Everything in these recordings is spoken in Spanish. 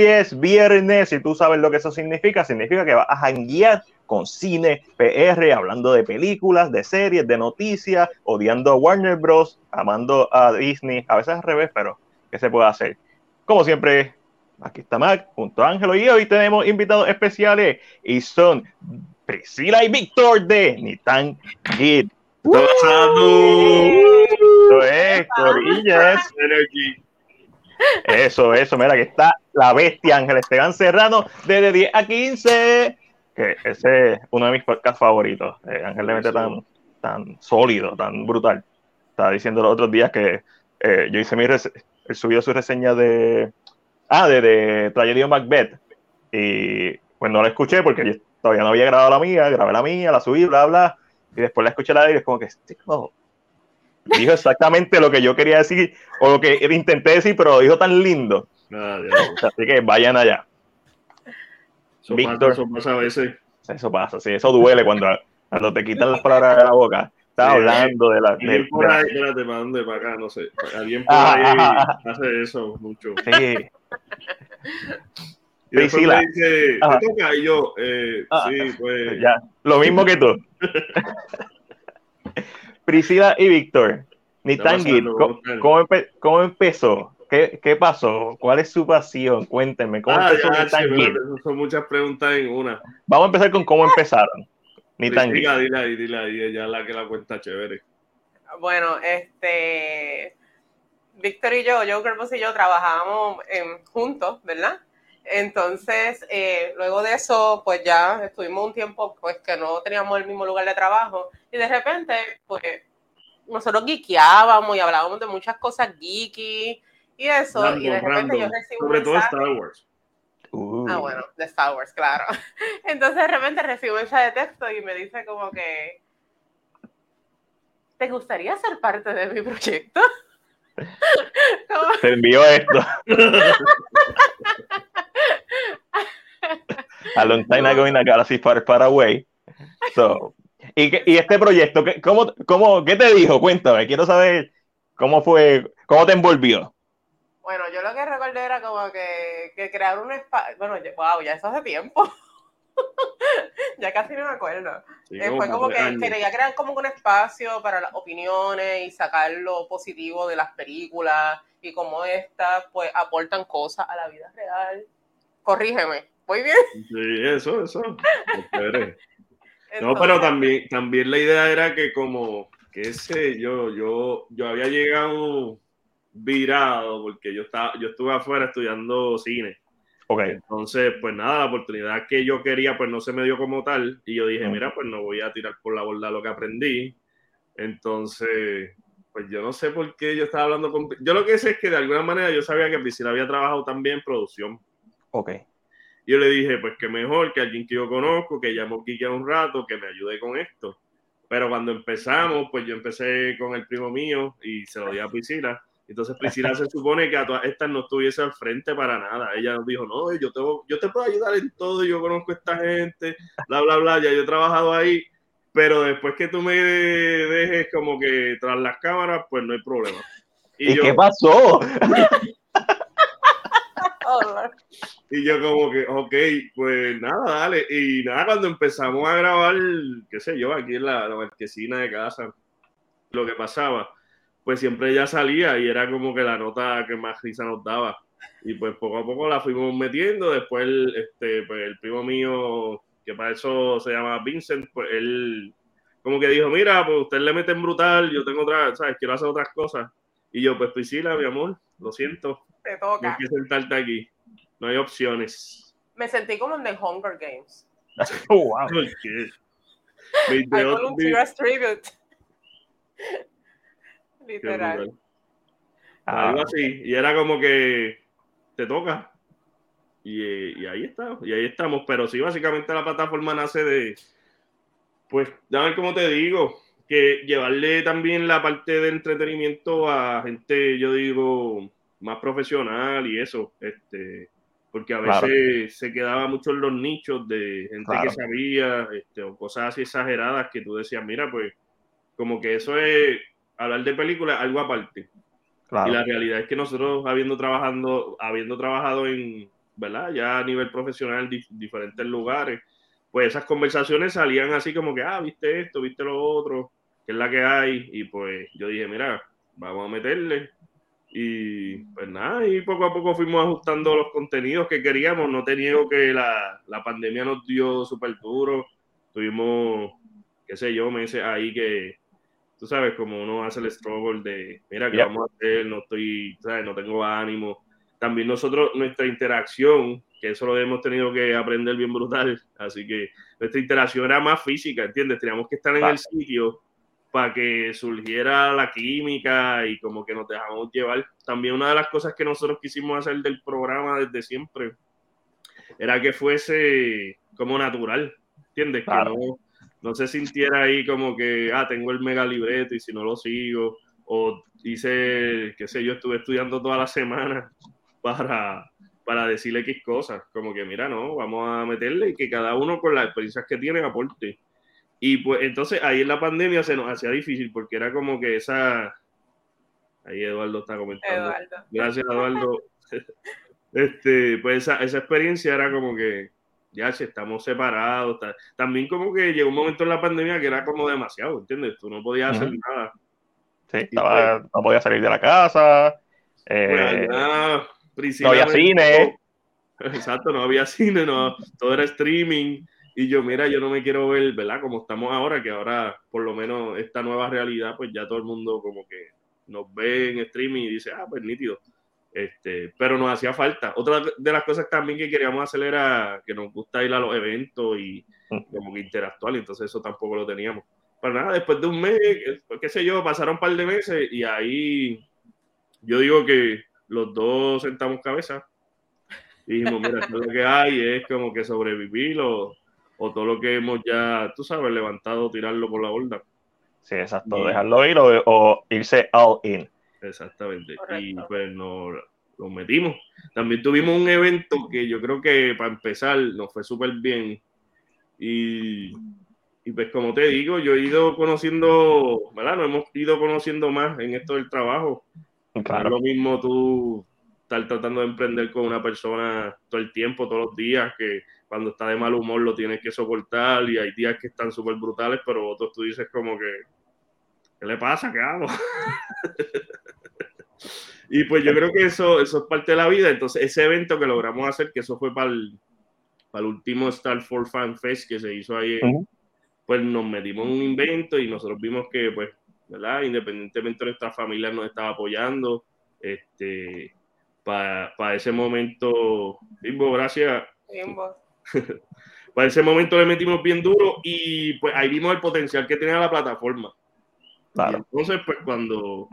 hoy es viernes y tú sabes lo que eso significa. Significa que vas a janguear con cine PR, hablando de películas, de series, de noticias, odiando a Warner Bros., amando a Disney, a veces al revés, pero ¿qué se puede hacer? Como siempre, aquí está Mac junto a Ángelo y hoy tenemos invitados especiales y son Priscila y Víctor de Nitan Gid. Eso es, Corillas. Eso, eso, mira que está la bestia Ángel Esteban Serrano desde 10 a 15. Que ese es uno de mis podcasts favoritos. Eh, Ángel le mete tan, tan sólido, tan brutal. Estaba diciendo los otros días que eh, yo hice mi él subió su reseña de ah, de, de Tragedy Macbeth. Y pues no la escuché porque yo todavía no había grabado la mía, grabé la mía, la subí, bla, bla. Y después la escuché la de y es como que dijo exactamente lo que yo quería decir o lo que intenté decir, pero lo dijo tan lindo. Ah, Así que vayan allá. Eso Víctor, pasa, eso pasa a veces. Eso pasa, sí, eso duele cuando, cuando te quitan las palabras de la boca. Estaba hablando de la. De, por ahí, espérate, ¿para dónde? Para acá, no sé. Alguien por ahí hace eso mucho. Sí. Y después me dice, ¿te toca? Y yo, eh, ah, sí, pues. Ya, lo mismo que tú. Priscila y Víctor, ni tan ¿cómo, ¿cómo, empezó? ¿Qué, ¿Qué, pasó? ¿Cuál es su pasión? Cuéntenme, ¿cómo ah, ya, sí, Son muchas preguntas en una. Vamos a empezar con cómo empezaron. Ni tan Dile ahí, dile ahí, ella es la que la cuenta chévere. Bueno, este... Víctor y yo, yo creo y yo trabajábamos juntos, ¿verdad? Entonces, eh, luego de eso, pues ya estuvimos un tiempo pues que no teníamos el mismo lugar de trabajo y de repente, pues nosotros geekeábamos y hablábamos de muchas cosas geeky y eso, y de repente yo recibo Sobre todo Star Wars. Uh. Ah, bueno, de Star Wars, claro. Entonces de repente recibo un mensaje de texto y me dice como que, ¿te gustaría ser parte de mi proyecto? Te envió esto. a long time ago in a galaxy far, far away. So, y, y, este proyecto, ¿cómo, cómo, ¿qué te dijo? Cuéntame, quiero saber cómo fue, cómo te envolvió. Bueno, yo lo que recordé era como que, que crear un espacio, bueno, wow, ya eso hace tiempo. ya casi no me acuerdo. Eh, fue como que quería crear como un espacio para las opiniones y sacar lo positivo de las películas y cómo estas pues aportan cosas a la vida real. Corrígeme, ¿voy bien? Sí, eso, eso. no, pero también, también la idea era que como, qué sé yo, yo, yo había llegado virado porque yo estaba, yo estuve afuera estudiando cine entonces, pues nada, la oportunidad que yo quería, pues no se me dio como tal. Y yo dije, mira, pues no voy a tirar por la borda lo que aprendí. Entonces, pues yo no sé por qué yo estaba hablando con... Yo lo que sé es que de alguna manera yo sabía que Priscila había trabajado también en producción. Ok. yo le dije, pues que mejor que alguien que yo conozco, que llamó Kike un rato, que me ayude con esto. Pero cuando empezamos, pues yo empecé con el primo mío y se lo di a Priscila. Entonces Priscila se supone que a todas estas no estuviese al frente para nada. Ella nos dijo, no, yo te, yo te puedo ayudar en todo, yo conozco a esta gente, bla, bla, bla, ya yo he trabajado ahí, pero después que tú me dejes como que tras las cámaras, pues no hay problema. ¿Y, qué pasó? y yo como que, ok, pues nada, dale. Y nada, cuando empezamos a grabar, qué sé yo, aquí en la, la marquesina de casa, lo que pasaba pues siempre ella salía y era como que la nota que más risa nos daba. Y pues poco a poco la fuimos metiendo. Después, este, pues el primo mío, que para eso se llama Vincent, pues él como que dijo, mira, pues usted le meten brutal, yo tengo otra, ¿sabes? Quiero hacer otras cosas. Y yo, pues Priscila, mi amor, lo siento. Te toca. No hay que sentarte aquí. No hay opciones. Me sentí como en The Hunger Games. oh, wow. I volunteer as tribute. Literal. Algo así. Y era como que te toca. Y, ahí está, y ahí estamos. Pero sí, básicamente la plataforma nace de, pues, ya ver cómo te digo, que llevarle también la parte de entretenimiento a gente, yo digo, más profesional y eso, este, porque a veces se quedaba mucho en los nichos de gente que sabía, este, o cosas así exageradas que tú decías, mira, pues, como que eso es, hablar de películas algo aparte. Y la realidad es que nosotros habiendo trabajando, habiendo trabajado en, ¿verdad? Ya a nivel profesional, diferentes lugares, pues esas conversaciones salían así como que, ah, viste esto, viste lo otro, que es la que hay, y pues yo dije, mira, vamos a meterle. Y pues nada, y poco a poco fuimos ajustando los contenidos que queríamos. No te niego que la, la pandemia nos dio súper duro. Tuvimos, qué sé yo, meses ahí que, tú sabes, como uno hace el struggle de, mira, ¿qué vamos a hacer? No estoy, ¿sabes? No tengo ánimo. También nosotros, nuestra interacción, que eso lo hemos tenido que aprender bien brutal, así que nuestra interacción era más física, ¿entiendes? Teníamos que estar en el sitio para que surgiera la química y como que nos dejamos llevar. También una de las cosas que nosotros quisimos hacer del programa desde siempre era que fuese como natural, ¿entiendes? Que no, no, se sintiera ahí como que, ah, tengo el mega libreto y si no lo sigo, o hice, qué sé yo, estuve estudiando toda la semana para, para decirle X cosas, como que mira, no, vamos a meterle y que cada uno con las experiencias que tiene aporte. Y pues entonces ahí en la pandemia se nos hacía difícil porque era como que esa... Ahí Eduardo está comentando. Gracias Eduardo. este, pues esa, esa experiencia era como que ya si estamos separados. También como que llegó un momento en la pandemia que era como demasiado, ¿entiendes? Tú no podías hacer nada. Sí, estaba, pues no podía salir de la casa. Eh, no había cine. Exacto, no había cine, no, todo era streaming. Y yo, mira, yo no me quiero ver, ¿verdad? Como estamos ahora, que ahora por lo menos esta nueva realidad, pues ya todo el mundo como que nos ve en streaming y dice, ah, pues nítido. Este, pero nos hacía falta. Otra de las cosas también que queríamos hacer era que nos gusta ir a los eventos y como que interactuar, entonces eso tampoco lo teníamos. Pero nada, después de un mes, qué sé yo, pasaron un par de meses y ahí yo digo que los dos sentamos cabeza y dijimos, mira, todo lo que hay es como que sobrevivir o o todo lo que hemos ya, tú sabes, levantado, tirarlo por la borda. Sí, exacto, dejarlo ir o, irse all in. Exactamente. Y pues nos, nos, metimos. También tuvimos un evento que yo creo que para empezar nos fue súper bien. Y, y, pues como te digo, yo he ido conociendo, ¿verdad? Nos hemos ido conociendo más en esto del trabajo. Claro. lo mismo tú estar tratando de emprender con una persona todo el tiempo, todos los días, que cuando está de mal humor lo tienes que soportar y hay días que están súper brutales, pero otros tú dices como que, ¿qué le pasa? ¿Qué hago? y pues yo creo que eso, eso es parte de la vida. Entonces, ese evento que logramos hacer, que eso fue para el, para el último Star for Fan Fest que se hizo ahí, pues nos metimos en un invento y nosotros vimos que, pues, ¿verdad? Independientemente de nuestra familia nos estaba apoyando, este, para, ese momento, Bimbo, gracias. Para ese momento le metimos bien duro y pues ahí vimos el potencial que tenía la plataforma. Entonces, pues cuando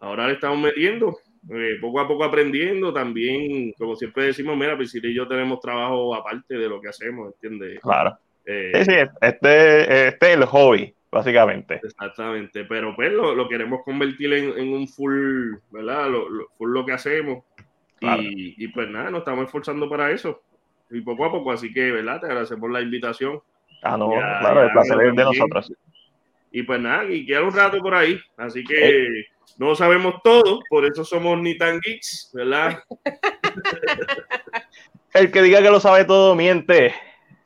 ahora le estamos metiendo, eh, poco a poco aprendiendo, también, como siempre decimos, mira, pues si y yo tenemos trabajo aparte de lo que hacemos, ¿entiendes? Claro. Eh, sí, sí, este, este es el hobby, básicamente. Exactamente, pero pues lo, queremos convertir en, un full, ¿verdad? Lo, full lo que hacemos. Y, y, pues nada, nos estamos esforzando para eso y poco a poco. Así que, ¿verdad? Te agradecemos la invitación. Ah, no, claro, el placer es de nosotros. Y pues nada, y queda un rato por ahí. Así que no sabemos todo, por eso somos ni tan geeks, ¿verdad? el que diga que lo sabe todo miente.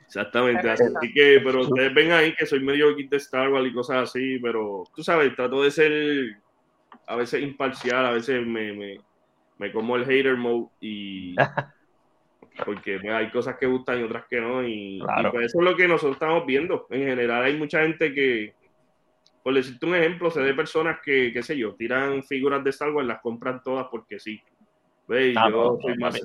Exactamente, así que, pero ustedes ven ahí que soy medio geek de Star Wars y cosas así, pero tú sabes, trato de ser a veces imparcial, a veces me, me, me como el hater mode y porque pues, hay cosas que gustan y otras que no, y, pues, eso es lo que nosotros estamos viendo. En general hay mucha gente que, por decirte un ejemplo, se de personas que, qué sé yo, tiran figuras de Star Wars, las compran todas porque sí. Ah, yo soy, más,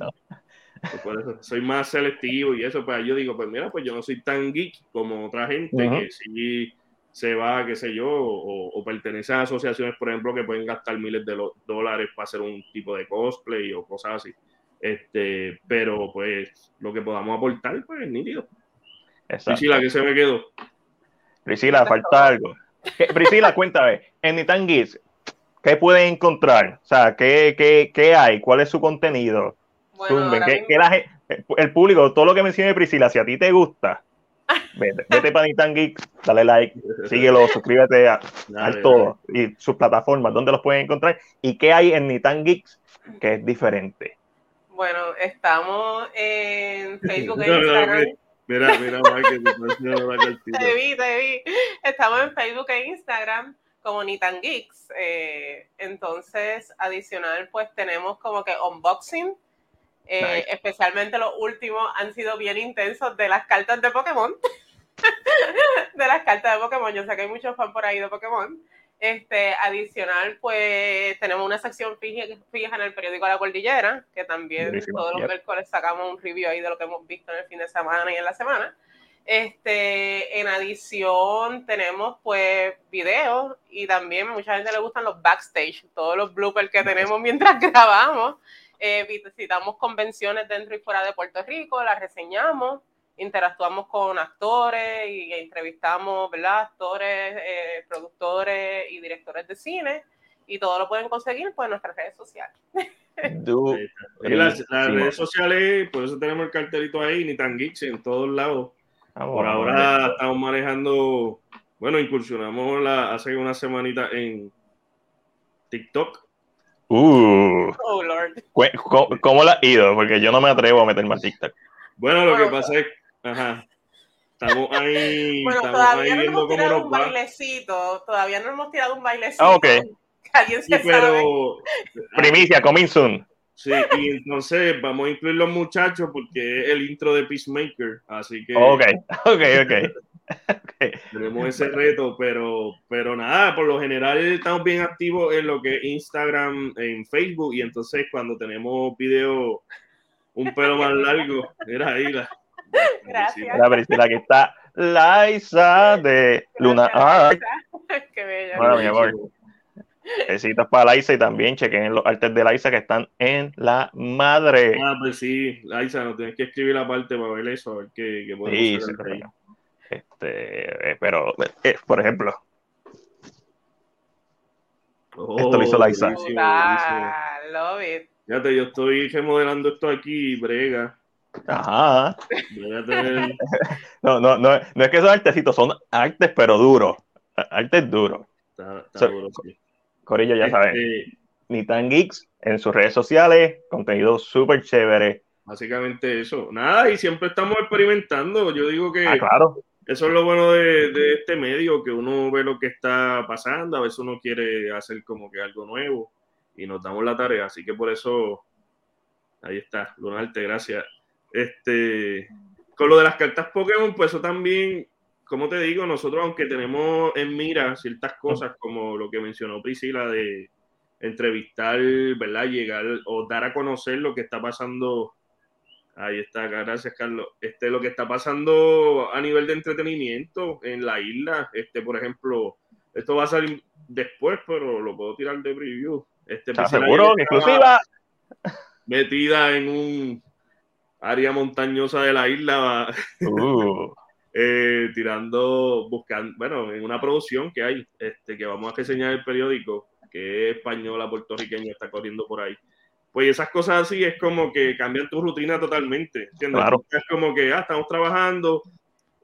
pues, soy más selectivo y eso, pues yo digo, pues mira, pues yo no soy tan geek como otra gente que sí se va, qué sé yo, o, pertenece a asociaciones, por ejemplo, que pueden gastar miles de dólares para hacer un tipo de cosplay o cosas así. Este, pero pues lo que podamos aportar, pues es nítido. Priscila, ¿qué se me quedó? Priscila, falta algo. Priscila, cuéntame, en Nitan ¿qué pueden encontrar? O sea, ¿qué, qué, qué hay? ¿Cuál es su contenido? el público, todo lo que mencione Priscila, si a ti te gusta, vete, vete para Nitan dale like, síguelo, suscríbete a, todo y sus plataformas, ¿dónde los pueden encontrar? ¿Y qué hay en Nitan Geeks que es diferente? Bueno, estamos en Facebook e Instagram. Mira, mira, Mike, te vi, te vi. Estamos en Facebook e Instagram como Nitan Geeks. Eh, entonces, adicional, pues tenemos como que unboxing. Eh, especialmente los últimos han sido bien intensos de las cartas de Pokémon. de las cartas de Pokémon. Yo sé que hay muchos fans por ahí de Pokémon. Este, adicional, pues tenemos una sección fija, en el periódico La Cordillera, que también todos los miércoles sacamos un review ahí de lo que hemos visto en el fin de semana y en la semana. Este, en adición, tenemos pues videos y también mucha gente le gustan los backstage, todos los bloopers que tenemos mientras grabamos. Eh, visitamos convenciones dentro y fuera de Puerto Rico, las reseñamos interactuamos con actores y entrevistamos, ¿verdad? Actores, eh, productores y directores de cine y todo lo pueden conseguir pues, en nuestras redes sociales. las, redes sociales, por eso tenemos el cartelito ahí, ni tan geeks en todos lados. Ah, por ahora estamos manejando, bueno, incursionamos la, hace una semanita en TikTok. Uh. Oh, Lord. ¿Cómo, la ha ido? Porque yo no me atrevo a meterme a TikTok. Bueno, lo que pasa es Ajá. Estamos ahí. Bueno, estamos todavía ahí no hemos tirado un bailecito. Todavía no hemos tirado un bailecito. Ah, ok. Alguien se pero, Primicia, coming soon. Sí, y entonces vamos a incluir los muchachos porque es el intro de Peacemaker. Así que. Ok, ok, ok. okay. Tenemos ese reto, pero, pero nada, por lo general estamos bien activos en lo que es Instagram, en Facebook, y entonces cuando tenemos video un pelo más largo, mira ahí la, Gracias. La Priscila, aquí está Liza de Luna Art. Qué bella. Bueno, mi amor. Besitos para Liza y también chequen los artes de Liza que están en la madre. Ah, pues sí, Liza, no tienes que escribir la parte para ver eso, a ver qué, qué podemos sí, hacer. Sí, este, eh, pero, eh, por ejemplo, oh, esto lo hizo Liza. love it. Fíjate, yo estoy remodelando esto aquí, brega. Ajá. no, no, no, no es que son artecitos, son artes, pero duros. Artes duros. Está, duro, Corillo, ya saben. Este, Ni tan geeks en sus redes sociales, contenido súper chévere. Básicamente eso. Nada, y siempre estamos experimentando. Yo digo que ah, claro. eso es lo bueno de, de, este medio, que uno ve lo que está pasando, a veces uno quiere hacer como que algo nuevo y nos damos la tarea. Así que por eso, ahí está, Lunarte, gracias. Este, con lo de las cartas Pokémon, pues eso también, como te digo, nosotros aunque tenemos en mira ciertas cosas como lo que mencionó Priscila de entrevistar, ¿verdad? Llegar o dar a conocer lo que está pasando. Ahí está, gracias Carlos. Este, lo que está pasando a nivel de entretenimiento en la isla, este, por ejemplo, esto va a salir después, pero lo puedo tirar de preview. Este, seguro? ¿Exclusiva? Metida en un área montañosa de la isla, uh. eh, tirando, buscando, bueno, en una producción que hay, este, que vamos a reseñar el periódico, que es española, puertorriqueña, está corriendo por ahí. Pues esas cosas así es como que cambian tu rutina totalmente. Claro. Es como que, ah, estamos trabajando,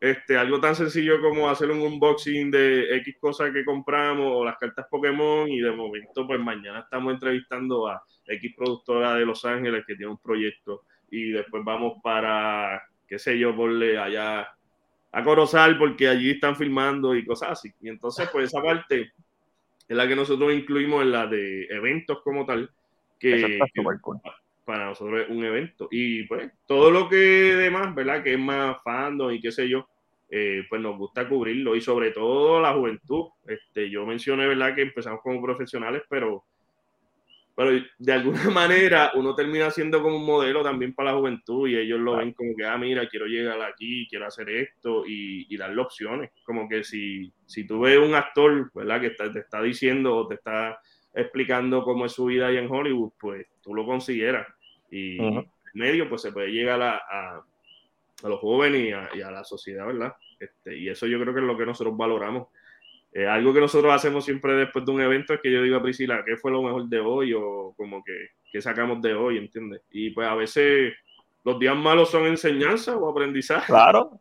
este, algo tan sencillo como hacer un unboxing de X cosas que compramos o las cartas Pokémon y de momento pues mañana estamos entrevistando a X productora de Los Ángeles que tiene un proyecto y después vamos para, qué sé yo, porle allá a Corozal porque allí están filmando y cosas así. Y entonces, pues esa parte es la que nosotros incluimos en la de eventos como tal, que, para nosotros es un evento. Y pues todo lo que demás, ¿verdad? Que es más fandom y qué sé yo, eh, pues nos gusta cubrirlo y sobre todo la juventud. Este, yo mencioné, ¿verdad? Que empezamos como profesionales, pero pero de alguna manera uno termina siendo como un modelo también para la juventud y ellos lo ven como que, ah, mira, quiero llegar aquí, quiero hacer esto y, y darle opciones. Como que si, si tú ves un actor, ¿verdad? Que te está diciendo o te está explicando cómo es su vida ahí en Hollywood, pues tú lo consideras. Y en medio, pues se puede llegar a, a, a los jóvenes y a, y a, la sociedad, ¿verdad? Este, y eso yo creo que es lo que nosotros valoramos. Eh, algo que nosotros hacemos siempre después de un evento es que yo digo a Priscila, ¿qué fue lo mejor de hoy? O como que, ¿qué sacamos de hoy? ¿Entiendes? Y pues a veces los días malos son enseñanza o aprendizaje. Claro.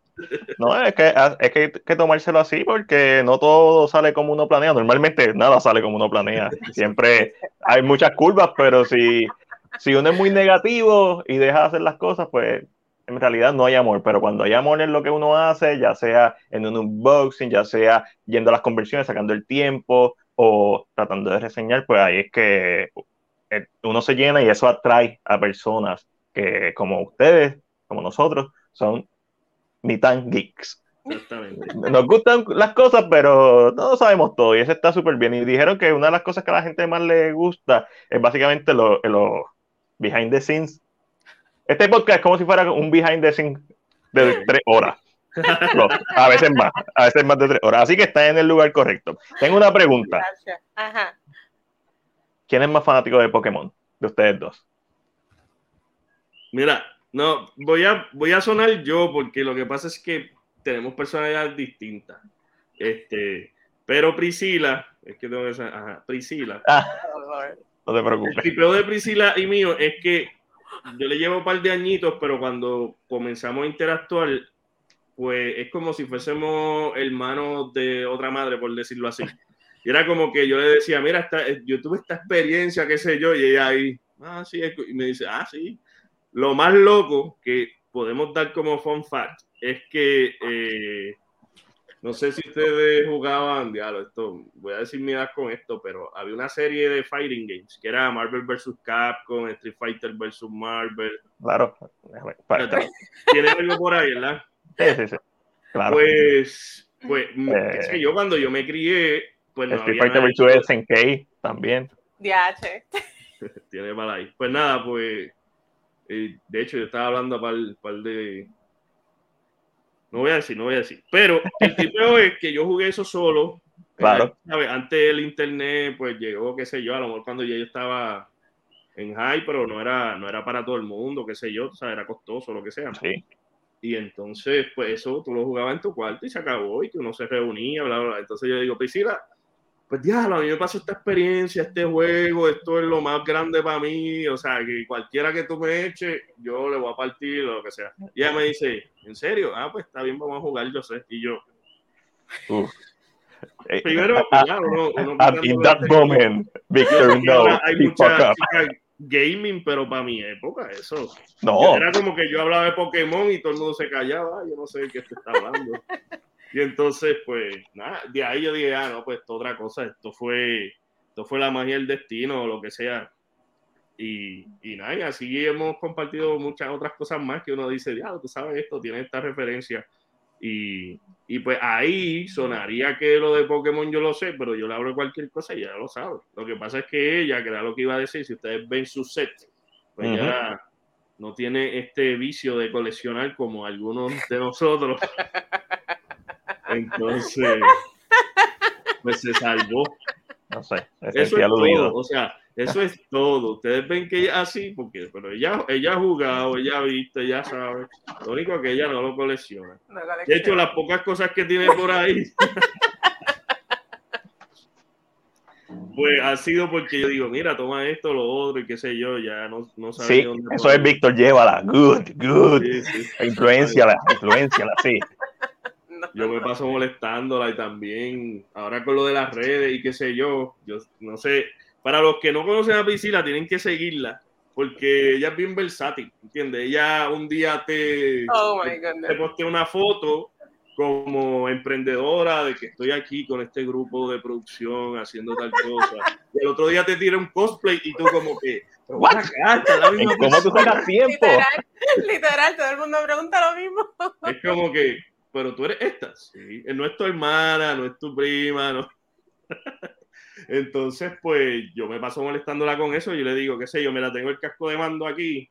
No, es que, es que hay que tomárselo así porque no todo sale como uno planea. Normalmente nada sale como uno planea. Siempre hay muchas curvas, pero si si uno es muy negativo y deja de hacer las cosas, pues en realidad no hay amor, pero cuando hay amor en lo que uno hace, ya sea en un unboxing, ya sea yendo a las conversiones, sacando el tiempo o tratando de reseñar, pues ahí es que eh, uno se llena y eso atrae a personas que como ustedes, como nosotros, son ni tan geeks. Nos gustan las cosas, pero no sabemos todo y eso está súper bien. Y dijeron que una de las cosas que a la gente más le gusta es básicamente los behind the scenes este podcast es como si fuera un behind the scenes de tres horas. a veces más, a veces más de tres horas. Así que está en el lugar correcto. Tengo una pregunta. ¿Quién es más fanático de Pokémon? De ustedes dos. Mira, no, voy a, voy a sonar yo porque lo que pasa es que tenemos personalidades distintas. Este, pero Priscila, es que tengo que ajá, Priscila. Ah, no te preocupes. El tipo de Priscila y mío es que yo le llevo un par de añitos, pero cuando comenzamos a interactuar, pues es como si fuésemos hermanos de otra madre, por decirlo así. Y era como que yo le decía, mira, esta, yo tuve esta experiencia, qué sé yo, y ella ahí, ah, sí, y me dice, ah, sí. Lo más loco que podemos dar como fun fact es que eh, no sé si ustedes jugaban, diablo, esto, voy a decir mi edad con esto, pero había una serie de fighting games que era Marvel vs. Capcom, Street Fighter vs. Marvel. Claro. Tiene algo por ahí, ¿verdad? Sí, sí, sí. Claro. Pues, pues eh, es que yo cuando yo me crié, pues no Street Fighter vs. SNK también. DH. Tiene mal ahí. Pues nada, pues. Eh, de hecho, yo estaba hablando para el par de no voy a decir, no voy a decir. Pero el tipo es que yo jugué eso solo. Claro. Antes el internet, pues llegó, qué sé yo, a lo mejor cuando ya yo estaba en high, pero no era, no era para todo el mundo, qué sé yo, o sea, era costoso, lo que sea. Sí. Y entonces, pues eso tú lo jugabas en tu cuarto y se acabó y que uno se reunía, bla, bla. Entonces yo digo, Priscila, pues diablo, a mí me pasó esta experiencia, este juego, esto es lo más grande para mí, o sea, que cualquiera que tú me eches, yo le voy a partir o lo que sea. Y ella me dice, ¿en serio? Ah, pues está bien, vamos a jugar, yo sé. Y yo... Primero, claro, uno, in that moment, Victor, no, hay mucha gaming, pero para mi época, eso. No. Era como que yo hablaba de Pokémon y todo el mundo se callaba, yo no sé de qué te está hablando. Y entonces, pues, nada, de ahí yo dije, ah, no, pues esto otra cosa, esto fue, esto fue la magia del destino o lo que sea. Y, y nada, y así hemos compartido muchas otras cosas más que uno dice, ya, tú sabes esto, tiene esta referencia. Y, y, pues ahí sonaría que lo de Pokémon yo lo sé, pero yo le hablo cualquier cosa y ella lo sabe. Lo que pasa es que ella, que era lo que iba a decir, si ustedes ven su set, pues ya no tiene este vicio de coleccionar como algunos de nosotros. Entonces, pues se salvó. No sé, eso es todo, o sea, eso es todo. Ustedes ven que ella así, porque, pero ella, ella ha jugado, ella ha visto, ella sabe. Lo único que ella no lo colecciona. De hecho, las pocas cosas que tiene por ahí, pues ha sido porque yo digo, mira, toma esto, lo otro y qué sé yo, ya no, no sabía sí, dónde Eso es Víctor, llévala, good, good. Sí, sí. Influenciala, influenciala, sí yo me paso molestándola y también ahora con lo de las redes y qué sé yo, yo no sé, para los que no conocen a Priscila tienen que seguirla porque ella es bien versátil, ¿entiendes? Ella un día te, oh te, postea una foto como emprendedora de que estoy aquí con este grupo de producción haciendo tal cosa. Y el otro día te tira un cosplay y tú como que, ¿What? ¿Cómo tú sacas tiempo? Literal, literal, todo el mundo pregunta lo mismo. Es como que, pero tú eres esta, sí. No es tu hermana, no es tu prima, no. Entonces, pues yo me paso molestándola con eso y le digo, qué sé yo, me la tengo el casco de mando aquí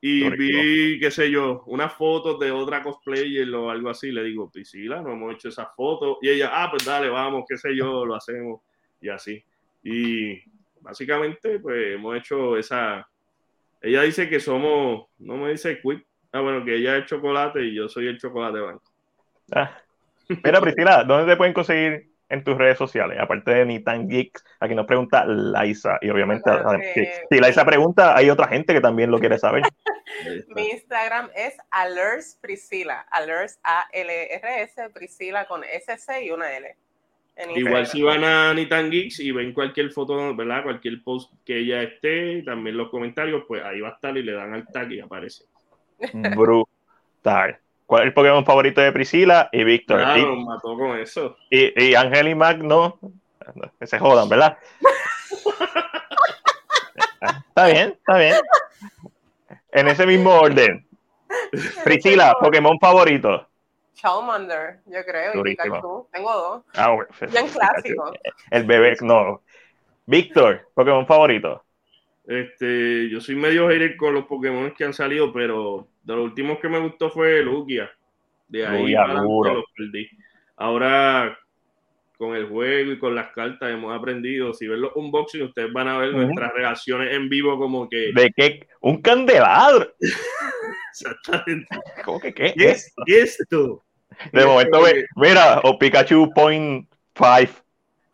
y vi, qué sé yo, unas fotos de otra cosplayer o algo así. Le digo, Priscila, no hemos hecho esas fotos. Y ella, ah, pues dale, vamos, qué sé yo, lo hacemos y así. Y básicamente, pues hemos hecho esa. Ella dice que somos, no me dice quick. Ah, bueno, que ella es chocolate y yo soy el chocolate blanco. Ah. Mira, Priscila, ¿dónde te pueden conseguir en tus redes sociales? Aparte de ni tan geeks, aquí nos pregunta Laisa. Y obviamente, si Laisa pregunta, hay otra gente que también lo quiere saber. Mi Instagram es Alers Priscila. Alers A-L-R-S, Priscila con S-C y una L. Igual si van a Nitan Geeks y ven cualquier foto, ¿verdad? Cualquier post que ella esté, también los comentarios, pues ahí va a estar y le dan al tag y aparece. Brutal. ¿Cuál es el Pokémon favorito de Priscila y Víctor? Claro, y, mató con eso. Y, y Ángel y Mac no, que se jodan, ¿verdad? está bien, está bien. En ese mismo orden. Priscila, Pokémon favorito. Charmander, yo creo, y Pikachu. Tengo dos. Ah, bueno. Bien clásico. El bebé, no. Víctor, Pokémon favorito. Este, yo soy medio hater con los Pokémon que han salido, pero de los últimos que me gustó fue Lugia. De ahí Lugia, los perdí. Ahora, con el juego y con las cartas hemos aprendido. Si ven los unboxing, ustedes van a ver nuestras reacciones en vivo como que... ¿De qué? ¡Un candelabro! Exactamente. ¿Cómo que qué? ¿Qué es esto? De momento, mira, o Pikachu Point 5.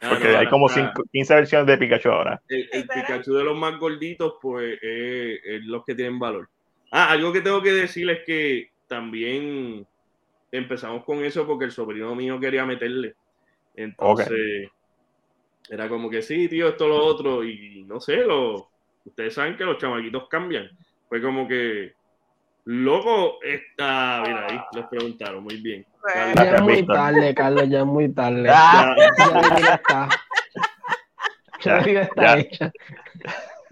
Ah, porque hay como 15 versiones de Pikachu ahora. El, Pikachu de los más gorditos, pues, es los que tienen valor. Ah, algo que tengo que decir es que también empezamos con eso porque el sobrino mío quería meterle. Entonces, era como que sí, tío, esto, lo otro. Y no sé, lo, ustedes saben que los chamaquitos cambian. Fue como que Loco está. Mira, ahí les preguntaron, muy bien. ya es muy tarde, Carlos, ya es muy tarde. Ya, ya, está. Ya, ya está hecha.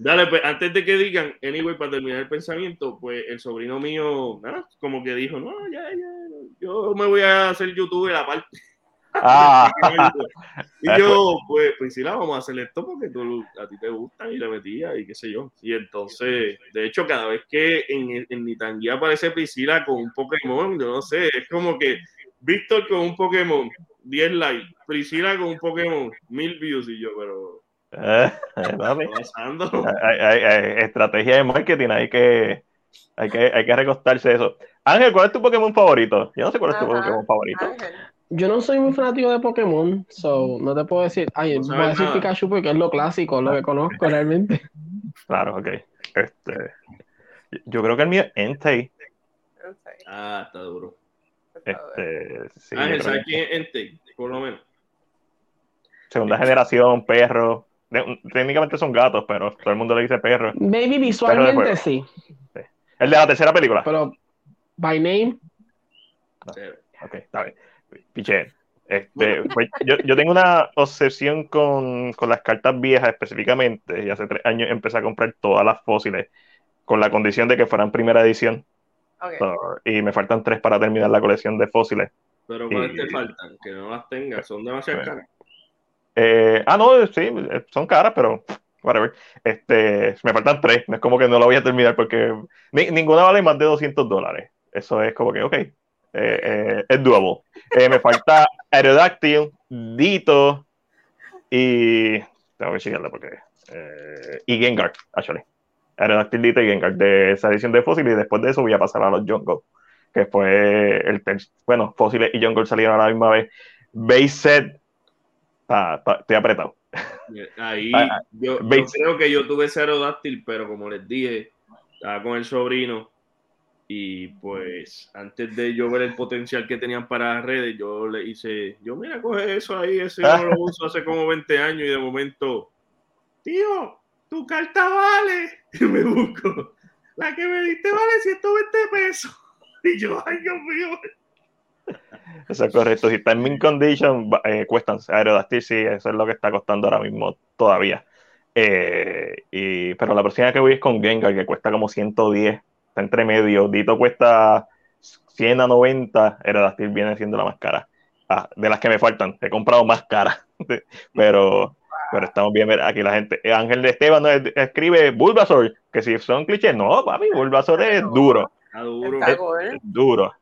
Dale, pues antes de que digan, anyway, para terminar el pensamiento, pues el sobrino mío, nada, como que dijo, no, ya, ya, yo me voy a hacer youtuber aparte. Ah. y yo, pues, pues sí, la vamos a hacer esto porque tú, a ti te gusta y le metía y qué sé yo. Y entonces, de hecho, cada vez que en, en mi tanguía aparece Priscila con un Pokémon, yo no sé, es como que Víctor con un Pokémon, 10 likes, Priscila con un Pokémon, 1000 views y yo, pero... Eh, hay, estrategia de marketing, hay que, hay que, hay que recostarse eso. Ángel, ¿cuál es tu Pokémon favorito? Yo no sé cuál es tu Pokémon favorito yo no soy muy fanático de Pokémon, so no te puedo decir, ay, voy a decir Pikachu porque es lo clásico, lo que conozco realmente. Claro, ok. Este, yo creo que el mío es Entei. Ah, está duro. Este, sí, ah, ¿sabes quién es Entei? Por lo menos. Segunda generación, perro. Técnicamente son gatos, pero todo el mundo le dice perro. Maybe visualmente sí. El de la tercera película. Pero, by name. Ok, está bien. Piché. Este, pues, yo, yo, tengo una obsesión con, con, las cartas viejas específicamente, y hace tres años empecé a comprar todas las fósiles con la condición de que fueran primera edición. y me faltan tres para terminar la colección de fósiles. Pero ¿cuáles te faltan? Que no las tengas, son demasiado caras. Eh, ah, no, sí, son caras, pero whatever. Este, me faltan tres, es como que no la voy a terminar porque ninguna vale más de 200 dólares. Eso es como que, ok, eh, eh, es doable. Eh, me falta Aerodactyl, Dito y. Tengo que checarla porque. y Gengar, actually. Aerodactyl, Dito y Gengar de esa edición de Fósil y después de eso voy a pasar a los Jungle. Que fue el. Bueno, Fósiles y Jungle salieron a la misma vez. Base set. Estoy apretado. Ahí, ah, yo, yo, creo que yo tuve ese Aerodactyl, pero como les dije, estaba con el sobrino y pues antes de yo ver el potencial que tenían para redes, yo le hice, yo mira, coge eso ahí, ese no lo uso hace como 20 años y de momento, tío, tu carta vale. Y me busco, la que me diste vale 120 pesos. Y yo, ay Dios mío. Eso es correcto. Si está en min condition, eh, cuestan Aerodactyl, sí, eso es lo que está costando ahora mismo todavía. Eh, y, pero la próxima que voy es con Gengar, que cuesta como 110 está entre medio. Dito cuesta 100 a 90, Aerodactyl viene siendo la más cara. Ah, de las que me faltan, he comprado más cara. pero, pero estamos bien. Aquí la gente, Ángel de Esteban escribe Bulbasaur, que si son clichés, no, papi, Bulbasaur es duro. duro. Es, duro.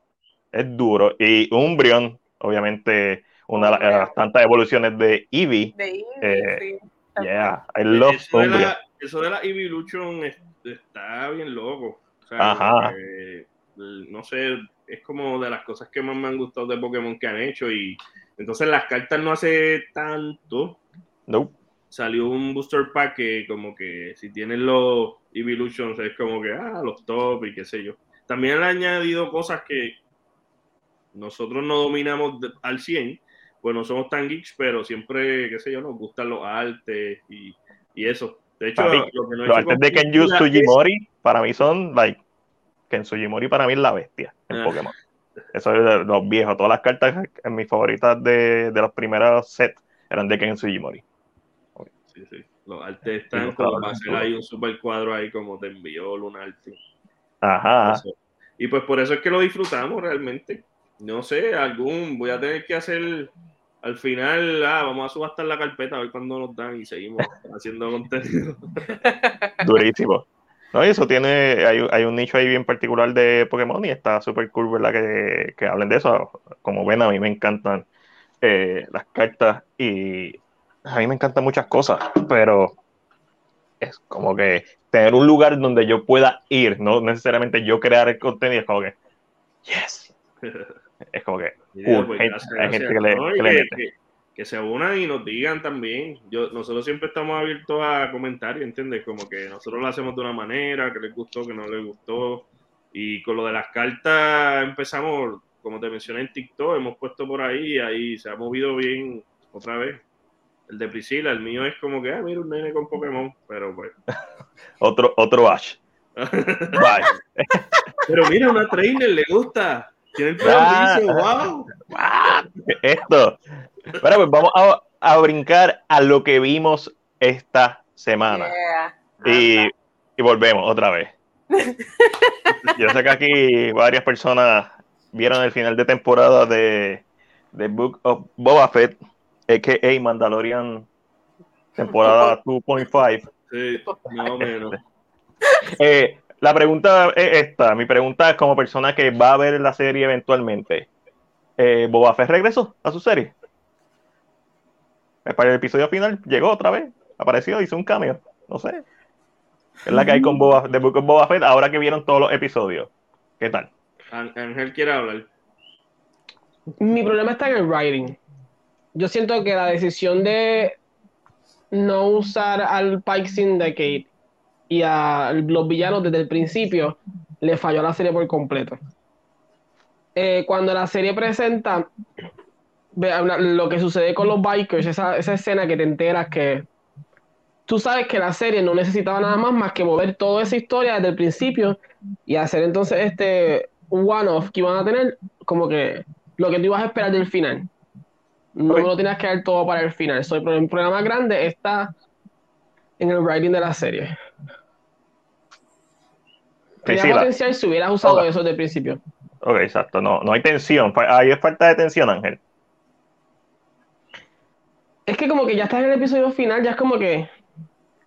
Es duro. Y Umbreon, obviamente, una de las tantas evoluciones de Eevee. De Eevee, eh, Yeah, I love eso De la, eso de la Evolution está bien loco. Ajá. no sé, es como de las cosas que más me han gustado de Pokémon que han hecho y entonces las cartas no hace tanto. No. Salió un booster pack que como que si tienen los Evolutions es como que, ah, los top y qué sé yo. También han añadido cosas que nosotros no dominamos al 100, pues no somos tan geeks, pero siempre, qué sé yo, nos gustan los artes y, y eso. De hecho, lo que no los artes de Kenju Sugimori para mí son, like, Ken Sugimori para mí es la bestia en ah. Pokémon. Eso es de los viejos. Todas las cartas en mis favoritas de, de los primeros sets eran de Ken Sugimori. Sí, sí. Los artes están como para hacer ahí un super cuadro ahí como te envió arte Ajá. Y pues por eso es que lo disfrutamos realmente. No sé, algún, voy a tener que hacer al final, ah, vamos a subastar la carpeta a ver cuándo nos dan y seguimos haciendo contenido. Durísimo. No, y eso tiene, hay, hay, un nicho ahí bien particular de Pokémon y está súper cool, ¿verdad? Que, que, hablen de eso. Como ven, a mí me encantan eh, las cartas y a mí me encantan muchas cosas, pero es como que tener un lugar donde yo pueda ir, no necesariamente yo crear el contenido, es como que, yes. Es como que, pues, hay gente que le, que, se unan y nos digan también. Yo, nosotros siempre estamos abiertos a comentarios, ¿entiendes? Como que nosotros lo hacemos de una manera, que les gustó, que no les gustó. Y con lo de las cartas empezamos, como te mencioné en TikTok, hemos puesto por ahí, ahí se ha movido bien otra vez. El de Priscila, el mío es como que, ah, mira, un nene con Pokémon, pero pues. otro, otro Ash. pero mira, una trainer le gusta. Tiene el ah, wow. Esto. Bueno, pues vamos a, a, brincar a lo que vimos esta semana. Y, y volvemos otra vez. Yo sé que aquí varias personas vieron el final de temporada de, de Book of Boba Fett a.k.a. Mandalorian temporada 2.5. Sí, más o menos. Eh, la pregunta es esta. Mi pregunta es como persona que va a ver la serie eventualmente. Eh, ¿Boba Fett regresó a su serie? Para el episodio final llegó otra vez. Apareció, hizo un cambio. No sé. Es la que hay con Boba, de Boba Fett ahora que vieron todos los episodios. ¿Qué tal? Ángel quiere hablar. Mi problema está en el writing yo siento que la decisión de no usar al Pike Syndicate y a los villanos desde el principio le falló la serie por completo. Eh, cuando la serie presenta lo que sucede con los bikers, esa, esa escena que te enteras que tú sabes que la serie no necesitaba nada más más que mover toda esa historia desde el principio y hacer entonces este one-off que iban a tener como que lo que tú ibas a esperar del final. No lo tienes que dar todo para el final. So, el problema más grande está en el writing de la serie. Tenía potencial si hubieras usado eso desde el principio. Ok, exacto. No, no hay tensión. Ahí es falta de tensión, Ángel. Es que como que ya estás en el episodio final, ya es como que.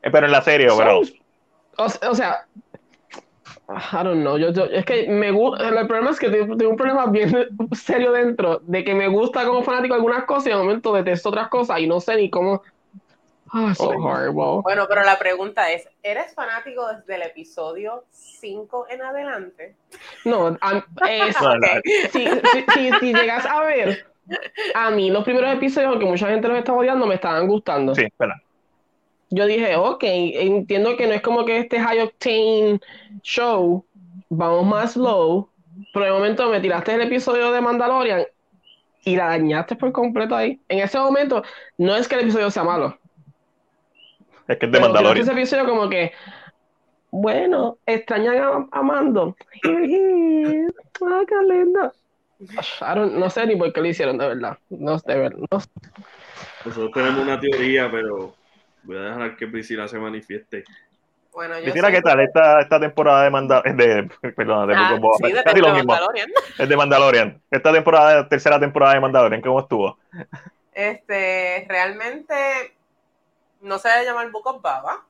Eh, pero en la serie, bro. o sea, I don't know, yo, es que me gusta, el problema es que tengo, un problema bien serio dentro, de que me gusta como fanático algunas cosas y de momento detesto otras cosas y no sé ni cómo... Ah, so horrible. Bueno, pero la pregunta es, ¿eres fanático desde el episodio 5 en adelante? No, es, si, si, si, llegas a ver, a mí los primeros episodios, aunque mucha gente los está odiando, me estaban gustando. Sí, espera yo dije, ok, entiendo que no es como que este high octane show, vamos más low, pero de momento me tiraste el episodio de Mandalorian y la dañaste por completo ahí. En ese momento, no es que el episodio sea malo. Es que es de Mandalorian. Ese episodio como que, bueno, extrañan a, Mando. ah, qué lindo. no sé ni por qué lo hicieron, de verdad. No, de verdad. Nosotros tenemos una teoría, pero Voy a dejar que Priscila se manifieste. Bueno, yo Priscila, ¿qué tal? Esta, esta temporada de Mandalorian. De, perdón, de, ah, sí, de, de Mandalorian. Es de Mandalorian. Esta temporada, tercera temporada de Mandalorian, ¿cómo estuvo? Este, realmente no se debe llamar Book of Baba.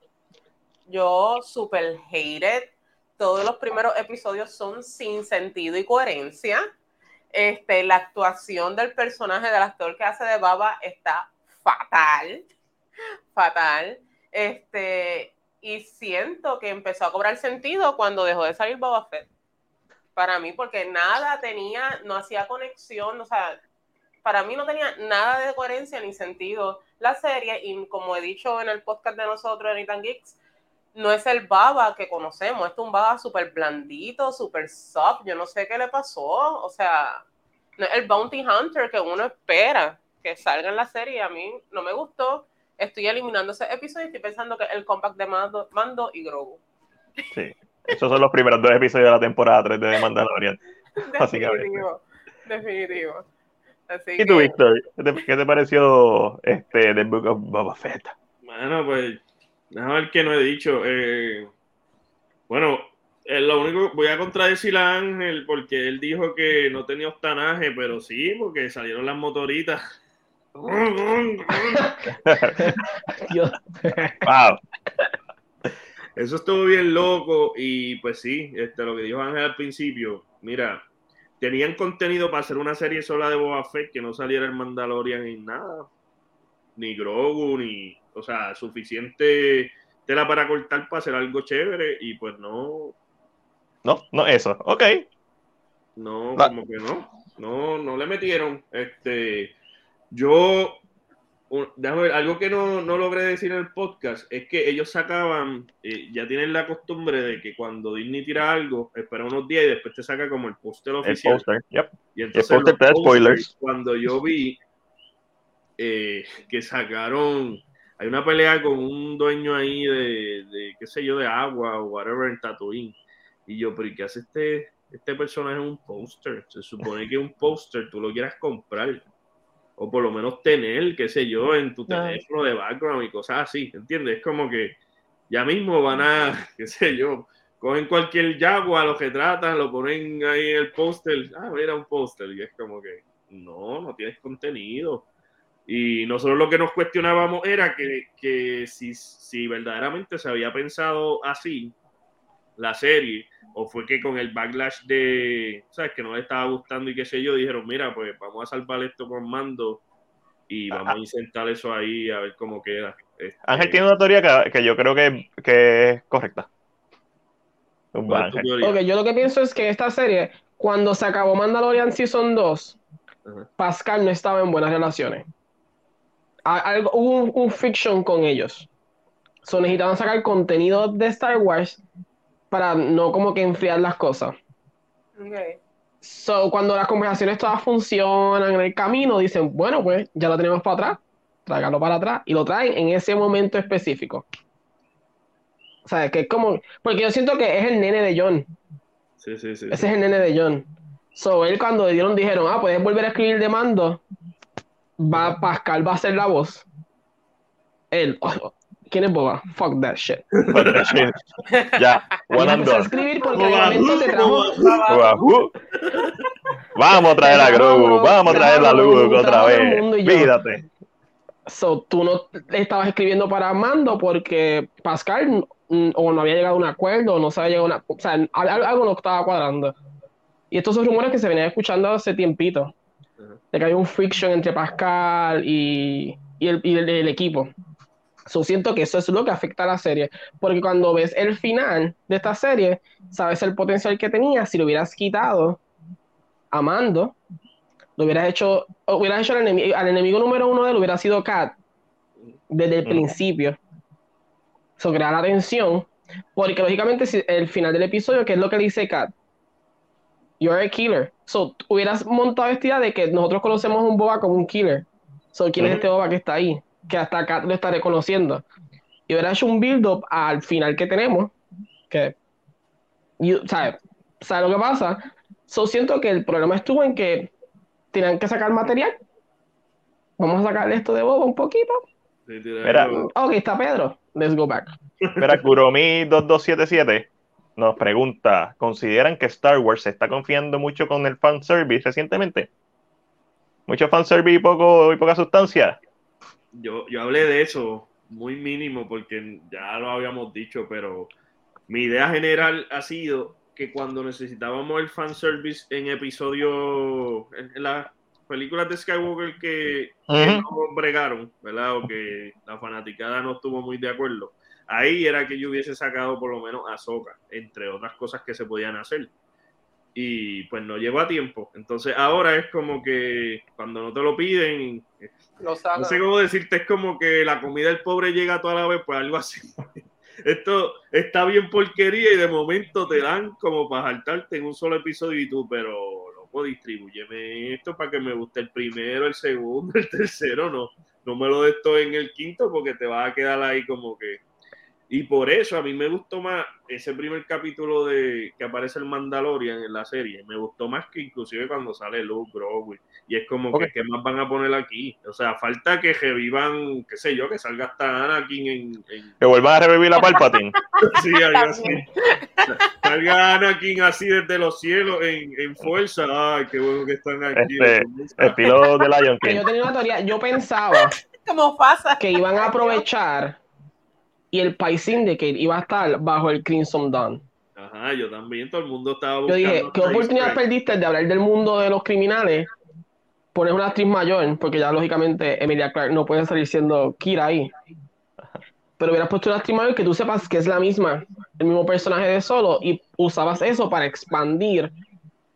Yo super hated. Todos los primeros episodios son sin sentido y coherencia. Este, la actuación del personaje del actor que hace de Baba está fatal fatal. Este, y siento que empezó a cobrar sentido cuando dejó de salir Boba Fett. Para mí, porque nada tenía, no hacía conexión, o sea, para mí no tenía nada de coherencia ni sentido la serie. Y como he dicho en el podcast de nosotros, Ethan Geeks, no es el baba que conocemos, es un baba súper blandito, súper soft. Yo no sé qué le pasó, o sea, no es el bounty hunter que uno espera. que salga en la serie. A mí no me gustó. Estoy eliminando ese episodio y estoy pensando que el compact de Mando, Mando y Grogu. Sí, esos son los primeros dos episodios de la temporada 3 de The Mandalorian. Definitivo, definitivo. Así ¿Y tú, Víctor? ¿Qué te, pareció este The Book of Boba Fett? Bueno, pues, déjame ver qué no he dicho. Eh, bueno, eh, lo único, voy a contradecir a Ángel porque él dijo que no tenía octanaje, pero sí, porque salieron las motoritas. wow. Eso estuvo bien loco y pues sí, este, lo que dijo Ángel al principio, mira, tenían contenido para hacer una serie sola de Boba Fett que no saliera el Mandalorian ni nada, ni Grogu, ni, o sea, suficiente tela para cortar para hacer algo chévere y pues no, no, no eso. Ok. No, como que no. No, no le metieron. Este, yo, déjame ver, algo que no, no, logré decir en el podcast es que ellos sacaban, eh, ya tienen la costumbre de que cuando Disney tira algo, espera unos días y después te saca como el póster oficial. El póster, yep. Y entonces, el póster spoilers. Cuando yo vi eh, que sacaron, hay una pelea con un dueño ahí de, de, qué sé yo, de agua o whatever en Tatooine y yo, pero ¿y qué hace este, este personaje en un póster? Se supone que un póster tú lo quieras comprar. O por lo menos tener, qué sé yo, en tu teléfono de background y cosas así. ¿Entiendes? Es como que ya mismo van a, qué sé yo, cogen cualquier Jaguar, lo retratan, lo ponen ahí en el póster. Ah, mira un póster. Y es como que, no, no tienes contenido. Y nosotros lo que nos cuestionábamos era que, que si, si verdaderamente se había pensado así la serie, o fue que con el backlash de, ¿sabes? Que no le estaba gustando y qué sé yo, dijeron, mira, pues vamos a salvar esto con mando y vamos a insertar eso ahí a ver cómo queda. Este, Ángel tiene una teoría que, yo creo que, es correcta. Ok, yo lo que pienso es que esta serie, cuando se acabó Mandalorian Season 2, Pascal no estaba en buenas relaciones. Algo, hubo un, fiction con ellos. So, necesitaban sacar contenido de Star Wars para no como que enfriar las cosas. Okay. So, cuando las conversaciones todas funcionan en el camino, dicen, bueno, pues ya lo tenemos para atrás, tráigalo para atrás, y lo traen en ese momento específico. O sea, que es como, porque yo siento que es el nene de John. Sí, sí, sí. Ese es el nene de John. So, él cuando le dieron, dijeron, ah, puedes volver a escribir de mando, va, Pascal va a ser la voz. Él, oh, ¿Quién es Boba? Fuck that shit. Fuck that shit. ya, one and done. escribir porque momento te trajo... Vamos a traer a Grogu, vamos a traer a Luke otra vez. Fíjate. So, tú no estabas escribiendo para Mando porque Pascal o no había llegado a un acuerdo, o no se había llegado a una. O sea, algo no estaba cuadrando. Y estos son rumores que se venían escuchando hace tiempito. De que hay un friction entre Pascal y, y, el, y el equipo. So, siento que eso es lo que afecta a la serie, porque cuando ves el final de esta serie, sabes el potencial que tenía si lo hubieras quitado a Mando, lo hubieras hecho, hubieras hecho al, enemigo, al enemigo número uno de él hubiera sido Kat desde el principio. So, crear la tensión, porque lógicamente si el final del episodio, ¿qué es lo que dice Kat? You're a killer. So, hubieras montado esta idea de que nosotros conocemos a un boba como un killer. So, ¿quién es este boba que está ahí? Que hasta acá lo está reconociendo. Y hubiera hecho un build-up al final que tenemos, que, ¿sabes? ¿Sabes lo que pasa? So siento que el problema estuvo en que tenían que sacar material. Vamos a sacarle esto de bobo un poquito. ok, está Pedro. Let's go back. Espera, Kuromi2277 nos pregunta: ¿Consideran que Star Wars se está confiando mucho con el fanservice recientemente? ¿Mucho fanservice y, poco, y poca sustancia? Yo, yo hablé de eso muy mínimo porque ya lo habíamos dicho, pero mi idea general ha sido que cuando necesitábamos el fanservice en episodio, en, las películas de Skywalker que, no bregaron, ¿verdad? O que la fanaticada no estuvo muy de acuerdo, ahí era que yo hubiese sacado por lo menos a Soka, entre otras cosas que se podían hacer. Y pues no llegó a tiempo. Entonces ahora es como que cuando no te lo piden, no sé cómo decirte, es como que la comida del pobre llega toda la vez, pues algo así. Esto está bien porquería y de momento te dan como para saltarte en un solo episodio y tú, pero loco, distribúyeme esto para que me guste el primero, el segundo, el tercero, no, no me lo des todo en el quinto porque te vas a quedar ahí como que y por eso a mí me gustó más ese primer capítulo de que aparece el Mandalorian en la serie. Me gustó más que inclusive cuando sale Luke Grogu. Y es como que, ¿qué más van a poner aquí? O sea, falta que revivan, qué sé yo, que salga hasta Anakin en... Que vuelvan a revivir la Palpatine. sí, algo así. Salga Anakin así desde los cielos en, en fuerza. Ay, qué bueno que están aquí. Este, estilo de Lion King. Yo tenía una teoría, yo pensaba... ¿Cómo pasa? Que iban a aprovechar y el Pie Syndicate iba a estar bajo el Crimson Dawn. Ajá, yo también, todo el mundo estaba buscando. Yo dije, ¿qué oportunidad perdiste de hablar del mundo de los criminales? Pones una actriz mayor, porque ya lógicamente Emilia Clark no puede salir siendo Kira ahí. Pero hubieras puesto una actriz mayor que tú sepas que es la misma, el mismo personaje de solo, y usabas eso para expandir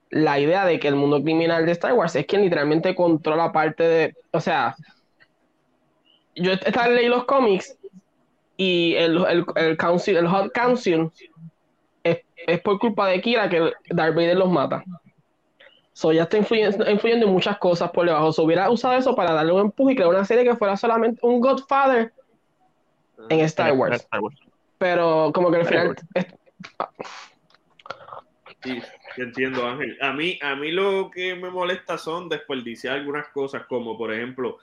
la idea de que el mundo criminal de Star Wars es quien literalmente controla parte de. O sea, yo estaba leyendo los cómics y el, el, el, council, el Hot Council es, es, por culpa de Kira que Darth Vader los mata. So ya está influyendo, influyendo en muchas cosas por debajo. So hubiera usado eso para darle un empuje y crear una serie que fuera solamente un Godfather en Star Wars. Pero como que al final... Sí, entiendo, Ángel. A mí, a mí lo que me molesta son desperdiciar algunas cosas, como por ejemplo,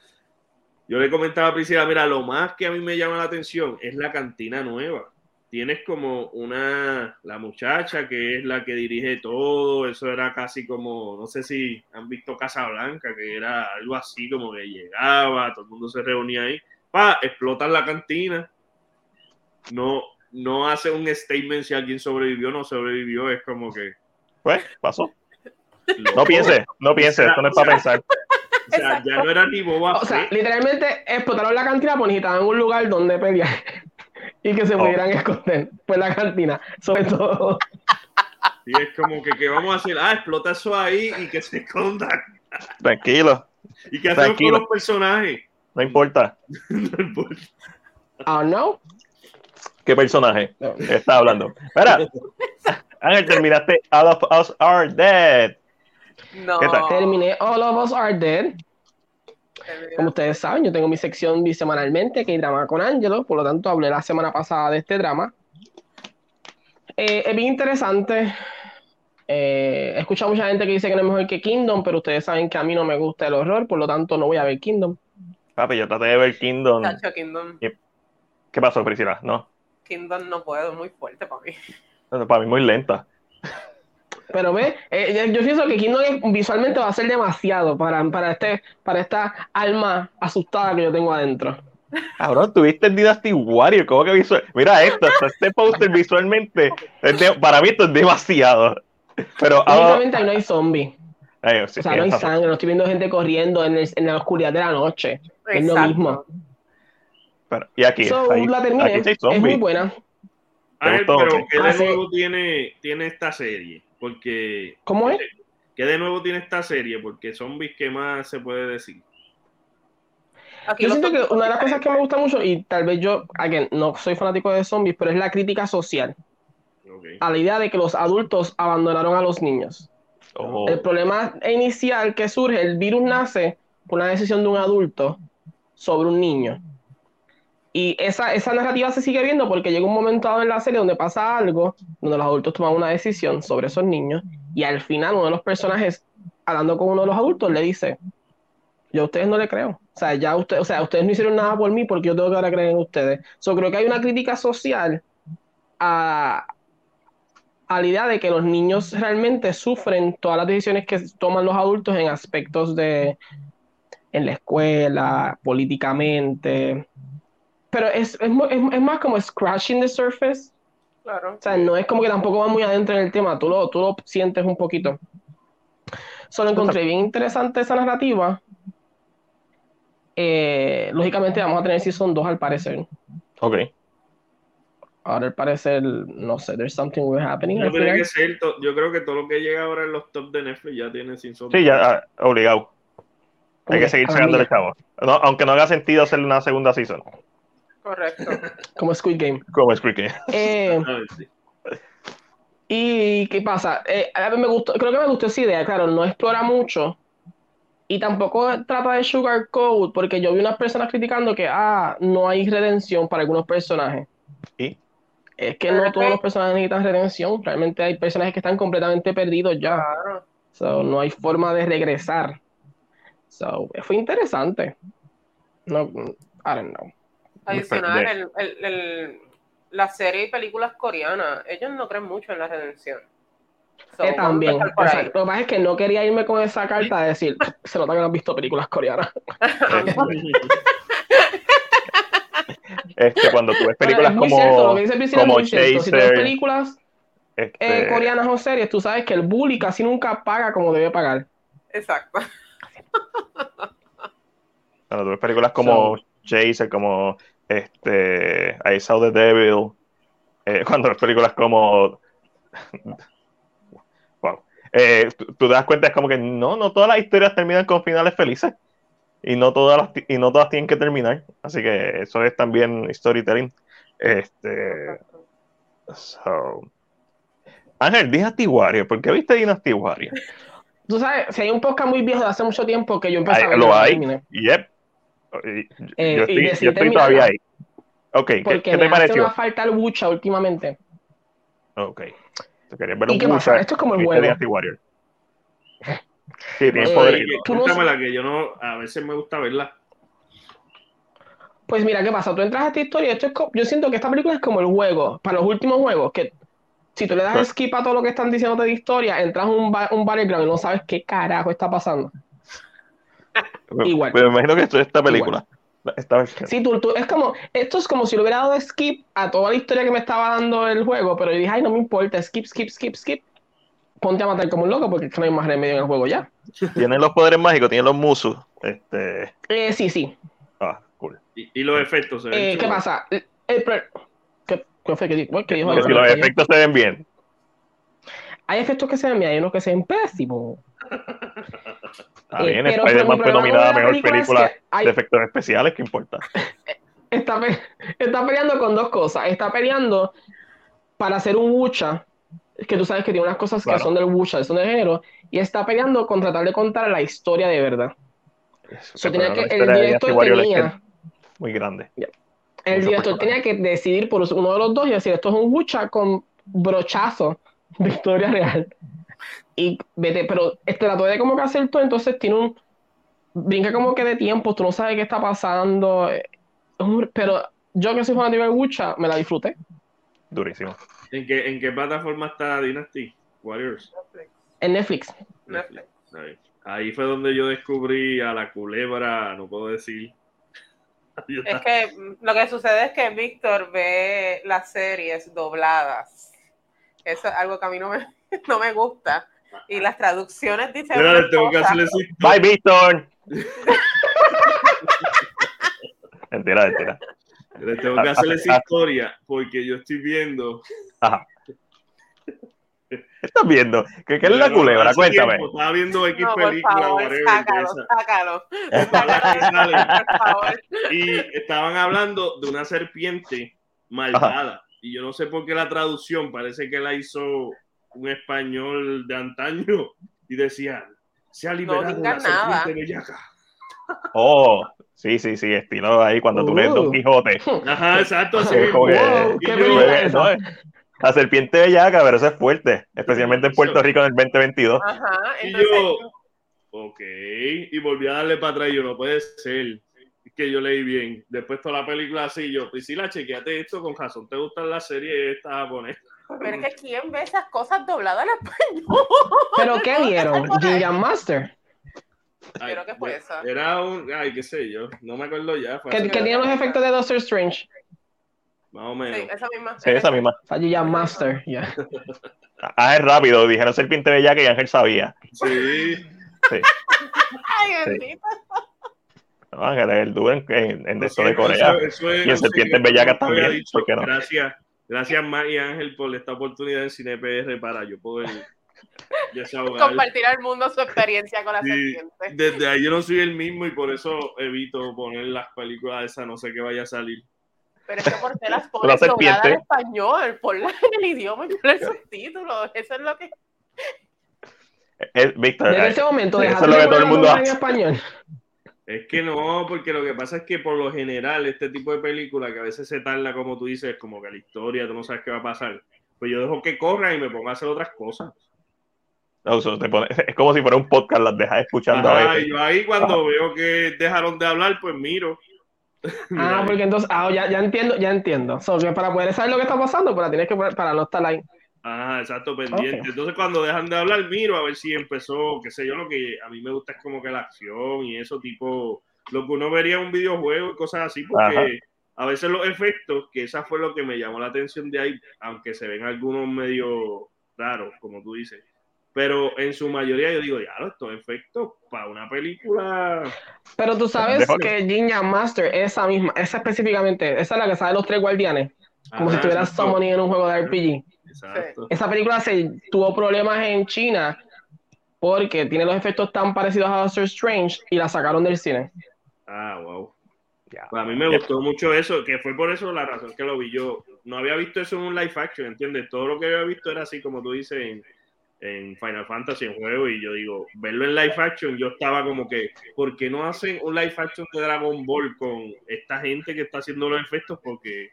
yo le comentaba a Priscila, mira, lo más que a mí me llama la atención es la cantina nueva. Tienes como una, la muchacha que es la que dirige todo, eso era casi como, no sé si han visto Casa Blanca, que era algo así como que llegaba, todo el mundo se reunía ahí, pa, explotan la cantina, no, no hace un statement si alguien sobrevivió o no sobrevivió, es como que... Pues, pasó. No piense, no piense, esto no es para pensar. O sea, ya no era ni boba. O sea, literalmente explotaron la cantina pues necesitaban un lugar donde pelear y que se oh. pudieran esconder. Pues la cantina, sobre todo. Y es como que, ¿qué vamos a hacer? Ah, explota eso ahí y que se escondan. Tranquilo. ¿Y qué hacemos con los personajes? No importa. no importa. Oh, no. ¿Qué personaje está hablando? Espera. Ángel, terminaste All of Us Are Dead. No. Terminé All of Us Are Dead. Como ustedes saben, yo tengo mi sección bisemanalmente que hay drama con Angelo, por lo tanto hablé la semana pasada de este drama. Eh, es bien interesante. Eh, he escuchado mucha gente que dice que no es mejor que Kingdom, pero ustedes saben que a mí no me gusta el horror, por lo tanto no voy a ver Kingdom. Papi, yo traté de ver Kingdom. Kingdom. ¿Qué pasó, Priscila? ¿No? Kingdom no puedo, muy fuerte para mí. Para mí muy lenta. Pero ve, eh, yo pienso que Kingdom visualmente va a ser demasiado para, para, este, para esta alma asustada que yo tengo adentro. Cabrón, tuviste el Dynasty Warrior, ¿cómo que visual? Mira esto, este póster visualmente, para mí esto es demasiado. Pero ahora... ahí no hay zombies. o sea, no hay sangre, no estoy viendo gente corriendo en, en la oscuridad de la noche. Es lo mismo. Pero, y aquí, ahí, la terminé, es muy buena. A ver, pero ¿qué de ah, nuevo tiene, tiene esta serie? Porque. ¿Cómo es? ¿Qué de nuevo tiene esta serie? Porque zombies, ¿qué más se puede decir? yo siento que una de las cosas que me gusta mucho, y tal vez yo, again, no soy fanático de zombies, pero es la crítica social. A la idea de que los adultos abandonaron a los niños. Oh. El problema inicial que surge, el virus nace por una decisión de un adulto sobre un niño. Y esa, esa narrativa se sigue viendo porque llega un momento dado en la serie donde pasa algo, donde los adultos toman una decisión sobre esos niños, y al final uno de los personajes, hablando con uno de los adultos, le dice, yo a ustedes no le creo. O sea, ya usted, o sea, ustedes no hicieron nada por mí porque yo tengo que ahora creer en ustedes. So, creo que hay una crítica social a, a la idea de que los niños realmente sufren todas las decisiones que toman los adultos en aspectos de en la escuela, políticamente, pero es, es, es, más como scratching the surface. Claro. O sea, no es como que tampoco va muy adentro en el tema, tú lo, tú lo sientes un poquito. Solo encontré bien interesante esa narrativa. Eh, lógicamente vamos a tener Season 2 al parecer. Ok. Ahora al parecer, no sé, there's something we're happening. No tiene que ser, yo creo que todo lo que llega ahora en los top de Netflix ya tiene Season 2. Sí, ya, ah, obligado. Hay que seguir sacando el chavo. No, aunque no haga sentido hacerle una segunda season. Correcto. Como Squid Game. Como Squid Game. Eh, ¿Y qué pasa? Eh, a mí me gustó, creo que me gustó esa idea, claro, no explora mucho y tampoco trata de sugarcoat, porque yo vi unas personas criticando que, ah, no hay redención para algunos personajes. ¿Y? Es que no todos los personajes necesitan redención, realmente hay personajes que están completamente perdidos ya. Claro. So, no hay forma de regresar. So, fue interesante. No, I don't know. Adicional, el, el, el, la serie y películas coreanas, ellos no creen mucho en la redención. So, Eh, también. a O sea, lo que pasa es que no quería irme con esa carta de decir, se nota que no has visto películas coreanas. Este, cuando tú ves películas es muy como, cierto, lo que dice como muy cierto. Si tú ves Chaser, películas este, eh, coreanas o series, tú sabes que el bully casi nunca paga como debe pagar. Exacto. cuando tú ves películas como Chaser, como este, I Saw the Devil, eh, cuando ves películas como wow, eh, tú, te das cuenta es como que no, no todas las historias terminan con finales felices y no todas las, y no todas tienen que terminar, así que eso es también storytelling. Este, so. Ángel, Dynasty Warrior, ¿por qué viste Dynasty Warrior? Tú sabes, si hay un podcast muy viejo de hace mucho tiempo que yo empecé a ver, lo hay, yep. Eh, yo estoy, yo todavía ahí. Ok, ¿qué, Porque qué te me hace pareció? una falta el Wucha últimamente. Ok. ¿Te querías ver ¿Y un qué pasa? Esto es como el juego. Dynasty Warrior. Sí, tiene Eh, poder. Oye, tú no- cuéntamela que yo no, a veces me gusta verla. Pues mira, ¿qué pasa? Tú entras a esta historia y esto es co- yo siento que esta película es como el juego, para los últimos juegos, que si tú le das skip a todo lo que están diciéndote de historia, entras a un, ba- un battleground y no sabes qué carajo está pasando. Igual. Me imagino que esto es esta película. Esta versión. Sí, tú, tú- es como, esto es como si le hubiera dado skip a toda la historia que me estaba dando el juego, pero yo dije, ay, no me importa, skip, skip, skip, skip. Ponte a matar como un loco porque es que no hay más remedio en el juego ya. Tienen los poderes mágicos, tienen los musus. Este. Eh, sí, sí. Ah, cool. Y, y los efectos. se ven Eh, ¿Qué pasa? El, el pro- ¿Qué, qué fue que dijo? ¿Qué dijo? Que si los efectos se ven bien. Hay efectos que se ven bien, hay unos que se ven pésimos. Está bien, pero Spider-Man fue nominada a mejor película es película que hay- de efectos especiales, ¿qué importa? está, pe- está peleando con dos cosas. Está peleando para hacer un Wucha, que tú sabes que tiene unas cosas Claro. que son del Wucha, son del género, y está peleando con tratar de contar la historia de verdad. So, El tenía que- el director tenía- muy grande. El Mucho director tenía que decidir por uno de los dos y decir, esto es un Wucha con brochazo de historia real. Y vete, pero este trató de como que hacer todo, entonces tiene un... Brinca como que de tiempo, tú no sabes qué está pasando. eh, Pero yo que soy fanático de Wucha, me la disfruté. Durísimo. ¿En qué, ¿En qué plataforma está Dynasty Warriors? En Netflix. Netflix. Ahí. Ahí fue donde yo descubrí a la culebra, no puedo decir. Es que lo que sucede es que Víctor ve las series dobladas. Eso es algo que a mí no me, no me gusta. Y las traducciones dicen. Mira, tengo que hacerle. Bye, Víctor. mentira, mentira. Le tengo que hacerle esa historia porque yo estoy viendo. Ajá. ¿Qué estás viendo? ¿Qué, qué es la culebra? Cuéntame. tiempo Estaba viendo X No, por película, favor, sácalo, sácalo. Por favor. y estaban hablando de una serpiente malvada. Y yo no sé por qué la traducción parece que la hizo un español de antaño y decía, se ha liberado la digas nada. serpiente bellaca. Oh, sí, sí, sí, estilo ahí cuando tú lees. Don Quijote. Ajá, exacto, así Wow, Y qué película es No? La serpiente bellaca, pero eso es fuerte, especialmente en Puerto Rico en el 2022. Ajá. Y Entonces, yo, ok, y volví a darle para atrás y yo, no puede ser. Que yo leí bien. Después toda la película así, yo, Priscila, chequeate esto con razón. ¿Te gusta la serie esta japonesa? Pero es que ¿quién ve esas cosas dobladas español? ¿Pero qué vieron? Ginga Master. Ay, Creo que fue esa. Era un, ay, qué sé yo, no me acuerdo ya. fue Que, que tiene los efectos de Doctor Strange. Más o menos. Sí, esa misma. Sí, esa misma. O sea, Ginga Master, ya. Ah, es rápido, dijeron serpiente bellaca y Ángel sabía. Sí, Sí. Ay, Sí. bendito. No, Ángel es el duro en, en, en de esto de Eso- Corea. eso es Y en Serpientes Bellacas que también, dicho. ¿por qué no? Gracias, gracias Mar y Ángel por esta oportunidad en CinePR para yo poder. Compartir al mundo su experiencia con la Sí. serpiente. Desde ahí yo no soy el mismo y por eso evito poner las películas esas, no sé qué vaya a salir. Pero es que por qué las pones dobladas en español, ponlas en el idioma y ponle el subtítulo. Eso es lo que. Es, Víctor, en ese momento, eso es lo que todo el mundo hace. en español. Es que no, porque lo que pasa es que por lo general este tipo de película que a veces se tarda, como tú dices, como que la historia, tú no sabes qué va a pasar, pues yo dejo que corra y me ponga a hacer otras cosas. es como si fuera un podcast, las dejas escuchando a veces. yo ahí cuando veo que dejaron de hablar, pues miro. ah, porque entonces, ah, ya, ya entiendo, ya entiendo. So, para poder saber lo que está pasando, pues tienes que para no estar ahí. Ah, exacto, pendiente. Entonces, cuando dejan de hablar, miro a ver si empezó, qué sé yo, lo que a mí me gusta es como que la acción y eso, tipo, lo que uno vería en un videojuego y cosas así, porque a veces los efectos, que esa fue lo que me llamó la atención de ahí, aunque se ven algunos medio raros, como tú dices, pero en su mayoría yo digo, ya, estos efectos para una película. Pero tú sabes que Jinja Master, esa misma, esa específicamente, esa es la que sabe los tres guardianes, como si estuvieras summoning en un juego de RPG. Esa película se tuvo problemas en China porque tiene los efectos tan parecidos a Doctor Strange y la sacaron del cine. Ah, wow. Pues a mí me gustó mucho eso, que fue por eso la razón que lo vi yo. No había visto eso en un live action, ¿entiendes? Todo lo que había visto era así, como tú dices, en, en Final Fantasy en juego. Y yo digo, verlo en live action, yo estaba como que, ¿por qué no hacen un live action de Dragon Ball con esta gente que está haciendo los efectos? Porque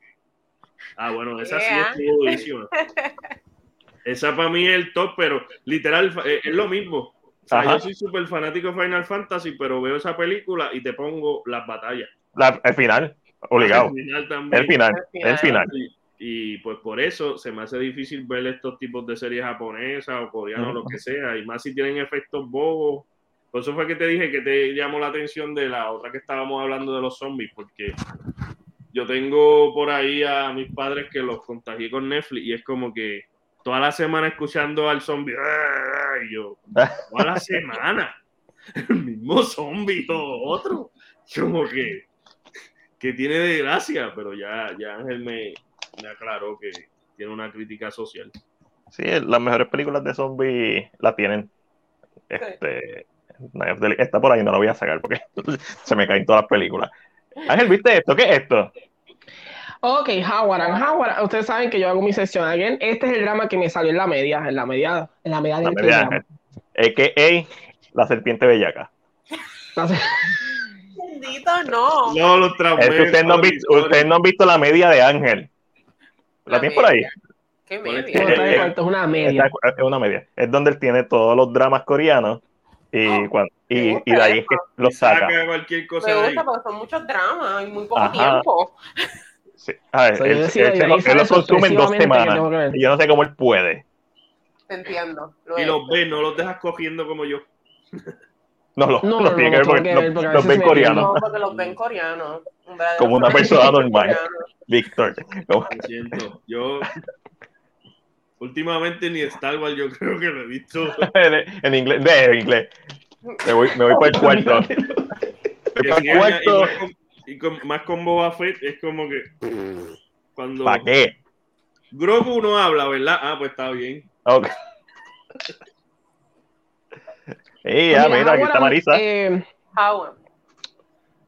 Ah, bueno, esa sí estuvo buenísima. Esa para mí es el top, pero literal eh, es lo mismo. O sea, yo soy súper fanático de Final Fantasy, pero veo esa película y te pongo las batallas. el final, obligado. El final también. El final, el final. Y, pues por eso se me hace difícil ver estos tipos de series japonesas o coreanas o lo que sea, y más si tienen efectos bobos. Por eso fue que te dije que te llamó la atención de la otra que estábamos hablando de los zombies, porque yo tengo por ahí a mis padres que los contagié con Netflix y es como que toda la semana escuchando al zombie y yo, toda la semana, el mismo zombie o otro, como que, que tiene de gracia, pero ya, ya Ángel me, aclaró que tiene una crítica social. Sí, las mejores películas de zombies la tienen. Este, está por ahí, no lo voy a sacar porque se me caen todas las películas. Ángel, ¿viste esto? ¿Qué es esto? Ok, Howard and Howard. Ustedes saben que yo hago mi sesión again. Este es el drama que me salió en la media, en la media, en la media de AKA la serpiente bellaca. Bendito, no. No, lo Ustedes no, han visto, usted no han visto la media de Ángel. ¿La, tienes por ahí? ¿Qué media? Es una media. Es una media. Es donde él tiene todos los dramas coreanos y, oh, cuando, y, y, de ahí es que los saca. cualquier cosa me gusta porque son muchos dramas y muy poco tiempo. Sí. A ver, él, él, lo consume en dos semanas. Y yo no sé cómo él puede. Te entiendo. y los ves, no los dejas cogiendo como yo. No, los, no, los tiene que ver porque, los, ven coreanos. No, porque los ven coreanos. Como una persona normal. Víctor. Lo siento. Yo Últimamente ni Star Wars yo creo que lo he visto. en, inglés, de inglés. Me voy, me voy para el cuarto. el cuarto. Y, con, más con Boba Fett es como que cuando ¿Para qué? Grogu no habla, ¿verdad? Ah, pues está bien. Ok. Sí, ya, mira, aquí está Marisa. Eh,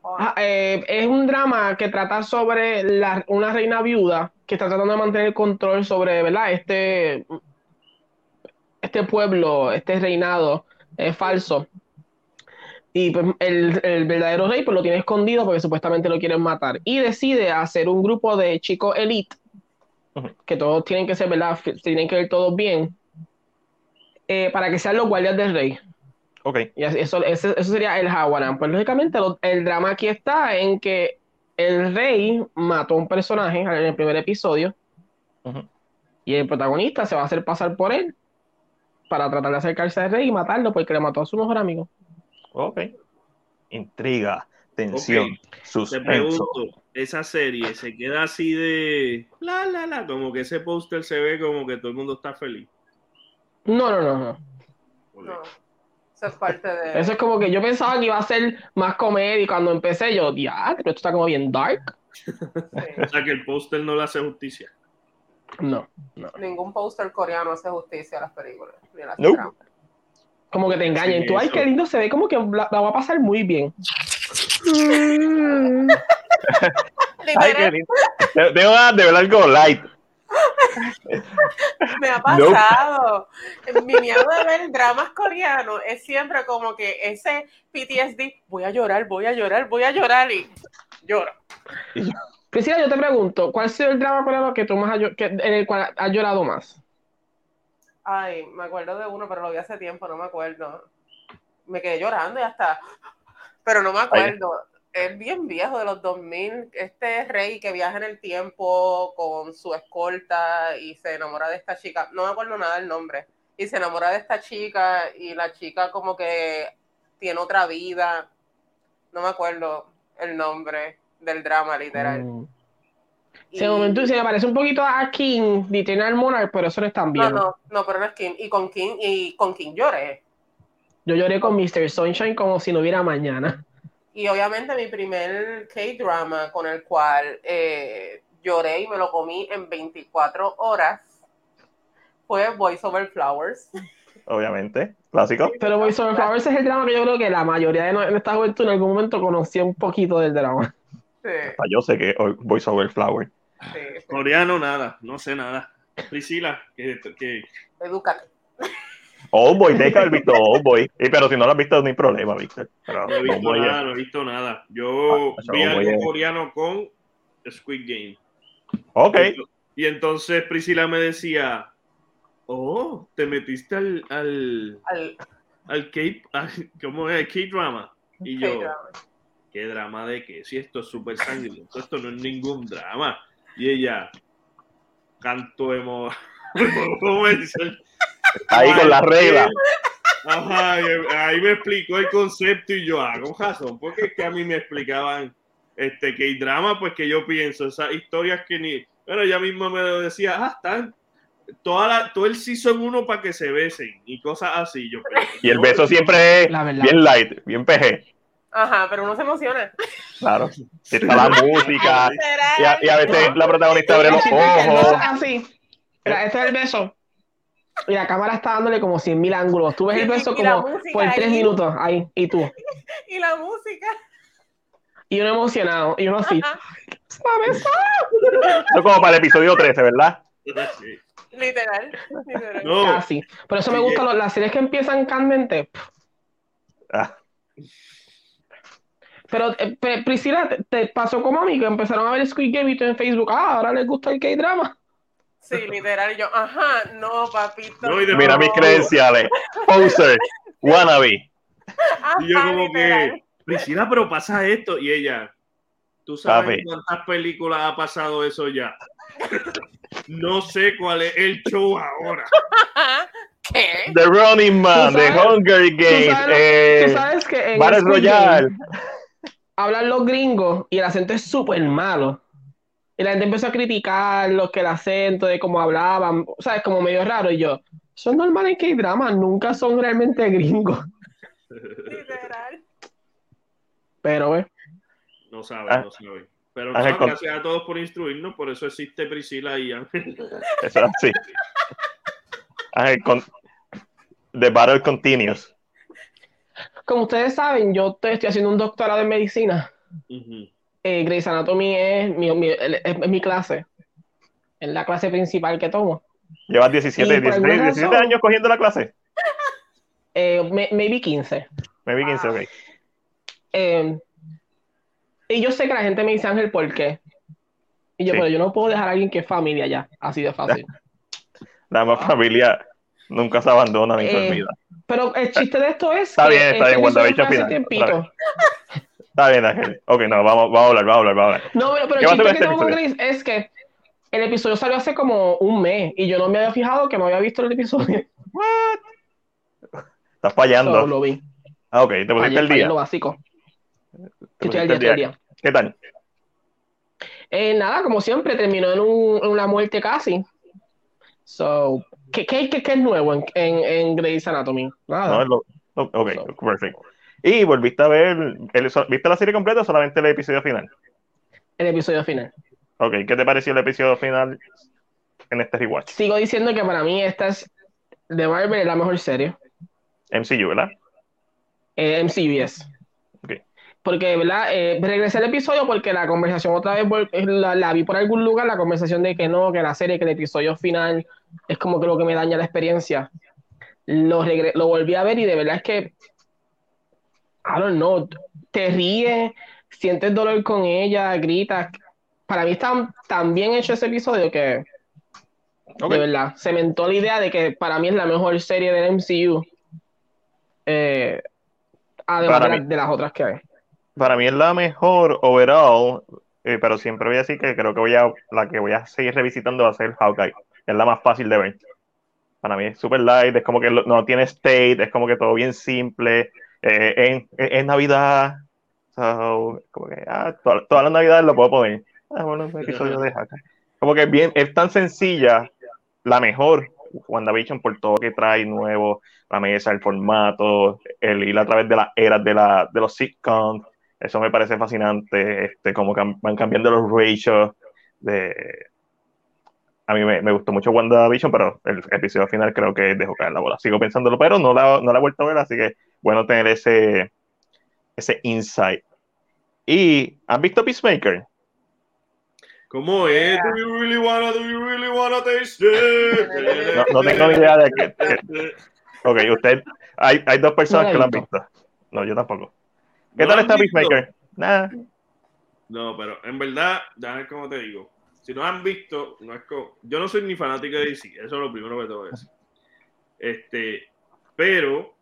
Ah, eh, es un drama que trata sobre la, una reina viuda que está tratando de mantener el control sobre, ¿verdad? Este, este pueblo, este reinado es falso. Y pues, el, el, verdadero rey pues, lo tiene escondido porque supuestamente lo quieren matar. Y decide hacer un grupo de chicos elite, que todos tienen que ser, ¿verdad? Tienen que ver todos bien, eh, para que sean los guardias del rey. Ok. Y eso, eso, sería el Hawaran. Pues lógicamente el drama aquí está en que el rey mató a un personaje en el primer episodio y el protagonista se va a hacer pasar por él para tratar de acercarse al rey y matarlo porque le mató a su mejor amigo. Ok. Intriga, tensión, suspenso. Te pregunto, esa serie se queda así de la la la, como que ese póster se ve como que todo el mundo está feliz. No, no, no, no. no. Eso es parte de. Eso es como que yo pensaba que iba a ser más comedia y cuando empecé yo, ya, pero esto está como bien dark. o sea que el póster no le hace justicia. No, no. Ningún póster coreano hace justicia a las películas. Ni a las Como que te engañen. Tú, ay, qué lindo se ve, como que la, va a pasar muy bien. Ay, qué lindo. Tengo ganas de ver algo light. Me ha pasado. Mi miedo de ver dramas coreanos es siempre como que ese PTSD, voy a llorar, voy a llorar, voy a llorar y lloro. Priscila, yo te pregunto, ¿cuál ha sido el drama coreano que tú más que, en el cual has llorado más? Ay, me acuerdo de uno, pero lo vi hace tiempo, no me acuerdo. Me quedé llorando y hasta. Pero no me acuerdo. Es bien viejo, de los 2000. Este rey que viaja en el tiempo con su escolta y se enamora de esta chica. No me acuerdo nada del nombre. Y se enamora de esta chica y la chica como que tiene otra vida. No me acuerdo el nombre del drama, literal. Mm. De momento se me parece un poquito a King de Eternal Monarch, pero eso no es tan No, bien. no, no, pero no es King. Y con King, y con King lloré. Yo lloré con Mr. Sunshine como si no hubiera mañana. Y obviamente mi primer K-drama con el cual eh, lloré y me lo comí en 24 horas fue Voice Over Flowers. Obviamente. Clásico. Pero Voice Over Flowers es el drama que yo creo que la mayoría de nuestra juventud en algún momento conocía un poquito del drama. Sí, Hasta Yo sé que Voice Over Flower. Sí. Coreano, nada, no sé nada. Priscila, que, que Edúcate. Old Boy, que haber visto Old Boy. Y, pero si no lo has visto, no hay problema, Víctor. No he visto nada, no he visto nada. Yo Ah, vi algo coreano con Squid Game. Ok. Y entonces Priscila me decía, oh, te metiste al, al, Al al K, al- ¿cómo es? K-drama. Y yo. ¿qué drama de qué? Si esto es súper sangriento, esto no es ningún drama. Y ella, canto emo... Ahí con las reglas. Ajá, y ahí me explicó el concepto y yo, ah, con razón, porque es que a mí me explicaban este que hay drama, pues que yo pienso, esas historias que ni, bueno, ella misma me lo decía, ah, están toda la, todo el season uno para que se besen y cosas así. Yo, pero, Y el beso siempre es La bien light, bien PG. Ajá, pero uno se emociona. Claro. Está la música. Y a, y a veces la protagonista abre los El beso ojos. así. Mira, este es el beso. Y la cámara está dándole como 100.000 ángulos. Tú ves el Y- beso y como por tres ahí. minutos. Ahí, y tú. Y la música. Y uno emocionado. Y uno así. Ajá, ¡Va a besar! Eso es como para el episodio 13, ¿verdad? sí. literal. literal. No, Casi. Por eso me gustan los- las series que empiezan candentes. Ah, Pero, eh, Priscila, ¿te, te pasó como a mí que empezaron a ver Squid Game y tú en Facebook? Ah, ahora les gusta el K-drama. Sí, literal. Y yo, ajá, no, papito. No, mira mis credenciales. Poser, wannabe. Ajá, y yo como literal. que, Priscila, pero pasa esto, y ella, ¿tú sabes Papi. cuántas películas ha pasado eso ya? no sé cuál es el show ahora. ¿Qué? The Running Man, Tú The Hunger Tú Games, sabes, eh, tú sabes que en Royale. Hablan los gringos y el acento es súper malo. Y la gente empezó a criticar lo que el acento, de cómo hablaban, ¿sabes? Como medio raro. Y yo, son normal en K-drama, nunca son realmente gringos. Literal. Ah, Pero, ve, No sabe, Ah. no sabe. Pero no, con- gracias a todos por instruirnos, por eso existe Priscila y Ángel. Eso es así. Ángel, con- The Battle Continues. Como ustedes saben, yo te- estoy haciendo un doctorado en medicina. Eh, Grey's Anatomy es mi, mi- es- es mi clase. Es la clase principal que tomo. Llevas 17, Y por 16, alguna 17 razón- años cogiendo la clase. Eh, me- maybe 15. Maybe 15, ok. Eh, y yo sé que la gente me dice, Ángel, ¿por qué? Y yo, Sí. pero yo no puedo dejar a alguien que es familia ya, así de fácil. La más familia nunca se abandona ni se Eh, olvida. Pero el chiste de esto es Está que bien, está este bien, WandaVision final, Está bien, Ángel. Ok, no, vamos, vamos a hablar, vamos a hablar, vamos a hablar. No, pero, pero ¿Qué el chiste que este tengo con? Grace es que el episodio salió hace como un mes y yo no me había fijado que no había visto el episodio. Estás fallando. So, lo vi. Ah, ok, te pusiste el día. lo básico. Estoy pusiste al día, el estoy al día. ¿Qué tal? Eh, nada, como siempre, terminó en, un- en una muerte casi. So, ¿qué, qué, qué- qué es nuevo en, en, en Grey's Anatomy? Nada. No, lo- ok, So. perfecto. Y volviste a ver, el- ¿viste la serie completa o solamente el episodio final? El episodio final. Ok, ¿qué te pareció el episodio final en este rewatch? Sigo diciendo que para mí esta es de Marvel la mejor serie. MCU, ¿verdad? Eh, MCU, yes. Ok. porque, ¿verdad? Eh, regresé al episodio porque la conversación otra vez la, vi por algún lugar, la conversación de que no, que la serie, que el episodio final es como que lo que me daña la experiencia. Lo, lo volví a ver y de verdad es que, I don't know, te ríes, sientes dolor con ella, gritas. Para mí está tan bien hecho ese episodio que, de verdad, cementó la idea de que para mí es la mejor serie del MCU. Eh, además de, las otras que hay. Para mí es la mejor overall, eh, pero siempre voy a decir que creo que voy a la que voy a seguir revisitando va a ser Hawkeye, es la más fácil de ver. Para mí es super light, es como que no tiene state, es como que todo bien simple. Eh, en, Navidad, como que ah, todas las Navidades lo puedo poner. Ah, bueno, un episodio de. Como que bien, es tan sencilla, la mejor WandaVision por todo que trae nuevo, la mesa, el formato, el ir a través de las eras de, la, de los sitcoms, eso me parece fascinante, este, como van cambiando los ratios de... A mí me, gustó mucho WandaVision, pero el episodio final creo que dejó caer la bola. Sigo pensándolo, pero no la, no la he vuelto a ver, así que bueno tener ese, ese insight. ¿Y han visto Peacemaker? ¿Cómo es? Do you really wanna, do you really wanna taste it? No, tengo ni idea de qué. ok, usted. Hay, hay dos personas que lo han visto. No, yo tampoco. ¿Qué tal está Peacemaker? Nada. No, pero en verdad, déjame como te digo. Si no han visto, no es como, yo no soy ni fanático de DC, eso es lo primero que te voy a decir. Este, pero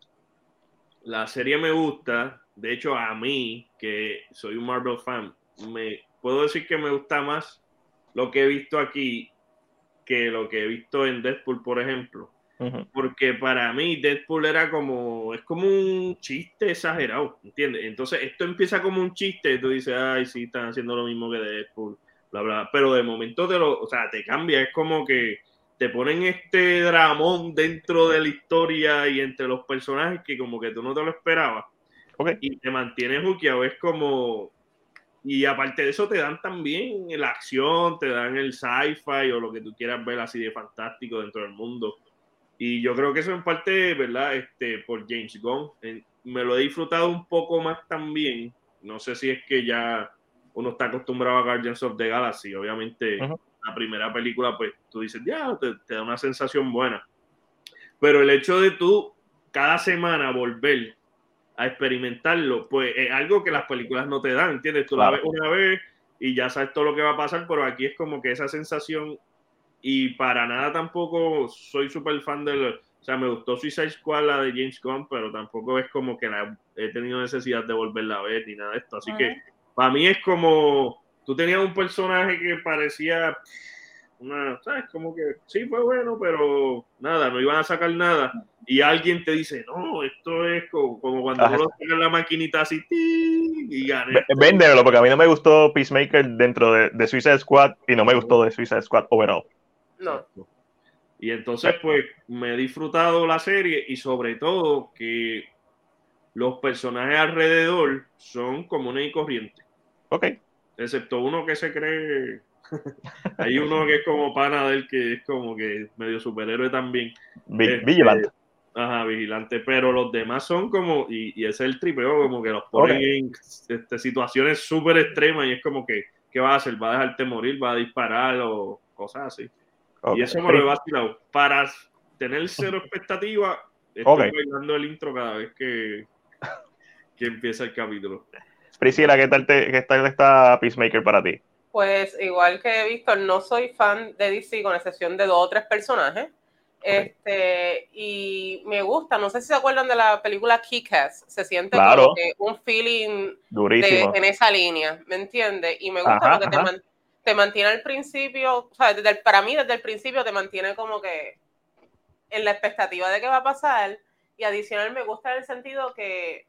la serie me gusta. De hecho, a mí, que soy un Marvel fan, me puedo decir que me gusta más lo que he visto aquí que lo que he visto en Deadpool, por ejemplo. Porque para mí Deadpool era como, es como un chiste exagerado, ¿entiendes? Entonces esto empieza como un chiste, tú dices, ay, sí, están haciendo lo mismo que Deadpool, bla, bla, pero de momento te lo, o sea, te cambia, es como que te ponen este dramón dentro de la historia y entre los personajes que como que tú no te lo esperabas. Y te mantienes juqueado, es como, y aparte de eso, te dan también la acción, te dan el sci-fi o lo que tú quieras ver así de fantástico dentro del mundo. Y yo creo que eso en parte, ¿verdad? Este, por James Gunn. me lo he disfrutado un poco más también. No sé si es que ya uno está acostumbrado a Guardians of the Galaxy. Obviamente, la primera película, pues tú dices, ya, te, te da una sensación buena. Pero el hecho de tú cada semana volver a experimentarlo, pues es algo que las películas no te dan, ¿entiendes? Tú la ves una vez y ya sabes todo lo que va a pasar, pero aquí es como que esa sensación y para nada tampoco soy súper fan del, o sea, me gustó Suicide Squad, la de James Gunn, pero tampoco es como que la, he tenido necesidad de volverla a ver ni nada de esto, así que para mí es como, tú tenías un personaje que parecía una, ¿sabes? Como que sí fue bueno, pero nada, no iban a sacar nada. Y alguien te dice, no, esto es como, cuando uno saca la maquinita así y gané. Véndemelo, porque a mí no me gustó Peacemaker dentro de, de Suicide Squad y no me gustó de Suicide Squad overall. No. Y entonces, pues, me he disfrutado la serie y sobre todo que los personajes alrededor son comunes y corrientes. Ok. Excepto uno que se cree Hay uno que es como pana del que es como que medio superhéroe también. Este, vigilante. Ajá, vigilante, pero los demás son como, y, ese es el tripeo, como que los ponen en este, situaciones súper extremas y es como que, ¿qué va a hacer? ¿Va a dejarte morir? ¿Va a disparar? O cosas así. Y eso me lo he vacilado. Para tener cero expectativa, estoy bailando el intro cada vez que, que empieza el capítulo. Priscila, ¿qué tal, te, qué tal está Peacemaker para ti? Pues igual que Víctor, no soy fan de DC con excepción de dos o tres personajes. Este, y me gusta, no sé si se acuerdan de la película Kick-Ass, se siente como que un feeling en esa línea, ¿me entiendes? Y me gusta porque te, mantiene al principio, o sea, desde para mí desde el principio te mantiene como que en la expectativa de qué va a pasar y adicional me gusta en el sentido que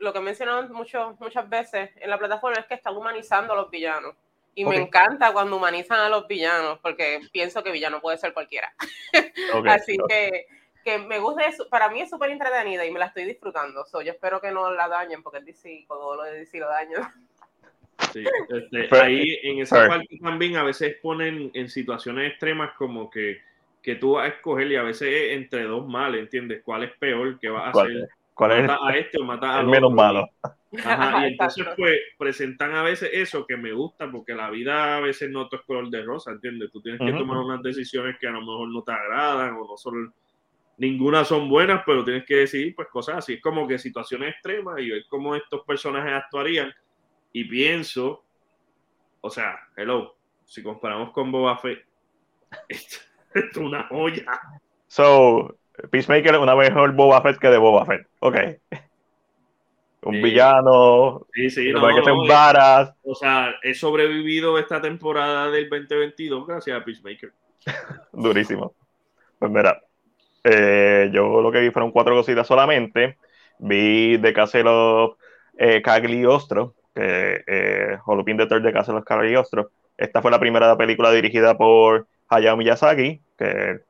lo que he mencionado mucho, muchas veces en la plataforma es que están humanizando a los villanos. Y me encanta cuando humanizan a los villanos, porque pienso que villano puede ser cualquiera. Así que, que, me gusta eso. Para mí es súper entretenida y me la estoy disfrutando. yo espero que no la dañen, porque es DC, todo lo de DC lo dañan. Sí, este, ahí en esa parte también a veces ponen en situaciones extremas como que, que tú vas a escoger y a veces entre dos males, ¿entiendes? ¿Cuál es peor? ¿Qué vas a hacer? ¿Cuál es a este o matar a el menos malo? Ajá, y entonces pues presentan a veces eso que me gusta porque la vida a veces no es color de rosa, ¿entiendes? Tú tienes que tomar unas decisiones que a lo mejor no te agradan o no son, ninguna son buenas, pero tienes que decidir pues cosas así, es como que situaciones extremas y ver cómo estos personajes actuarían y pienso, o sea, hello, si comparamos con Boba Fett, esto, es una joya. So, Peacemaker es una mejor Boba Fett que de Boba Fett, ok un villano, sí, sí, no, que un varas. O sea, he sobrevivido esta temporada del 2022 gracias a Peacemaker. Durísimo. Pues mira, eh, yo lo que vi fueron cuatro cositas solamente. Vi de Caselo eh, Cagliostro, que, eh, Holopin de Third de Caselo Cagliostro. Esta fue la primera película dirigida por Hayao Miyazaki, que es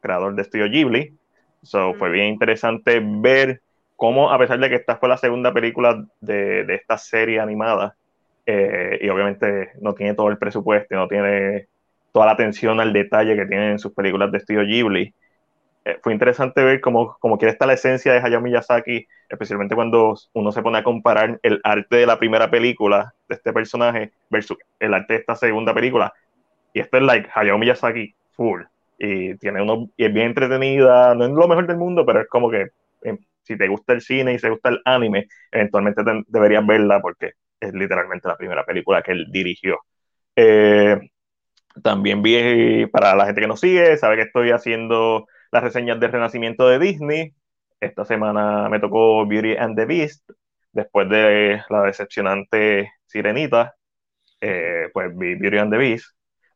creador de Studio Ghibli. So, fue bien interesante ver cómo, a pesar de que esta fue la segunda película de, de esta serie animada, eh, y obviamente no tiene todo el presupuesto, no tiene toda la atención al detalle que tienen en sus películas de estilo Ghibli, eh, fue interesante ver cómo, cómo quiere estar la esencia de Hayao Miyazaki, especialmente cuando uno se pone a comparar el arte de la primera película de este personaje versus el arte de esta segunda película. Y esto es like Hayao Miyazaki full. Y tiene uno, es bien entretenida, no es lo mejor del mundo, pero es como que em, si te gusta el cine y te gusta el anime, eventualmente deberías verla porque es literalmente la primera película que él dirigió. Eh, también vi, para la gente que nos sigue, sabe que estoy haciendo las reseñas de Renacimiento de Disney. Esta semana me tocó Beauty and the Beast, después de la decepcionante Sirenita, eh, pues vi Beauty and the Beast.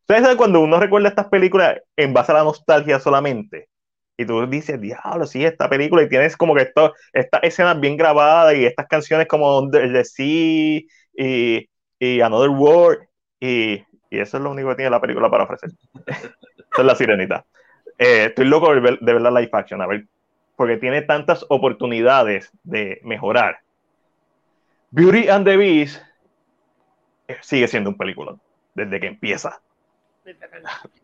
Saben cuando uno recuerda estas películas en base a la nostalgia solamente, y tú dices, diablo, sí, esta película, y tienes como que esto, estas escenas bien grabadas y estas canciones como The Sea y, y Another World, y, y, eso es lo único que tiene la película para ofrecer. Esa es la sirenita. Eh, estoy loco de ver, de ver la live action, a ver, porque tiene tantas oportunidades de mejorar. Beauty and the Beast eh, sigue siendo un película desde que empieza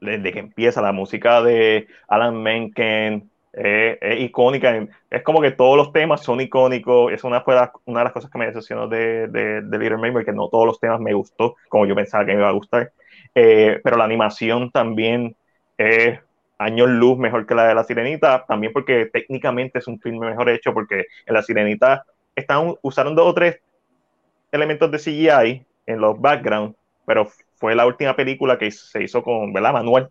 desde que empieza la música de Alan Menken eh, es icónica, es como que todos los temas son icónicos, es una, una de las cosas que me decepcionó de, de, de Little Mermaid, que no todos los temas me gustó como yo pensaba que me iba a gustar, eh, pero la animación también es años luz mejor que la de La Sirenita, también porque técnicamente es un filme mejor hecho, porque en La Sirenita están usando dos o tres elementos de CGI en los backgrounds, pero fue la última película que se hizo con, ¿verdad? Manuel.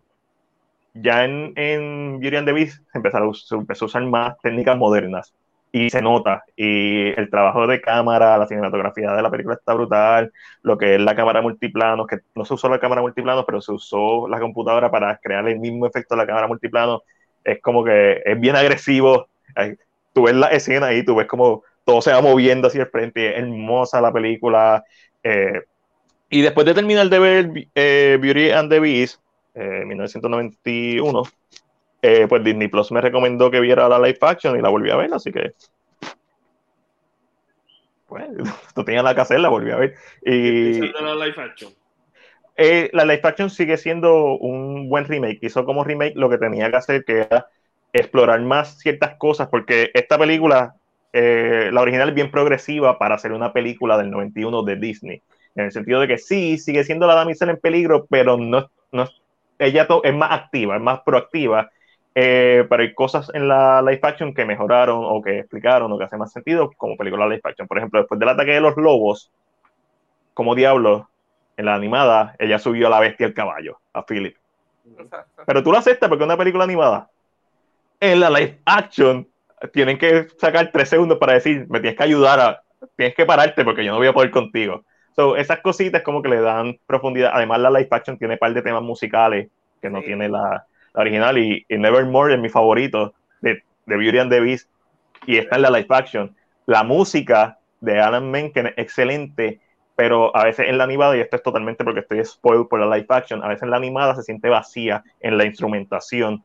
Ya en, en Beauty and the Beast empezaron, se empezó a usar más técnicas modernas y se nota. Y el trabajo de cámara, la cinematografía de la película está brutal. Lo que es la cámara multiplano, que no se usó la cámara multiplano, pero se usó la computadora para crear el mismo efecto de la cámara multiplano. Es como que es bien agresivo. Tú ves la escena ahí, tú ves como todo se va moviendo hacia el frente. Es hermosa la película. Eh, y después de terminar de ver eh, Beauty and the Beast, eh, 1991, eh, pues Disney Plus me recomendó que viera la live action y la volví a ver, así que. Pues, no tenía nada que hacer, la volví a ver. Y, la live action? Eh, la live action sigue siendo un buen remake. Hizo como remake lo que tenía que hacer, que era explorar más ciertas cosas, porque esta película, la original es bien progresiva para hacer una película del 91 de Disney en el sentido de que sí, sigue siendo la damisela en peligro, pero no, no ella es más activa, es más proactiva, eh, pero hay cosas en la live action que mejoraron o que explicaron o que hacen más sentido como película live action. Por ejemplo, después del ataque de los lobos, como diablo, en la animada, ella subió a la bestia al caballo, a Philip. Pero tú lo aceptas porque es una película animada. En la live action, tienen que sacar tres segundos para decir, me tienes que ayudar a, tienes que pararte porque yo no voy a poder contigo. So, esas cositas como que le dan profundidad. Además, la live action tiene un par de temas musicales que no tiene la, original. Y, Nevermore es mi favorito de, de, Beauty and the Beast. Y está en la live action. La música de Alan Menken es excelente, pero a veces en la animada, y esto es totalmente porque estoy spoiled por la live action, a veces en la animada se siente vacía en la instrumentación.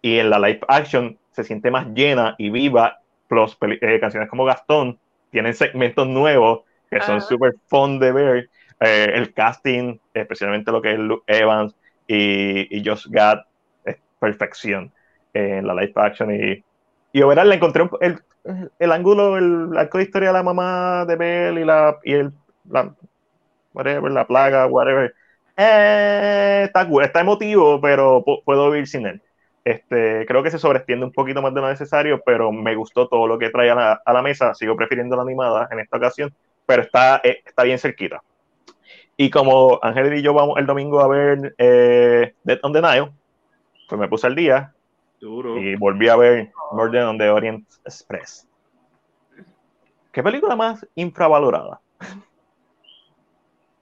Y en la live action se siente más llena y viva. Plus, eh, canciones como Gastón tienen segmentos nuevos que son súper fun de ver. Eh, el casting, especialmente lo que es Luke Evans y, y Josh Gad, es perfección en la live action y y overall le encontré el, el ángulo, el arco de historia de la mamá de Bell y la, y el, la, whatever, la plaga, whatever. Eh, está, está emotivo, pero puedo vivir sin él. Este, creo que se sobreestiende un poquito más de lo necesario, pero me gustó todo lo que trae a la, a la mesa. Sigo prefiriendo la animada en esta ocasión, pero está, eh, está bien cerquita. Y como Ángel y yo vamos el domingo a ver eh, Dead on the Nile, pues me puse al día y volví a ver Murder on the Orient Express. ¿Qué película más infravalorada?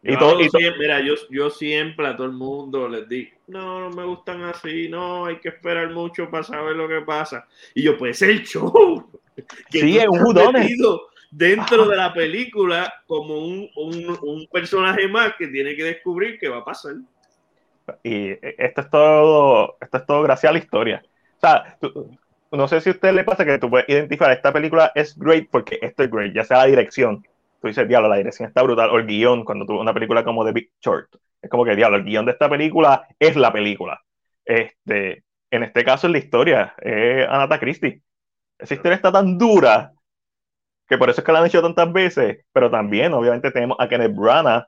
y todo, y siempre, mira, yo, yo siempre a todo el mundo les digo, no, no me gustan así, no, hay que esperar mucho para saber lo que pasa. Y yo, pues el show. Que sí, es un dentro de la película como un, un, personaje más que tiene que descubrir qué va a pasar. Y esto es todo, esto es todo gracias a la historia. O sea, no sé si a usted le pasa que tú puedes identificar esta película es great porque esto es great, ya sea la dirección. Tú dices, diablo, la dirección está brutal. O el guion, cuando tuvo una película como The Big Short. Es como que, diablo, el guion de esta película es la película. Este, en este caso es la historia, es Anata Christie. Esa historia está tan dura que por eso es que la han hecho tantas veces, pero también obviamente tenemos a Kenneth Branagh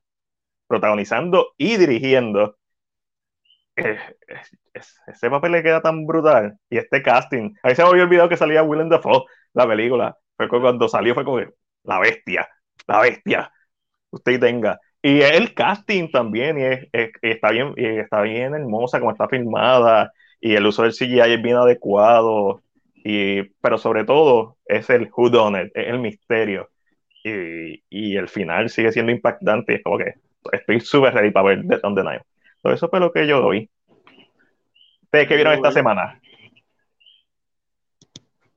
protagonizando y dirigiendo. ese papel le queda tan brutal. Y este casting, ahí se me había olvidado que salía Willem Dafoe, la película. Fue cuando salió fue como la bestia, la bestia. Usted tenga. Y el casting también, y, está bien, está bien hermosa como está filmada, y el uso del CGI es bien adecuado. Y, pero sobre todo es el who done it, es el misterio. Y, y, el final sigue siendo impactante. Es como que estoy súper ready para ver on the. Todo eso fue lo que yo doy. ¿Ustedes qué vieron esta semana?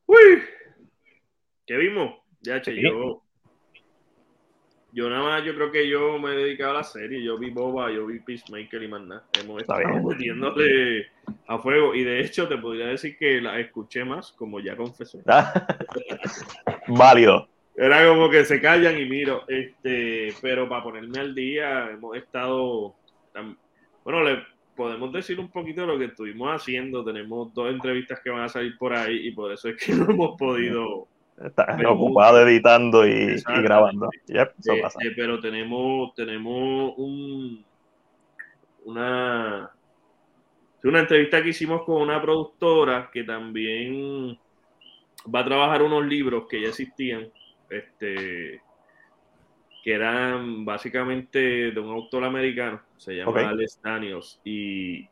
Uy, ¿qué vimos? Ya, che, yo, yo nada más, yo creo que yo me he dedicado a la serie. Yo vi Boba, yo vi Peacemaker y más nada. Hemos estado metiéndole a fuego. Y de hecho, te podría decir que la escuché más, como ya confesé. Válido. Era como que se callan y miro. Este, pero para ponerme al día, hemos estado. bueno, le podemos decir un poquito de lo que estuvimos haciendo. Tenemos dos entrevistas que van a salir por ahí y por eso es que no hemos podido Está ocupado editando y, grabando. Eh, eh, pero tenemos, tenemos un, una, una entrevista que hicimos con una productora que también va a trabajar unos libros que ya existían, este, que eran básicamente de un autor americano, se llama Alex Daniels, y,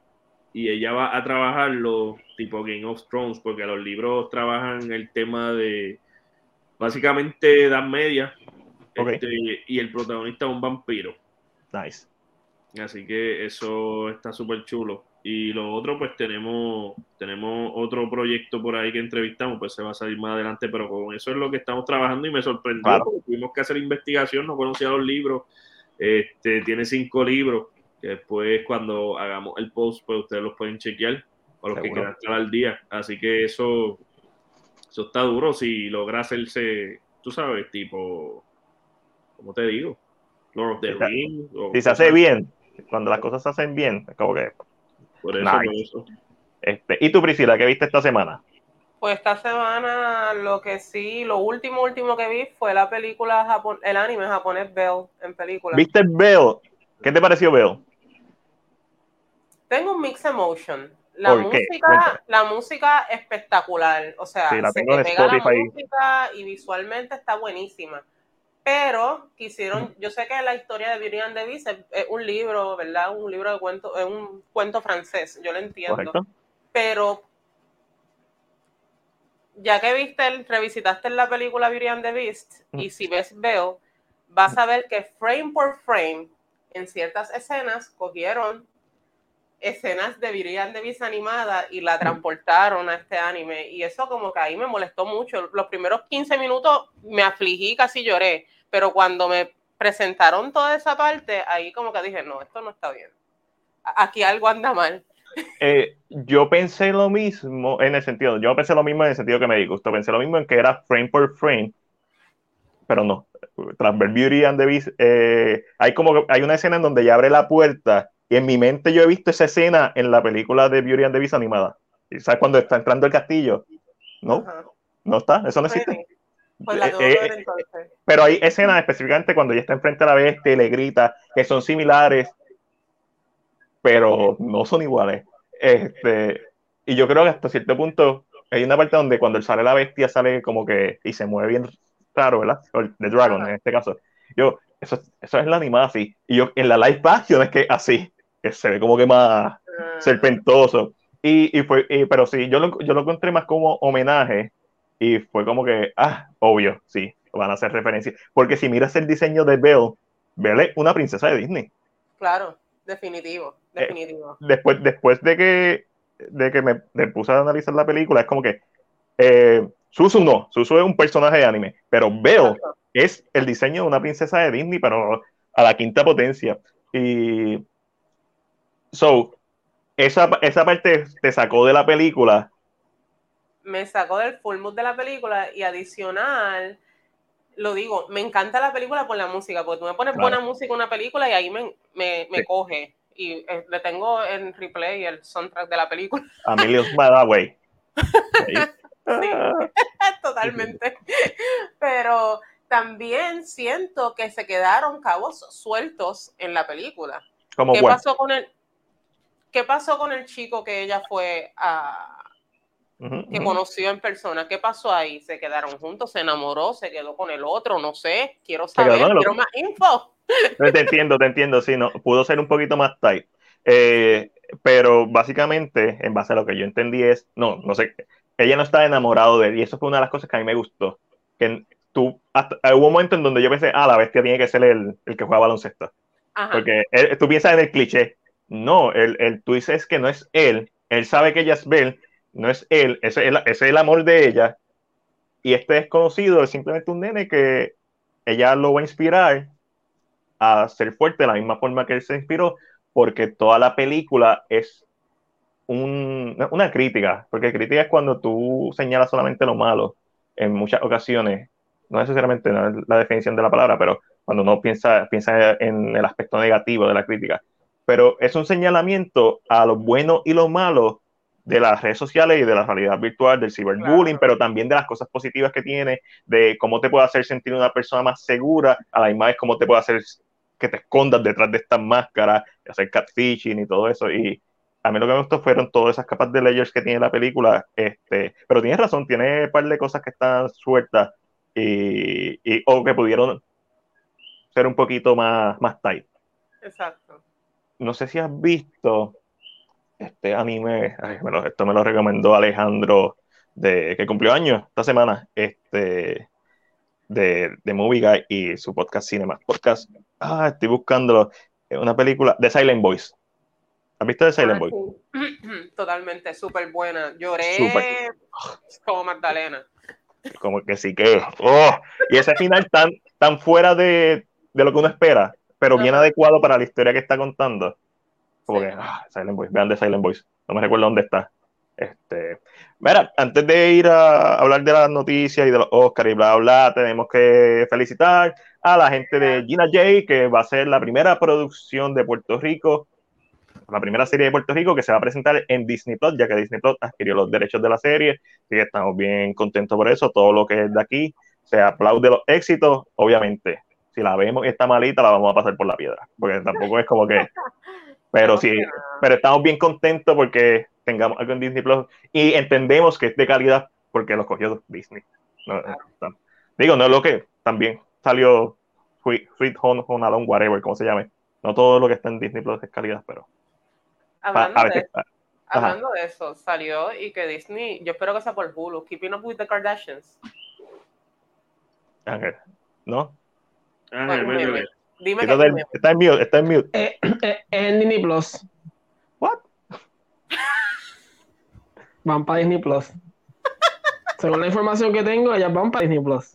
y ella va a trabajarlo tipo Game of Thrones, porque los libros trabajan el tema de básicamente edad media. Este, y el protagonista es un vampiro. Nice. Así que eso está súper chulo. Y lo otro, pues tenemos, tenemos otro proyecto por ahí que entrevistamos, pues se va a salir más adelante, pero con eso es lo que estamos trabajando y me sorprendió porque tuvimos que hacer investigación, no conocía los libros, este, tiene cinco libros, que después cuando hagamos el post, pues ustedes los pueden chequear, o los que quieran estar al día. Así que eso, eso está duro si logra hacerse, tú sabes, tipo, ¿cómo te digo? Lord of the Rings. Si se hace bien, cuando las cosas se hacen bien, es como que. Por eso, por eso. Este, ¿Y tú, Priscila, qué viste esta semana? Pues esta semana lo que sí, lo último, último que vi fue la película, Japón, el anime japonés Bell en película. ¿Viste Bell? ¿Qué te pareció Bell? Tengo un mix emotion. La música, la música espectacular, o sea, se pega la música y visualmente está buenísima. Pero quisieron, yo sé que la historia de Beauty and the Beast es, un libro, ¿verdad? Un libro de cuento, es un cuento francés, yo lo entiendo. Pero ya que viste, revisitaste la película Beauty and the Beast, y si ves Veo, vas a ver que frame por frame, en ciertas escenas, cogieron escenas de Viridian de animada y la transportaron a este anime. Y eso como que ahí me molestó mucho. Los primeros 15 minutos me afligí, casi lloré. Pero cuando me presentaron toda esa parte, ahí como que dije, no, esto no está bien. Aquí algo anda mal. Eh, yo pensé lo mismo en el sentido, yo pensé lo mismo en el sentido que me disgustó, pensé lo mismo en que era frame por frame, pero no. Tras Beauty and the Beast, eh, hay como hay una escena en donde ya abre la puerta y en mi mente yo he visto esa escena en la película de Beauty and the Beast animada. ¿Sabes cuando está entrando el castillo? ¿No? no está, eso no existe. Pues la Eh, ver eh, entonces. Pero hay escenas específicamente cuando ella está enfrente a la bestia y le grita que son similares, pero no son iguales. Este, y yo creo que hasta cierto punto hay una parte donde cuando sale la bestia sale como que y se mueve bien raro, ¿verdad? O el The Dragon Ajá. en este caso. Yo, eso, eso es la animada así. Y yo en la live action es que así, que se ve como que más Ah, serpentoso. Y, y fue, y- pero sí, yo lo, yo lo encontré más como homenaje y fue como que, ah, obvio, sí, van a hacer referencia. Porque si miras el diseño de Belle, Belle es una princesa de Disney. Claro, definitivo, Eh, definitivo. Después, después de que, de que me, me puse a analizar la película, es como que eh, Susu no, Susu es un personaje de anime, pero Belle Exacto. es el diseño de una princesa de Disney, pero a la quinta potencia. Y so, esa, esa parte te sacó de la película. me sacó del full mood de la película y adicional, lo digo, me encanta la película por la música, porque tú me pones Claro. buena música en una película y ahí me, me, me Sí. coge. Y eh, le tengo en replay el soundtrack de la película. A Millions Mile Away. Ahí. Totalmente. Pero también siento que se quedaron cabos sueltos en la película. Como ¿Qué pasó con el ¿Qué pasó con el chico que ella fue a que conoció en persona? ¿Qué pasó ahí? ¿Se quedaron juntos? ¿Se enamoró? ¿Se quedó con el otro? No sé. Quiero saber. Quiero más info. Te entiendo, te entiendo, sí, no, pudo ser un poquito más tight. Eh, pero básicamente, en base a lo que yo entendí es, no, no sé, ella no estaba enamorado de él y eso fue una de las cosas que a mí me gustó. Que tú, hasta, hubo un momento en donde yo pensé, ah, la bestia tiene que ser el, el que juega baloncesto. Ajá. Porque él- tú piensas en el cliché. No, el, el twist es que no es él. Él sabe que ella es Belle, no es él. Ese es el, amor de ella. Y este desconocido es simplemente un nene que ella lo va a inspirar a ser fuerte de la misma forma que él se inspiró, porque toda la película es un- una crítica. Porque crítica es cuando tú señalas solamente lo malo en muchas ocasiones. No necesariamente no es la definición de la palabra, pero cuando uno piensa, piensa en el aspecto negativo de la crítica. Pero es un señalamiento a lo bueno y lo malo de las redes sociales y de la realidad virtual, del ciberbullying, Claro. pero también de las cosas positivas que tiene, de cómo te puede hacer sentir una persona más segura, a la misma vez cómo te puede hacer que te escondas detrás de estas máscaras, hacer catfishing y todo eso. Y a mí lo que me gustó fueron todas esas capas de layers que tiene la película. Este, pero tienes razón, tiene un par de cosas que están sueltas y, y- o que pudieron ser un poquito más, más tight. Exacto. No sé si has visto este anime, ay, me lo- esto me lo recomendó Alejandro, de, que cumplió años esta semana, este, de, de Movie Guy y su podcast Cinema. Podcast, ah, estoy buscándolo, es una película de Silent Voice. ¿Has visto de Silent Ah, Voice? sí. Totalmente, súper buena. Lloré Súper. como Magdalena. Como que sí que, oh, y ese final tan, tan fuera de, de lo que uno espera, pero bien adecuado para la historia que está contando. Como Sí. que, ah, Silent Voice, vean de Silent Voice, no me recuerdo dónde está. Este, mira, antes de ir a hablar de las noticias y de los Oscars y bla, bla, tenemos que felicitar a la gente de Gina J, que va a ser la primera producción de Puerto Rico, la primera serie de Puerto Rico que se va a presentar en Disney Plus, ya que Disney Plus adquirió los derechos de la serie, así que estamos bien contentos por eso, todo lo que es de aquí, se aplaude los éxitos, obviamente, si la vemos y está malita, la vamos a pasar por la piedra, porque tampoco es como que, pero sí, pero estamos bien contentos porque tengamos algo en Disney Plus y entendemos que es de calidad porque lo cogió Disney. No, no, digo, no es lo que también salió Sweet, Home, Home Alone, whatever, como se llame. No todo lo que está en Disney Plus es calidad, pero Hablando, a de, hablando de eso, salió y que Disney, yo espero que sea por Hulu, Keeping Up with the Kardashians. Ángel, ¿no? Bueno, métele. meme. Dime que está en mute, está en mute. Eh, eh, en Disney Plus. What? Van para Disney Plus. Según la información que tengo, ellas van para Disney Plus.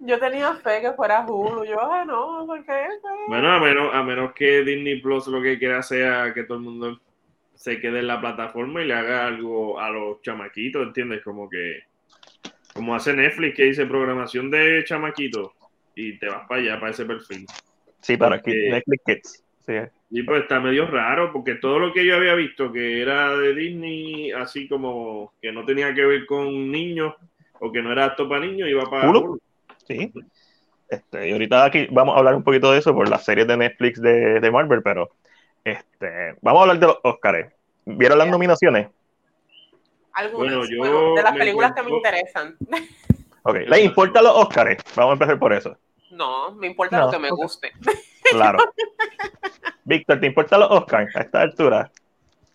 Yo tenía fe que fuera Hulu. Yo, ah, no, ¿por qué? Bueno, a menos, a menos que Disney Plus lo que quiera sea que todo el mundo se quede en la plataforma y le haga algo a los chamaquitos, ¿entiendes? Como que, como hace Netflix, que dice programación de chamaquitos y te vas para allá, para ese perfil. Sí, para aquí, Porque- Netflix Kids. Sí. Y pues está medio raro, porque todo lo que yo había visto que era de Disney, así como que no tenía que ver con niños, o que no era apto para niños, iba para Hulu. Sí. Este, y ahorita aquí vamos a hablar un poquito de eso por las series de Netflix de, de Marvel, pero este, vamos a hablar de los Oscars. ¿Vieron las nominaciones? Algunas, Bueno, yo bueno, de las películas que me interesan. Ok, ¿les importan los Oscars? Vamos a empezar por eso. No, me importa No, lo que me guste. Claro. Víctor, ¿te importan los Oscars a esta altura?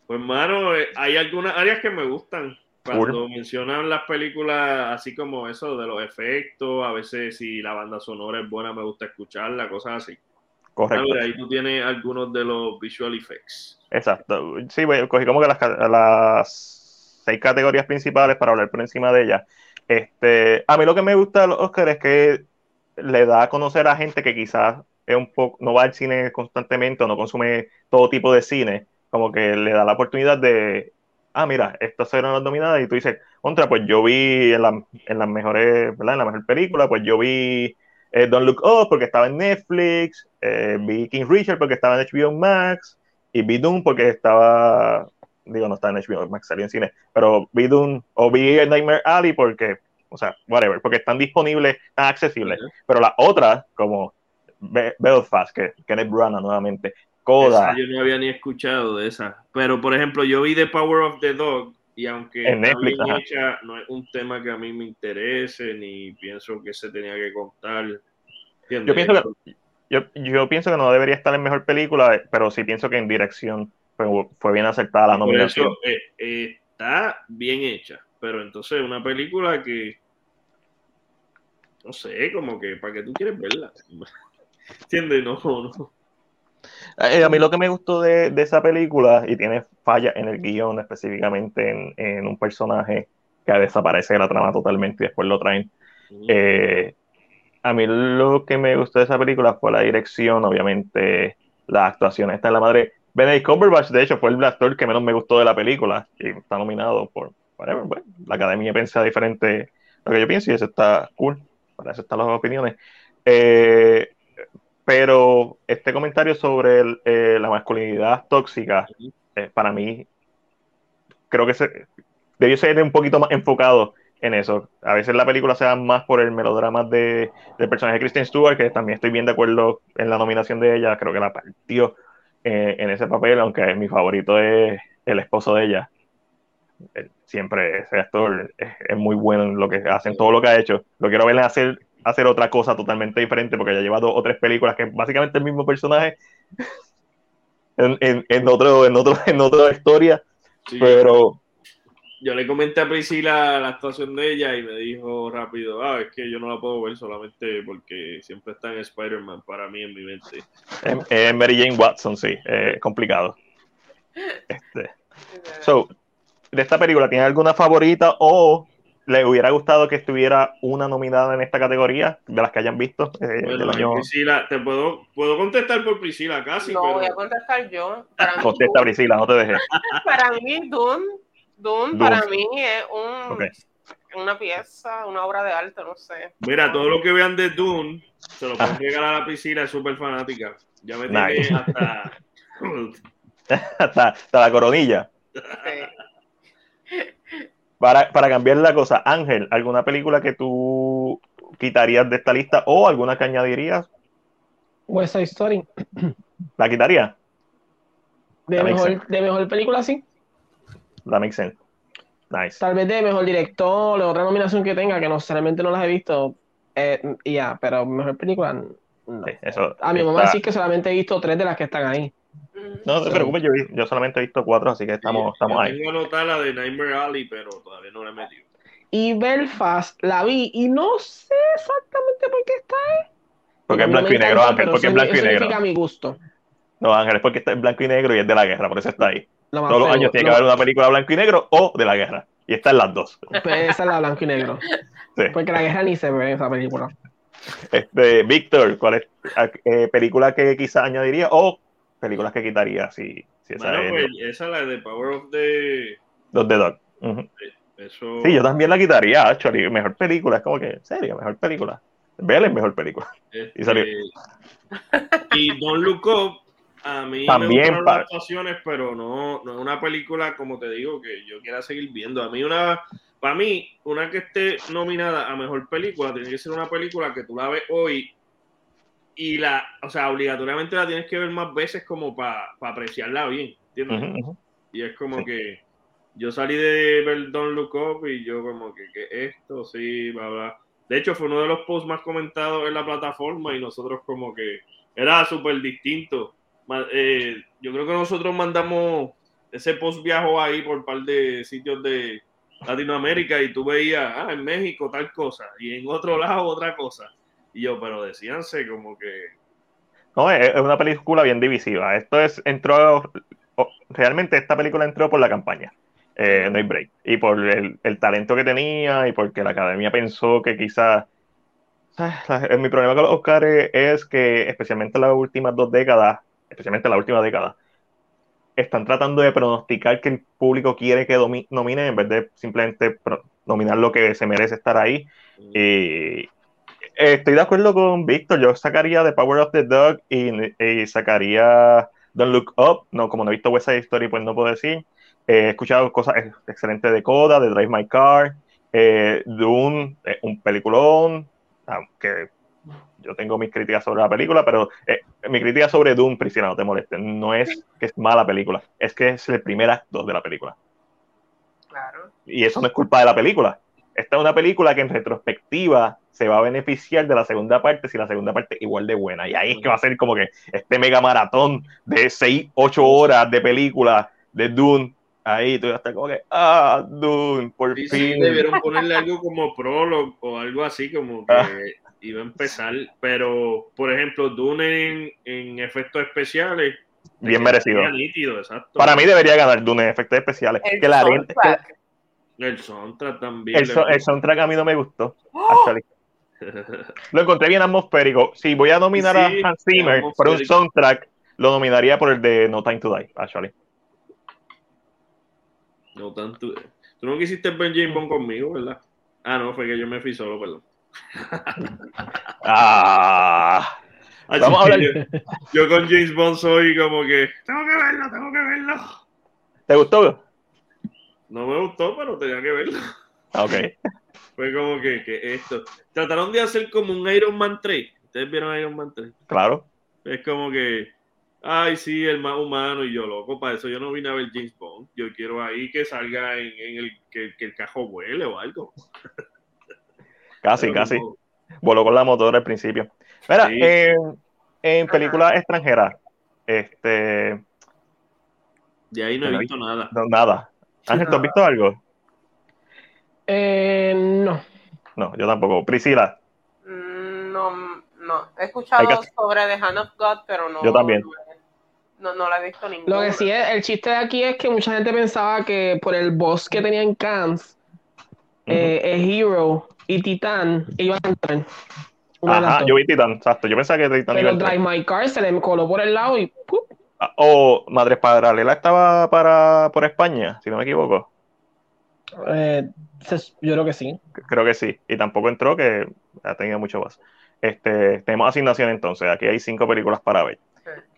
Pues, mano, eh, hay algunas áreas que me gustan. Cuando mencionan las películas, así como eso de los efectos, a veces si la banda sonora es buena, me gusta escucharla, cosas así. Correcto. mira, ahí tú tienes algunos de los visual effects. Exacto. Sí, pues, cogí como que las, las seis categorías principales para hablar por encima de ellas. Este, a mí lo que me gusta de los Oscars es que le da a conocer a gente que quizás es un poco, no va al cine constantemente o no consume todo tipo de cine, como que le da la oportunidad de, ah, mira, estas fueron las nominadas y tú dices, contra, pues yo vi en, la- en las mejores, ¿verdad? En la mejor película, pues yo vi eh, Don't Look Up porque estaba en Netflix, eh, vi King Richard porque estaba en HBO Max, y vi Doom porque estaba, digo, no está en HBO Max, salió en cine, pero vi Doom o vi Nightmare Alley porque, o sea, whatever, porque están disponibles, están accesibles. Pero las otras, como Be- Belfast, que Kenneth Branagh nuevamente, Coda, Esa yo no había ni escuchado de esa. Pero, por ejemplo, yo vi The Power of the Dog y aunque En está Netflix, hecha, no es un tema que a mí me interese ni pienso que se tenía que contar. ¿Entiendes? Yo pienso que yo, yo pienso que no debería estar en mejor película, pero sí pienso que en dirección fue, fue bien acertada la Por nominación. eso eh, eh, está bien hecha, pero entonces una película que no sé, como que para que tú quieres verla. ¿Entiendes? No, no. Eh, a mí lo que me gustó de, de esa película, y tiene falla en el guion, específicamente en, en un personaje que desaparece de la trama totalmente y después lo traen. Eh, a mí lo que me gustó de esa película fue la dirección, obviamente la actuación. Esta es la madre. Benedict Cumberbatch, de hecho, fue el actor que menos me gustó de la película y está nominado por whatever. Bueno, la academia piensa diferente lo que yo pienso y eso está cool. Para eso están las opiniones. Eh, pero este comentario sobre el- eh, la masculinidad tóxica, eh, para mí, creo que se, debió ser un poquito más enfocado en eso. A veces la película se da más por el melodrama de, del personaje de Kristen Stewart, que también estoy bien de acuerdo en la nominación de ella, creo que la partió eh, en ese papel, aunque mi favorito es el esposo de ella. Eh, Siempre ese actor es, es muy bueno en lo que hace, en todo lo que ha hecho. Lo quiero verle hacer, hacer otra cosa totalmente diferente, porque ya lleva dos o tres películas que es básicamente el mismo personaje en, en, en otro, en, otro, en otra historia, Sí, pero Yo le comenté a Priscila la actuación de ella y me dijo rápido, ah, es que yo no la puedo ver solamente porque siempre está en Spider-Man para mí en mi mente. es Mary Jane Watson, sí, es complicado. Este, So, de esta película, ¿tiene alguna favorita o le hubiera gustado que estuviera una nominada en esta categoría de las que hayan visto eh, del Bueno, año? Priscila, te puedo, puedo contestar por Priscila casi, no, pero voy a contestar yo. Para mí, Contesta, Priscila, no te dejes. para mí Dune, Dune, Dune. para mí es un, una pieza, una obra de arte, no sé. mira, todo lo que vean de Dune, se lo pueden regalar a la Priscila, es súper fanática. Ya me tiene Ah. Nice. hasta... hasta, hasta la coronilla. Sí. Para, para cambiar la cosa, Ángel, ¿alguna película que tú quitarías de esta lista o alguna que añadirías? West Side Story. ¿La quitaría? De mejor, de mejor película, sí. That makes sense. Nice. Tal vez de mejor director o otra nominación que tenga, que no necesariamente no las he visto. eh, y ya, pero mejor película. No. Sí, eso A mi mamá está- sí que solamente he visto tres de las que están ahí. Ujú. No te preocupes, yo, yo solamente he visto cuatro, así que estamos, estamos ahí. Tengo anotada la de Nightmare Alley, pero todavía no la he metido. Y Belfast la vi y no sé exactamente por qué está ahí. Porque es No blanco y negro, Ángel, porque es blanco y negro. mi gusto. No, Ángel, es porque está en blanco y negro y es de la guerra, por eso está ahí. Lo Todos los años tiene que Lo- haber una película blanco y negro o de la guerra. Y está en las dos. Pues esa es la blanco y negro. Sí. Porque la guerra ni se ve en esa película. Este, Víctor, ¿cuál es eh, película que quizás añadiría o películas que quitaría si, si esa es pues esa la de Power of the... Dog? Ujú. Eso... Sí, yo también la quitaría, actually. Mejor película, es como que, en serio, mejor película. Vele es mejor película. Este, Y salió. y Don't Look Up, a mí También, me las actuaciones, pero no, no es una película, como te digo, que yo quiera seguir viendo. A mí una para mí, una que esté nominada a mejor película tiene que ser una película que tú la ves hoy y la, o sea, obligatoriamente la tienes que ver más veces como para apreciarla bien, ¿entiendes? Y es como que yo salí de ver Don't Look Up y yo como que, que esto, sí, bla, bla. De hecho, fue uno de los posts más comentados en la plataforma y nosotros como que era súper distinto. Eh, yo creo que nosotros mandamos ese post viajo ahí por un par de sitios de Latinoamérica y tú veías, ah, en México tal cosa y en otro lado otra cosa. Y yo, pero decíanse como que... No, es una película bien divisiva. Esto es, entró, realmente esta película entró por la campaña. Eh, no hay break. Y por el, talento que tenía y porque la academia pensó que quizás. Mi problema con los Oscars es que, especialmente en las últimas dos décadas, especialmente en la última década, están tratando de pronosticar que el público quiere que nomine en vez de simplemente nominar lo que se merece estar ahí. Y estoy de acuerdo con Víctor. Yo sacaría The Power of the Dog y, y sacaría Don't Look Up. No, como no he visto West Side Story, pues no puedo decir. he escuchado cosas excelentes de Coda, de Drive My Car, eh, Dune, eh, un peliculón, aunque yo tengo mis críticas sobre la película, pero eh, mi crítica sobre Dune, Priscila, no te moleste, no es que es mala película, es que es el primer acto de la película. Claro. Y eso no es culpa de la película. Esta es una película que en retrospectiva se va a beneficiar de la segunda parte si la segunda parte es igual de buena. Y ahí es que va a ser como que este mega maratón de 6, 8 horas de película de Dune. Ahí tú ya estás como que, ah, Dune, por fin. debieron ponerle algo como prólogo o algo así, como que ah. iba a empezar. Pero, por ejemplo, Dune en, efectos especiales. Bien merecido. Para mí debería ganar Dune en efectos especiales. que la, el soundtrack también. El, soundtrack a mí no me gustó. Lo encontré bien atmosférico. Si voy a nominar a Hans Zimmer por un soundtrack, lo nominaría por el de No Time to Die, actually. No Time to Die. Tú no quisiste ver James Bond conmigo, ¿verdad? Ah, no, fue que yo me fui solo, perdón. ah. Vamos a hablar. Yo, yo, con James Bond soy como que tengo que verlo, tengo que verlo. ¿Te gustó? No me gustó, pero tenía que verlo. Ah, ok. Fue como que, que, esto. Trataron de hacer como un Iron Man 3. ¿Ustedes vieron Iron Man 3? Claro. Es como que, ay, sí, el más humano. Y yo, loco, para eso yo no vine a ver James Bond. Yo quiero ahí que salga en, el que, el cajo vuele o algo. Casi, casi. Voló con la motora al principio. Mira, en películas extranjeras, este. De ahí no he visto nada. No, nada. Ángel, ¿tú has visto algo? Eh, no. No, yo tampoco. Priscila. Mm, no, no. He escuchado sobre The Hand of God, pero no. Yo también. No, no la he visto ninguna. Lo que sí es, el chiste de aquí es que mucha gente pensaba que por el boss que tenía en Cannes, eh, el Hero y Titan iban a entrar. Ajá, yo vi Titan, exacto. Yo pensaba que Pero a Drive My Car se le coló por el lado y o Madre Paralela estaba para por España, si no me equivoco. Eh, yo creo que sí. Creo que sí. Y tampoco entró, que ha tenido mucho más. Este, tenemos asignación entonces. Aquí hay cinco películas para ver.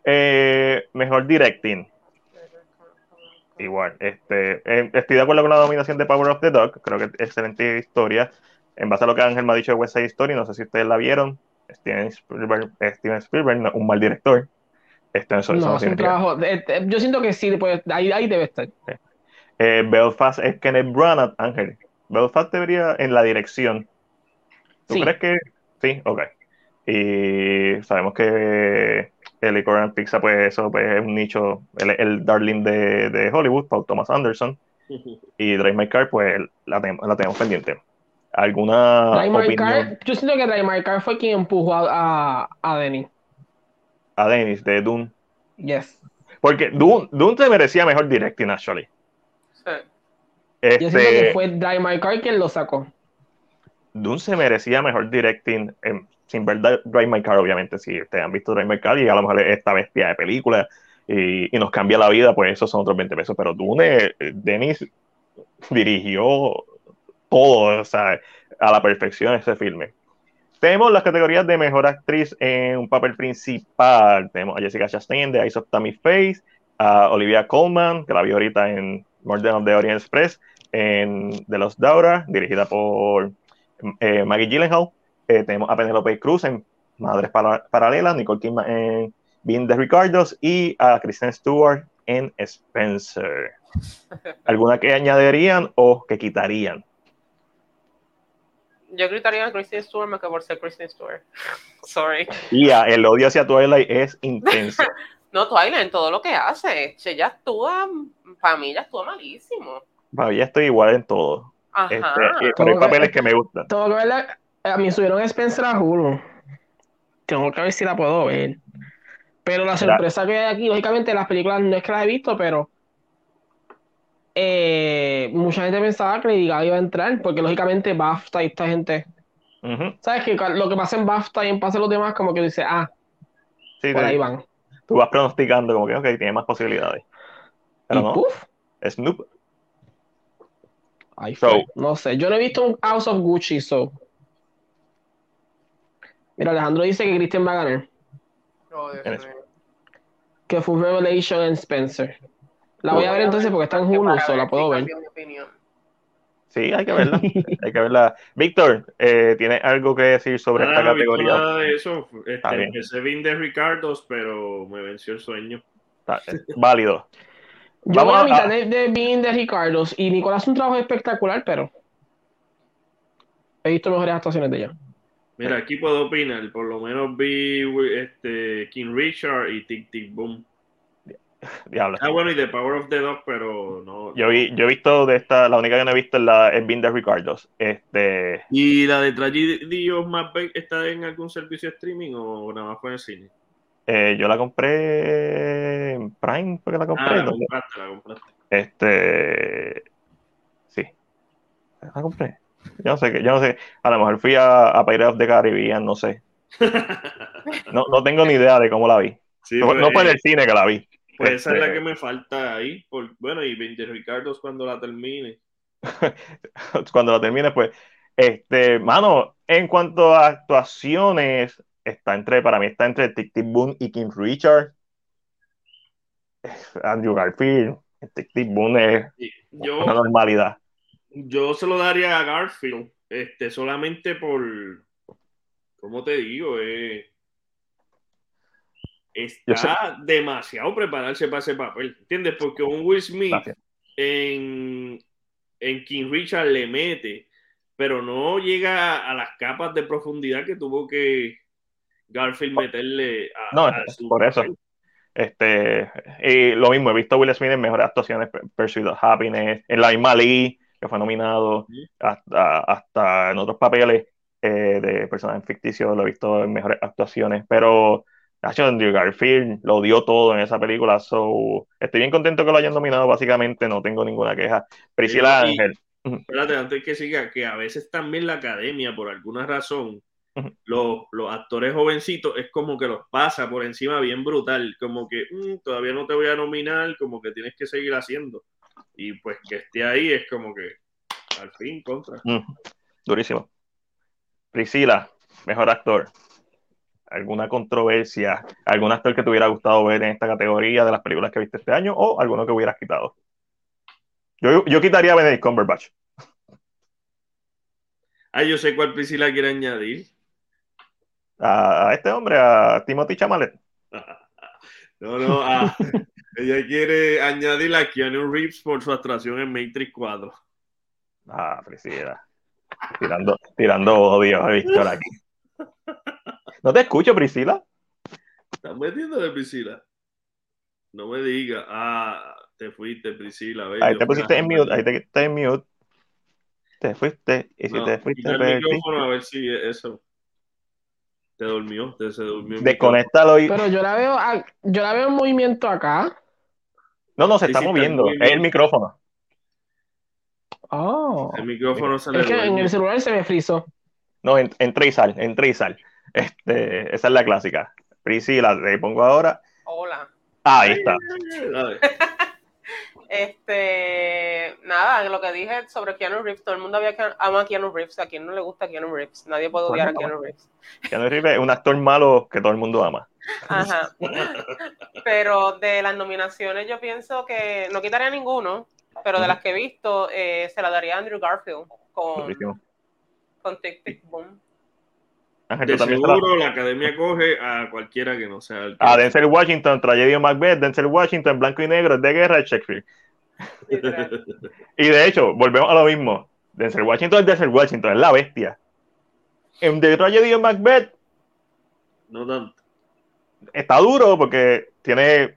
Eh, mejor directing. Igual. Este, eh, estoy de acuerdo con la dominación de Power of the Dog. Creo que es excelente historia. En base a lo que Ángel me ha dicho de West Side Story, no sé si ustedes la vieron. Steven Steven Spielberg un mal director no, es un trabajo. yo siento que sí, pues, ahí, ahí debe estar. Eh, Belfast es Kenneth Branagh, Ángel. Belfast debería en la dirección. ¿Tú crees que sí? Ok. Y sabemos que el Licorice Pizza, pues eso pues, es un nicho, el, darling de, de, Hollywood, Paul Thomas Anderson. Y Drive My Car, pues la, la tenemos pendiente. ¿Alguna opinión? yo siento que Drive My Car fue quien empujó a, a, a Denny a Dennis de Dune. Yes. Porque Dune, Dune te merecía mejor directing, actually. Este, Yo siento que fue Drive My Car quien lo sacó. Dune se merecía mejor directing, sin ver Drive My Car, obviamente. Si ustedes han visto Drive My Car y a lo mejor esta bestia de película y, nos cambia la vida, pues esos son otros 20 pesos. Pero Dune, eh, Dennis dirigió todo, o sea, a la perfección ese filme. Tenemos las categorías de mejor actriz en un papel principal. Tenemos a Jessica Chastain de Eyes of Tammy Face, a Olivia Colman, que la vi ahorita en More Than of the Orient Express, en The Lost Daughter, dirigida por eh, Maggie Gyllenhaal. Eh, tenemos a Penelope Cruz en Madres Paralelas, Nicole Kidman en Being the Ricardos y a Kristen Stewart en Spencer. ¿Alguna que añadirían o que quitarían? Yo gritaría a Kristen Stewart más que por ser Kristen Stewart. Sorry. Y el odio hacia Twilight es intenso. no, Twilight en todo lo que hace. Ella actúa, para mí ella actúa malísimo. Para mí estoy igual en todo. Ajá. Este, pero hay papeles que me gustan. Todo que verla, a mí subieron Spencer a Hulu. Tengo que ver si la puedo ver. Pero la sorpresa que hay aquí, lógicamente, las películas no es que las he visto, pero eh, mucha gente pensaba que Lady Gaga iba a entrar, porque lógicamente BAFTA y esta gente. ¿Sabes? Que lo que pasa en BAFTA y en pase los demás, como que dice, ah, por ahí van. Tú vas pronosticando, como que, ok, tiene más posibilidades. Pero no. Snoop. no sé, yo no he visto un House of Gucci, so. Mira, Alejandro dice que Christian va a ganar. Que fue Revelation en Spencer. La voy a ver entonces porque está en Hulu, solo la puedo ver. Sí, hay que verla. hay que verla. Víctor, eh, ¿tienes algo que decir sobre esta categoría? Nada de eso. Este, empecé bien de Ricardos, pero me venció el sueño. válido. Yo Vamos voy a mitad de, de Being de Ricardos y Nicolás hace un trabajo espectacular, pero he visto mejores actuaciones de ella. Mira, aquí puedo opinar. Por lo menos vi este, King Richard y Tic Tic Boom. Diablo. Ah, bueno, y The Power of the Dog, pero no. Yo, vi, yo he visto de esta, la única que no he visto es la es Binder Ricardos. Este... ¿Y la de Tragedy of Macbeth está en algún servicio de streaming o nada más fue en el cine? Eh, yo la compré en Prime, porque la compré. Ah, la compraste, la compraste. Este. Sí. La compré. Yo no sé, yo no sé. A lo mejor fui a, a Pirates of the Caribbean, no sé. No, no tengo ni idea de cómo la vi. no, pues, fue en el cine que la vi. Pues esa es la este, que me falta ahí. Por, bueno, y 20 Ricardo cuando la termine. cuando la termine, pues. Este, mano, en cuanto a actuaciones, está entre, para mí está entre Tic Tic Boom y King Richard. Andrew Garfield. Tic Tic Boom es una normalidad. Yo se lo daría a Garfield, este, solamente por, ¿cómo te digo? Eh, está demasiado prepararse para ese papel, ¿entiendes? Porque un Will Smith en, en King Richard le mete, pero no llega a las capas de profundidad que tuvo que Garfield meterle a, no, por eso. Este, y lo mismo, he visto a Will Smith en mejores actuaciones, Pursuit of Happiness, en la misma Lee, que fue nominado, hasta, hasta en otros papeles eh, de personajes ficticios, lo he visto en mejores actuaciones, pero Andrew Garfield lo dio todo en esa película. So, estoy bien contento que lo hayan nominado, básicamente, no tengo ninguna queja. Priscila Ángel. Espérate, antes que siga, que a veces también la academia, por alguna razón, los, actores jovencitos es como que los pasa por encima bien brutal, como que mm, todavía no te voy a nominar, como que tienes que seguir haciendo. Y pues que esté ahí es como que al fin contra. Durísimo. Priscila, mejor actor alguna controversia, algún actor que te hubiera gustado ver en esta categoría de las películas que viste este año o alguno que hubieras quitado. Yo, yo quitaría a Benedict Cumberbatch. Ah, yo sé cuál Priscila quiere añadir. A, este hombre, a Timothy Chamalet. no, no, ella quiere añadir a Keanu Reeves por su actuación en Matrix 4. Ah, Priscila. Tirando, tirando odio a Víctor aquí. No te escucho, Priscila. ¿Estás metiendo de Priscila? No me digas. Ah, te fuiste, Priscila. ahí te pusiste en mute. Ahí te, te en mute. Te fuiste. Y si te fuiste. El micrófono a ver si eso. Te durmió. Te se durmió. Desconéctalo y. Pero yo la veo. Yo la veo en movimiento acá. No, no, se está moviendo. Es el micrófono. Oh. El micrófono se Es que en el celular se me frizó. No, entra y sal, entra y sal. Este, esa es la clásica. Priscila, te pongo ahora. Hola. Ah, ahí está. este, nada, lo que dije sobre Keanu Reeves, todo el mundo ama a Keanu Reeves, a quien no le gusta Keanu Reeves, nadie puede odiar a Keanu Reeves. Keanu Reeves es un actor malo que todo el mundo ama. Ajá. Pero de las nominaciones yo pienso que no quitaría ninguno, pero de las que he visto, eh, se la daría a Andrew Garfield con, con Tic Tic Boom. De seguro la... academia coge a cualquiera que no sea el A Denzel Washington, Tragedia Macbeth, Denzel Washington, Blanco y Negro, de guerra, Shakespeare. y de hecho, volvemos a lo mismo. Denzel Washington es Denzel Washington, es la bestia. En The Tragedy Macbeth. No tanto. Está duro porque tiene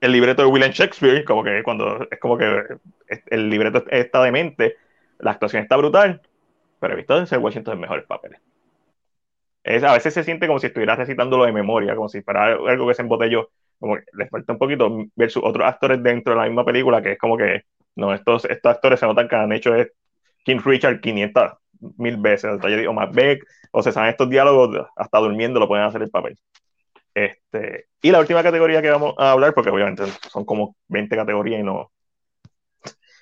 el libreto de William Shakespeare, como que cuando es como que el libreto está demente, la actuación está brutal, pero he visto Denzel Washington en mejores papeles. Es, a veces se siente como si estuviera recitándolo de memoria, como si fuera algo que se embotelló. Como que le falta un poquito ver sus otros actores dentro de la misma película, que es como que, no, estos, estos actores se notan que han hecho es King Richard 500 mil veces, o Macbeth, o se saben estos diálogos, hasta durmiendo lo pueden hacer el papel. Este, y la última categoría que vamos a hablar, porque obviamente son como 20 categorías y no,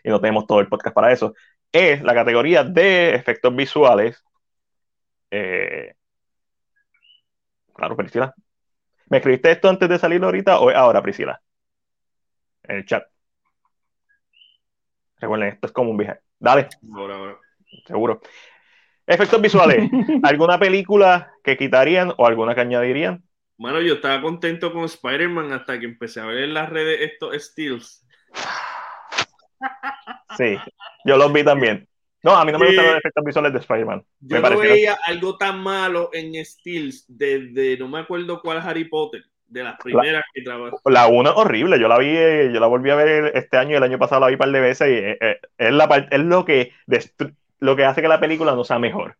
y no tenemos todo el podcast para eso, es la categoría de efectos visuales. Eh, claro, Priscila. ¿Me escribiste esto antes de salir ahorita o ahora, Priscila? En el chat. Recuerden, esto es como un viaje. Dale. Seguro. Efectos visuales. ¿Alguna película que quitarían o alguna que añadirían? Bueno, yo estaba contento con Spider-Man hasta que empecé a ver en las redes estos steals. Sí, yo los vi también. No, a mí no me gustan los efectos visuales de Spider-Man. Yo no veía algo tan malo en Steels desde no me acuerdo cuál Harry Potter, de las primeras que trabajé. La una horrible, yo la vi, yo la volví a ver este año y el año pasado la vi un par de veces y eh, eh, es, la, es lo que lo que hace que la película no sea mejor.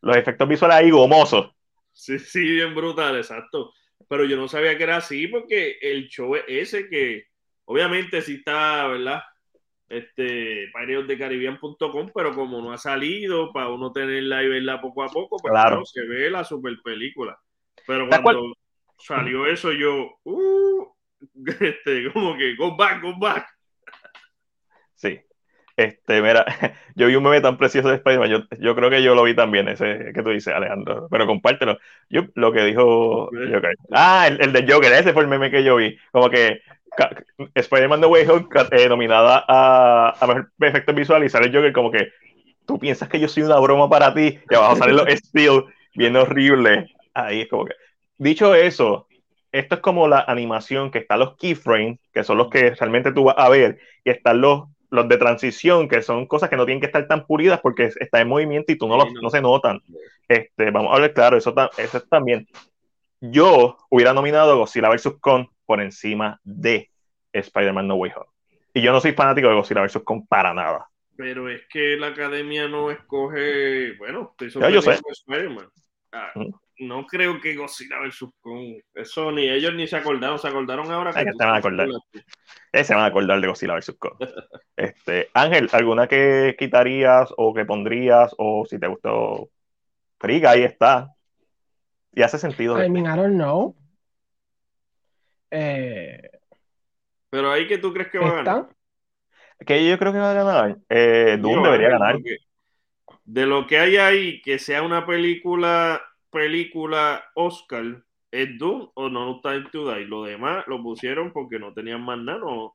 Los efectos visuales ahí gomosos. Sí, sí, bien brutal, exacto. Pero yo no sabía que era así porque el show es ese que obviamente sí está, ¿verdad? Este, Caribbean.com, pero como no ha salido, para uno tenerla y verla poco a poco, pues claro. se ve la super película. Pero cuando salió eso, yo, uh, este, como que, go back, go back. Sí, este, mira, yo vi un meme tan precioso de Spider-Man, yo, yo, creo que yo lo vi también, ese que tú dices, Alejandro, pero compártelo. Yo, lo que dijo Joker. Ah, el, el de Joker, ese fue el meme que yo vi. Como que Spider-Man The Way Home, eh, nominada a, a mejor efectos visuales, y sale Joker como que tú piensas que yo soy una broma para ti, y abajo salen los Steel, bien horrible. Ahí es como que. Dicho eso, esto es como la animación que están los keyframes, que son los que realmente tú vas a ver, y están los los de transición, que son cosas que no tienen que estar tan pulidas porque está en movimiento y tú no, los, no. se notan. Este, vamos a ver, claro, eso, eso también. Yo hubiera nominado Godzilla vs. Kong por encima de Spider-Man No Way Home. Y yo no soy fanático de Godzilla vs. Kong para nada. Pero es que la academia no escoge, bueno, estoy yo sé. Spider-Man. Ah, no creo que Godzilla vs. Kong, eso ni ellos ni se acordaron, se acordaron ahora que, se van a acordar. Se van a acordar de Godzilla vs. Kong. este, Ángel, ¿alguna que quitarías o que pondrías o si te gustó Friga, ahí está. Y hace sentido. I mean, I don't know. Eh, Pero ahí que tú crees que va a ganar. Que yo creo que va a ganar. Eh, Doom debería ganar. De lo que hay ahí, que sea una película película Oscar es Doom o No Time to Die. Lo demás lo pusieron porque no tenían más nada, no,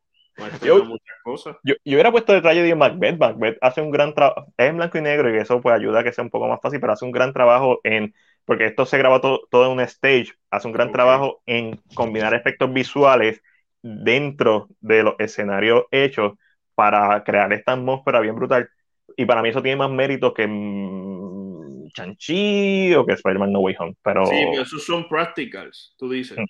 yo, muchas cosas. Yo, hubiera puesto de tragedy Macbeth. Macbeth hace un gran trabajo, es en blanco y negro y eso pues ayuda a que sea un poco más fácil, pero hace un gran trabajo en, porque esto se graba todo, todo en un stage, hace un gran trabajo en combinar efectos visuales dentro de los escenarios hechos para crear esta atmósfera bien brutal. Y para mí eso tiene más mérito que Chanchi o que Spider-Man No Way Home. Pero... Sí, pero esos son practicals, tú dices. Mm.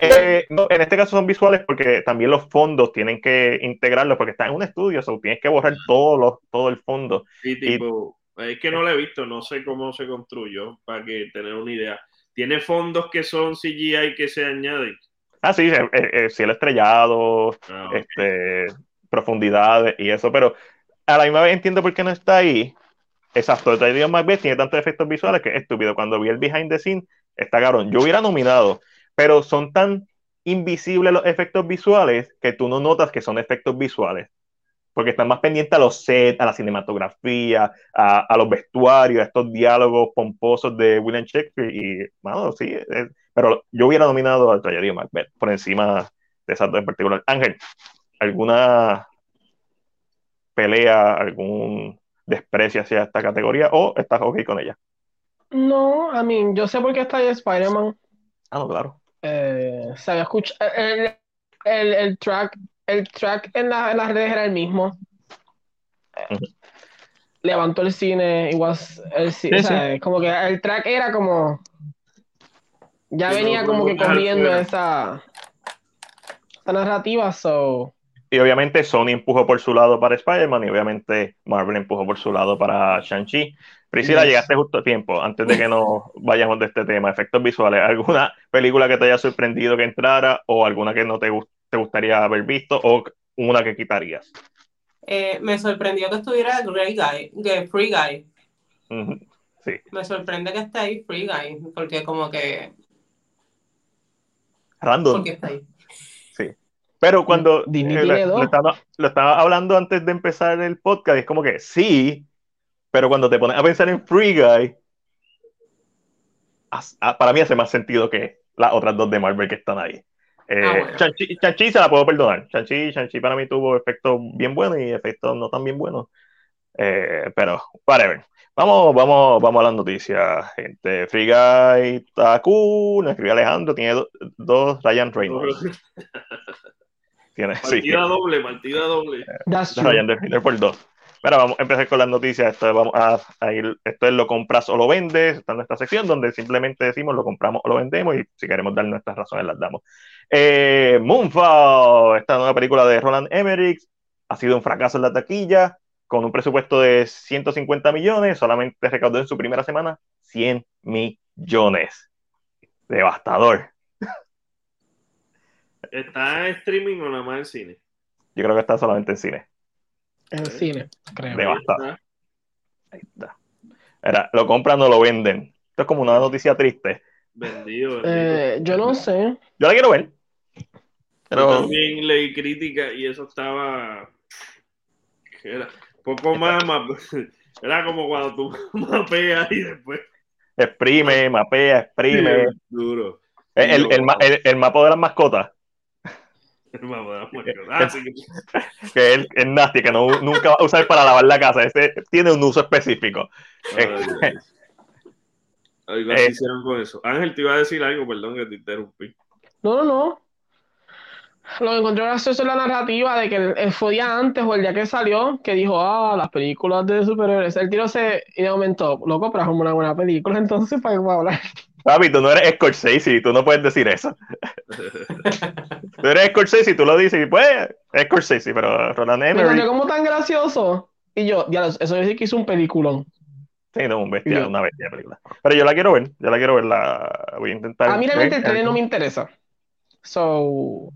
Eh, en este caso son visuales porque también los fondos tienen que integrarlos porque está en un estudio, o tienes que borrar todo, los, todo el fondo. Sí, tipo, es que no lo he visto, no sé cómo se construyó para que tener una idea. ¿Tiene fondos que son CGI que se añaden? Ah, sí, eh, eh, cielo estrellado, ah, este, profundidades y eso, pero a la misma vez entiendo por qué no está ahí, Exacto, el Tragedy Macbeth tiene tantos efectos visuales que es estúpido. Cuando vi el behind the scene, está cabrón. Yo hubiera nominado, pero son tan invisibles los efectos visuales que tú no notas que son efectos visuales. Porque están más pendientes a los sets, a la cinematografía, a, los vestuarios, a estos diálogos pomposos de William Shakespeare. Y, sí, pero yo hubiera nominado al Tragedy Macbeth por encima de esas dos en particular. Ángel, ¿alguna pelea, algún desprecio hacia esta categoría o estás ok con ella? No, I mean, yo sé por qué está ahí Spider-Man. Ah, no, claro. Eh, se había escuchado. El, el, el track, el track en, la- en las redes era el mismo. Eh, Ujú. Levantó el cine, igual el ci- Sí, o sea, como que el track era como. Ya Sí, venía como que corriendo esa, esa narrativa, so. Y obviamente Sony empujó por su lado para Spider-Man y obviamente Marvel empujó por su lado para Shang-Chi. Priscila, Yes. llegaste justo a tiempo, antes de que nos vayamos de este tema, efectos visuales, ¿alguna película que te haya sorprendido que entrara o alguna que no te, gust- te gustaría haber visto o una que quitarías? Eh, me sorprendió que estuviera Grey Guy, que Free Guy. Sí, Me sorprende que esté ahí Free Guy, porque como que, random. porque está ahí. Pero cuando Disney eh, tiene lo, dos. lo estaba, lo estaba hablando antes de empezar el podcast, es como que sí, pero cuando te pones a pensar en Free Guy, as- ah, para mí hace más sentido que las otras dos de Marvel que están ahí. Eh, Ah, bueno. Shang-Chi se la puedo perdonar. Shang-Chi, Shang-Chi para mí tuvo efectos bien buenos y efectos no tan bien buenos. Eh, pero, whatever. Vamos, vamos, vamos a las noticias, gente. Free Guy está cool, nos escribió Alejandro, tiene do- dos Ryan Reynolds. Tiene, sí, Partida doble, partida doble. Ryan por dos. Pero vamos a empezar con las noticias. Esto, vamos a, a ir, esto es lo compras o lo vendes. Está en nuestra sección donde simplemente decimos lo compramos o lo vendemos y si queremos dar nuestras razones las damos. Eh, Moonfall, esta nueva película de Roland Emmerich, ha sido un fracaso en la taquilla con un presupuesto de 150 millones. Solamente recaudó en su primera semana 100 millones. Devastador. ¿Está en streaming o nada más en cine? Yo creo que está solamente en cine. En cine, creo. Devastado. está. Ahí está. Era, lo compran o lo venden. Esto es como una noticia triste. Vendido. vendido. Eh, yo no sé. Yo la quiero ver. Yo también leí crítica y eso estaba. Era poco más, Era como cuando tú mapeas y después. exprime, mapea, exprime. Duro. El, el, el- el mapa de las mascotas, Vamos. Ah, sí, que- que es el nasty, que no, nunca va a usar para lavar la casa. Ese tiene un uso específico. Ay, Eh. hicieron con eso. Ángel, te iba a decir algo, perdón que te interrumpí. No, no, no. Lo que encontré gracioso es la narrativa de que el, el fue día antes o el día que salió, que dijo, ah, las películas de superhéroes. El tiro se, y de momento, loco, pero es una buena película, entonces, ¿para qué voy a hablar? Papi, tú no eres Scorsese, tú no puedes decir eso. Tú eres Scorsese y tú lo dices y pues, es Scorsese, pero Roland Me Emmerich, como tan gracioso. Y yo, ya, eso debe decir que hizo un peliculón. sí, no, un bestia, Yo- una bestia de película. Pero yo la quiero ver, yo la quiero ver, la voy a intentar. A mí realmente el trailer no me interesa. So,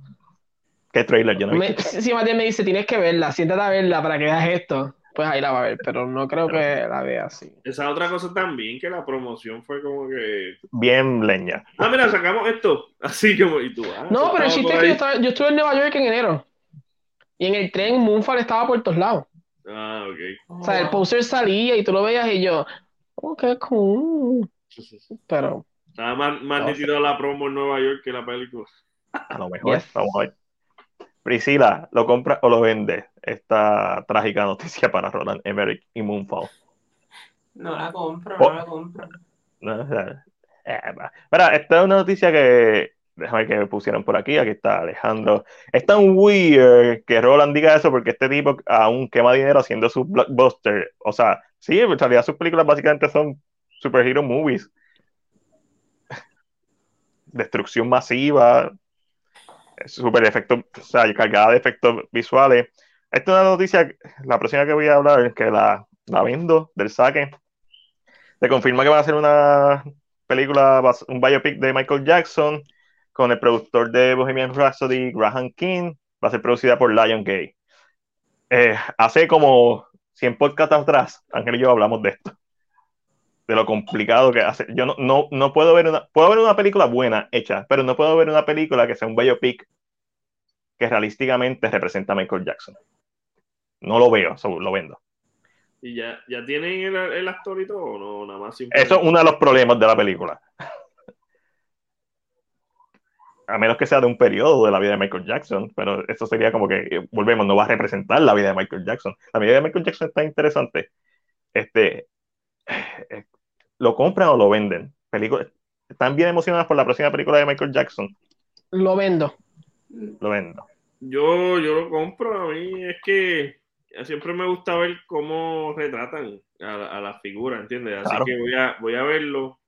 ¿Qué trailer? Yo no me, si Matías me dice, tienes que verla, siéntate a verla para que veas esto, pues ahí la va a ver, pero no creo que la vea así. Esa otra cosa también, que la promoción fue como que. Bien leña. Ah, mira, sacamos esto. Así como. Y tú, ah, No, pero el chiste es que yo, estaba- yo estuve en Nueva York en enero. Y en el tren Moonfall estaba por todos lados. Ah, ok. O sea, el poster salía y tú lo veías y yo, oh, qué cool. Pero, Estaba más, más No nítido la promo en Nueva York que la película. A lo mejor, Yes. vamos a ver. Priscila, ¿lo compra o lo vende? Esta trágica noticia para Roland Emmerich y Moonfall. No la compro, Oh. no la compro. No, o sea, eh. Mira, esta es una noticia que, déjame que me pusieron por aquí, aquí está Alejandro. Es tan weird que Roland diga eso porque este tipo aún quema dinero haciendo sus blockbusters. O sea, sí, en realidad sus películas básicamente son superhero movies. Destrucción masiva, super efectos, o sea, cargada de efectos visuales. Esta es una noticia, la próxima que voy a hablar, que la, la vendo del saque. Se confirma que va a ser una película, un biopic de Michael Jackson con el productor de Bohemian Rhapsody, Graham King. Va a ser producida por Lionsgate. Eh, hace como 100 podcasts atrás, Ángel y yo hablamos de esto. De lo complicado que hace. Yo no, no, no puedo ver una. Puedo ver una película buena hecha, pero no puedo ver una película que sea un biopic que realísticamente representa a Michael Jackson. No lo veo, so- lo vendo. ¿Y ya, ya tienen el, el actor y todo? ¿O no? Nada más Eso es uno de los problemas de la película. a menos que sea de un periodo de la vida de Michael Jackson, pero eso sería como que, eh, volvemos, no va a representar la vida de Michael Jackson. La vida de Michael Jackson está interesante. Este, eh, ¿Lo compran o lo venden? ¿Están bien emocionadas por la próxima película de Michael Jackson? Lo vendo. Lo vendo. Yo, yo lo compro, a mí es que siempre me gusta ver cómo retratan a, la figura, ¿entiendes? Así que voy a, voy a verlo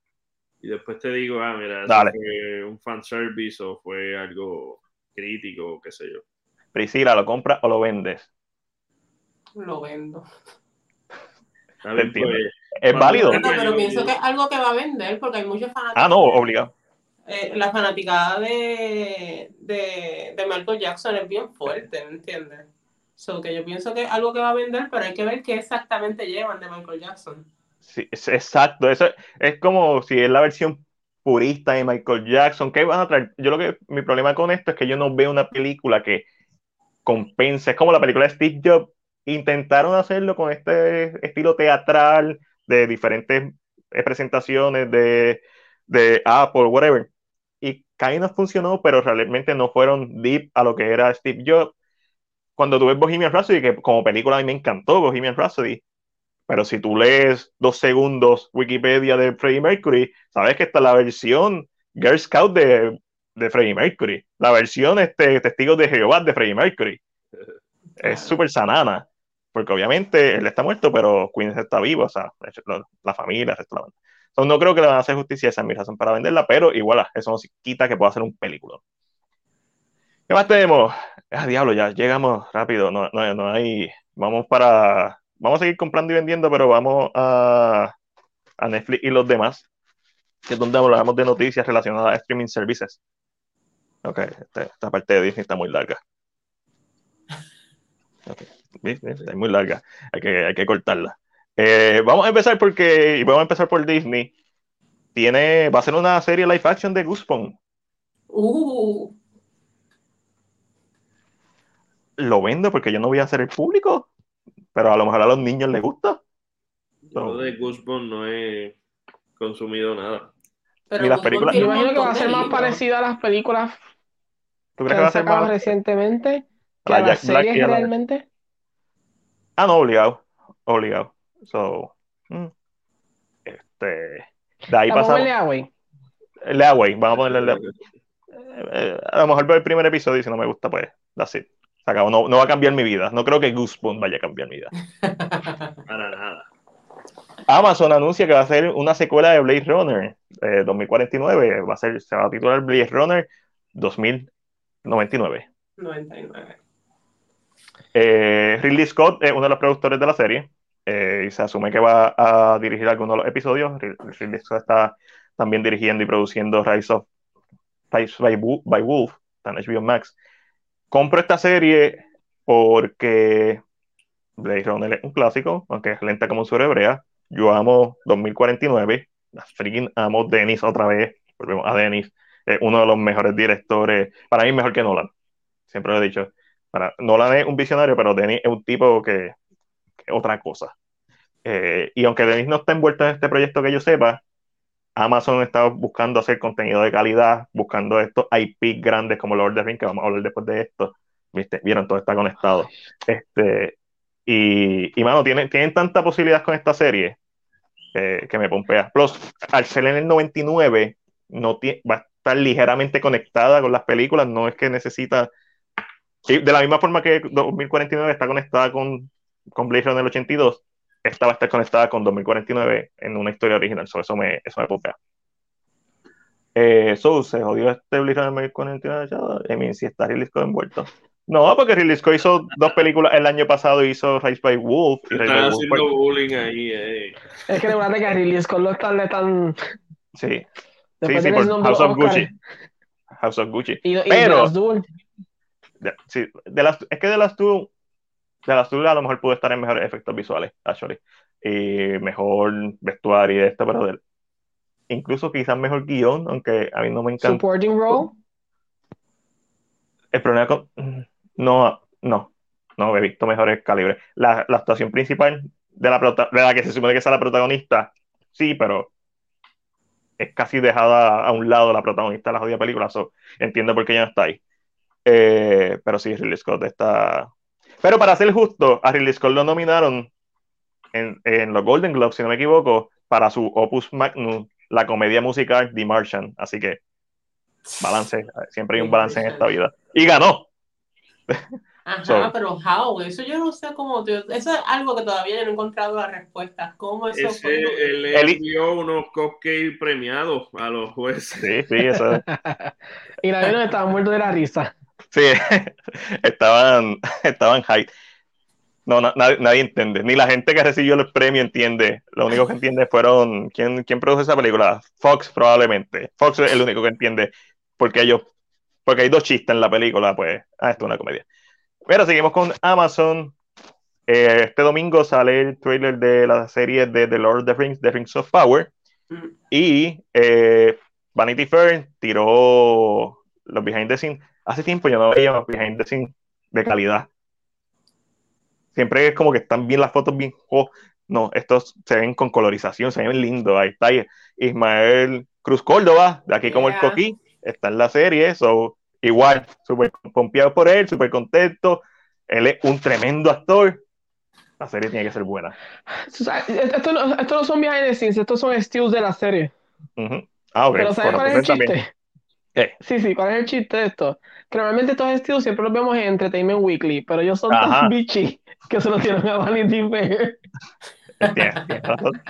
y después te digo, ah, mira, fue un fanservice o fue algo crítico, o qué sé yo. Priscila, ¿lo compras o lo vendes? Lo vendo. Pues, es válido. pero pienso que es algo que va a vender porque hay muchos fanáticos. Ah, no, obligado. Eh, la fanaticada de, de, de Michael Jackson es bien fuerte, ¿me entiendes? So, que yo pienso que es algo que va a vender, pero hay que ver qué exactamente llevan de Michael Jackson. Sí, exacto. Eso es como si es la versión purista de Michael Jackson. ¿Qué van a traer? Yo lo que mi problema con esto es que yo no veo una película que compense. Es como la película de Steve Jobs. Intentaron hacerlo con este estilo teatral de diferentes presentaciones de, de Apple, whatever. Y casi no funcionó, pero realmente no fueron deep a lo que era Steve Jobs. Cuando tú ves Bohemian Rhapsody, que como película a mí me encantó Bohemian Rhapsody, pero si tú lees dos segundos Wikipedia de Freddie Mercury, sabes que está la versión Girl Scout de, de Freddie Mercury, la versión este, Testigos de Jehová de Freddie Mercury. Es súper sanana, porque obviamente él está muerto, pero Queen está vivo, o sea, la, familia, está no creo que le van a hacer justicia esa mi razón para venderla, pero igual, eso no quita que pueda hacer un película. ¿Qué más tenemos? Ah, diablo, ya llegamos rápido, no, no, hay. Vamos para vamos a seguir comprando y vendiendo, pero vamos a, a Netflix y los demás, que es donde hablamos de noticias relacionadas a streaming services. Ok, esta, esta parte de Disney está muy larga. Okay. Está muy larga, hay que, hay que cortarla. Eh, vamos a empezar porque, y vamos a empezar por Disney. Tiene, va a ser una serie live action de Goosebumps. Uh. Lo vendo porque yo no voy a ser el público pero a lo mejor a los niños les gusta. Yo de Goosebumps no he consumido nada. Pero las películas. Yo imagino que va a ser más parecida a las películas ¿Tú crees que, va a ser más recientemente que a, las series realmente? Ah, no, obligado. Obligado. So, mm, este, de ahí pasamos. a Leaway. Leaway, vamos a ponerle eh, a lo mejor veo el primer episodio y si no me gusta, pues, that's it. No, no, va a cambiar mi vida. No creo que Goosebumps vaya a cambiar mi vida. Para nada. Amazon anuncia que va a ser una secuela de Blade Runner 2049. Va a ser, se va a titular Blade Runner 2099. 99. Eh, Ridley Scott es uno de los productores de la serie eh, y se asume que va a dirigir algunos de los episodios. Ridley Scott está también dirigiendo y produciendo Rise of Rise by, by Wolf, en HBO Max compro esta serie porque Blade Runner es un clásico, aunque es lenta como su hebrea. Yo amo 2049, la freaking amo Dennis otra vez, volvemos a Dennis, es uno de los mejores directores, para mí mejor que Nolan, siempre lo he dicho. Para, Nolan es un visionario, pero Denis es un tipo que, es otra cosa. Eh, y aunque Denis no está envuelto en este proyecto que yo sepa, Amazon está buscando hacer contenido de calidad, buscando estos IP grandes como Lord of the Rings, que vamos a hablar después de esto. ¿Viste? Vieron, todo está conectado. Este, y, y mano, tienen, tienen tanta posibilidad con esta serie que me pompea. Plus, al ser en el 99, no va a estar ligeramente conectada con las películas, no es que necesita. de la misma forma que 2049 está conectada con, con Blade Runner 82, esta va a estar conectada con 2049 en una historia original. eso me, eso me popea. Eh, so, se jodió este Blade Runner 2049. Emin, si está Ridley Scott envuelto. No, porque Ridley Scott hizo dos películas el año pasado, hizo Rise by Wolf. Y Están haciendo bullying ahí, eh. Es que recuerda que Ridley Scott lo están tan. Sí. sí, sí, por House of Gucci. House of Gucci. Y, Pero. De, sí, de las, es que de las tú de la azul a lo mejor pudo estar en mejores efectos visuales, actually. Y mejor vestuario y esto, pero incluso quizás mejor guion, aunque a mí no me encanta. Supporting role. El problema con. No, no. No he visto mejores calibres. La, la actuación principal de la, de la que se supone que es la protagonista, sí, pero es casi dejada a un lado la protagonista de la jodida película, so, entiendo por qué ella no está ahí. Eh, pero sí, Ridley Scott está... Pero para ser justo, a Ridley Scott lo nominaron en, en los Golden Globes, si no me equivoco, para su opus magnum, la comedia musical The Martian. Así que balance, siempre hay un balance en esta vida. Y ganó. Ajá, so, pero how, eso yo no sé cómo, eso es algo que todavía yo no he encontrado la respuesta. ¿Cómo eso ese, fue? Él le envió unos cupcakes premiados a los jueces. Sí, sí, eso. y la verdad estaban muertos de la risa. Sí, estaban, estaban high. No, na, nadie, nadie, entiende. Ni la gente que recibió el premio entiende. Lo único que entiende fueron. ¿Quién, quién produce esa película? Fox, probablemente. Fox es el único que entiende. Porque ellos. Porque hay dos chistes en la película, pues. Ah, esto es una comedia. Pero seguimos con Amazon. Eh, este domingo sale el trailer de la serie de The Lord of the Rings, The Rings of Power. Mm. Y eh, Vanity Fair tiró los behind the scenes. Hace tiempo yo no veía the scenes de calidad. Siempre es como que están bien las fotos, bien. Oh, no, estos se ven con colorización, se ven lindos. Ahí está Ismael Cruz Córdoba, de aquí yeah. como el Coquí, está en la serie. So, igual, súper pompeado por él, súper contento. Él es un tremendo actor. La serie tiene que ser buena. Esto no, esto no son behind the scenes, estos son steals de la serie. Uh -huh. Ah, ok. Pero ¿sabes Bueno, cuál es pues el chiste? Eh, Sí, sí, ¿cuál es el chiste de esto? Que normalmente estos estilos siempre los vemos en Entertainment Weekly, pero ellos son Ajá. tan bitchy que se los tienen a Vanity Fair. tienes- tienes razón.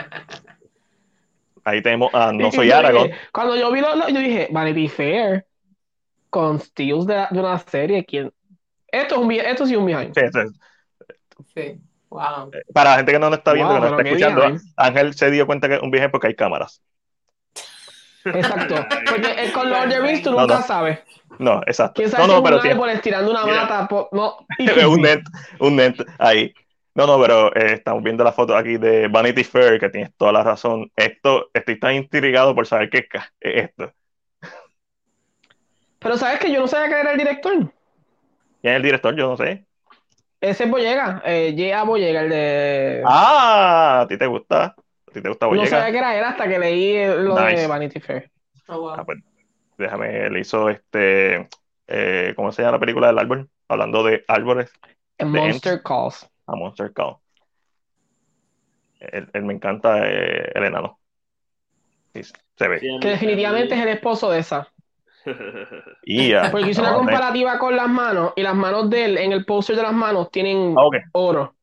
Ahí tenemos a Y- No y Soy yo Aragón. dije- cuando yo vi lo, lo- yo dije, Vanity Fair, con steals de, de una serie, ¿quién? Esto, es un, be- esto sí es un behind. Sí, sí. Sí, wow. Para la gente que no nos está viendo, Wow, que no está qué escuchando. Ángel se dio cuenta que es un viaje porque hay cámaras. Exacto. Porque eh, con the Rings tú No, nunca no. sabes. No, exacto. ¿Quién sabe No, si no, es pero un árbol estirando una Mira. mata? po- no. Es un net, un net ahí. No, no, pero eh, estamos viendo la foto aquí de Vanity Fair, que tienes toda la razón. Esto, estoy tan intrigado por saber qué es esto. Pero sabes que yo no sabía que era el director. ¿Quién es el director? Yo no sé. Ese es Boyega, eh, J.A. Boyega, el de... Ah, a ti te gusta. A ti te gusta no sabía que era él hasta que leí lo de. Vanity Fair. Oh, wow. Ah, pues, déjame, él hizo este, eh, ¿cómo se llama la película del árbol? Hablando de árboles, The Monster Calls. a Monster Call. Él, él me encanta eh, el enano. Sí, se ve. Que definitivamente es el esposo de esa. Y ya. Porque hice una no, comparativa con las manos y las manos de él, en el poster de las manos, tienen Ah, oro.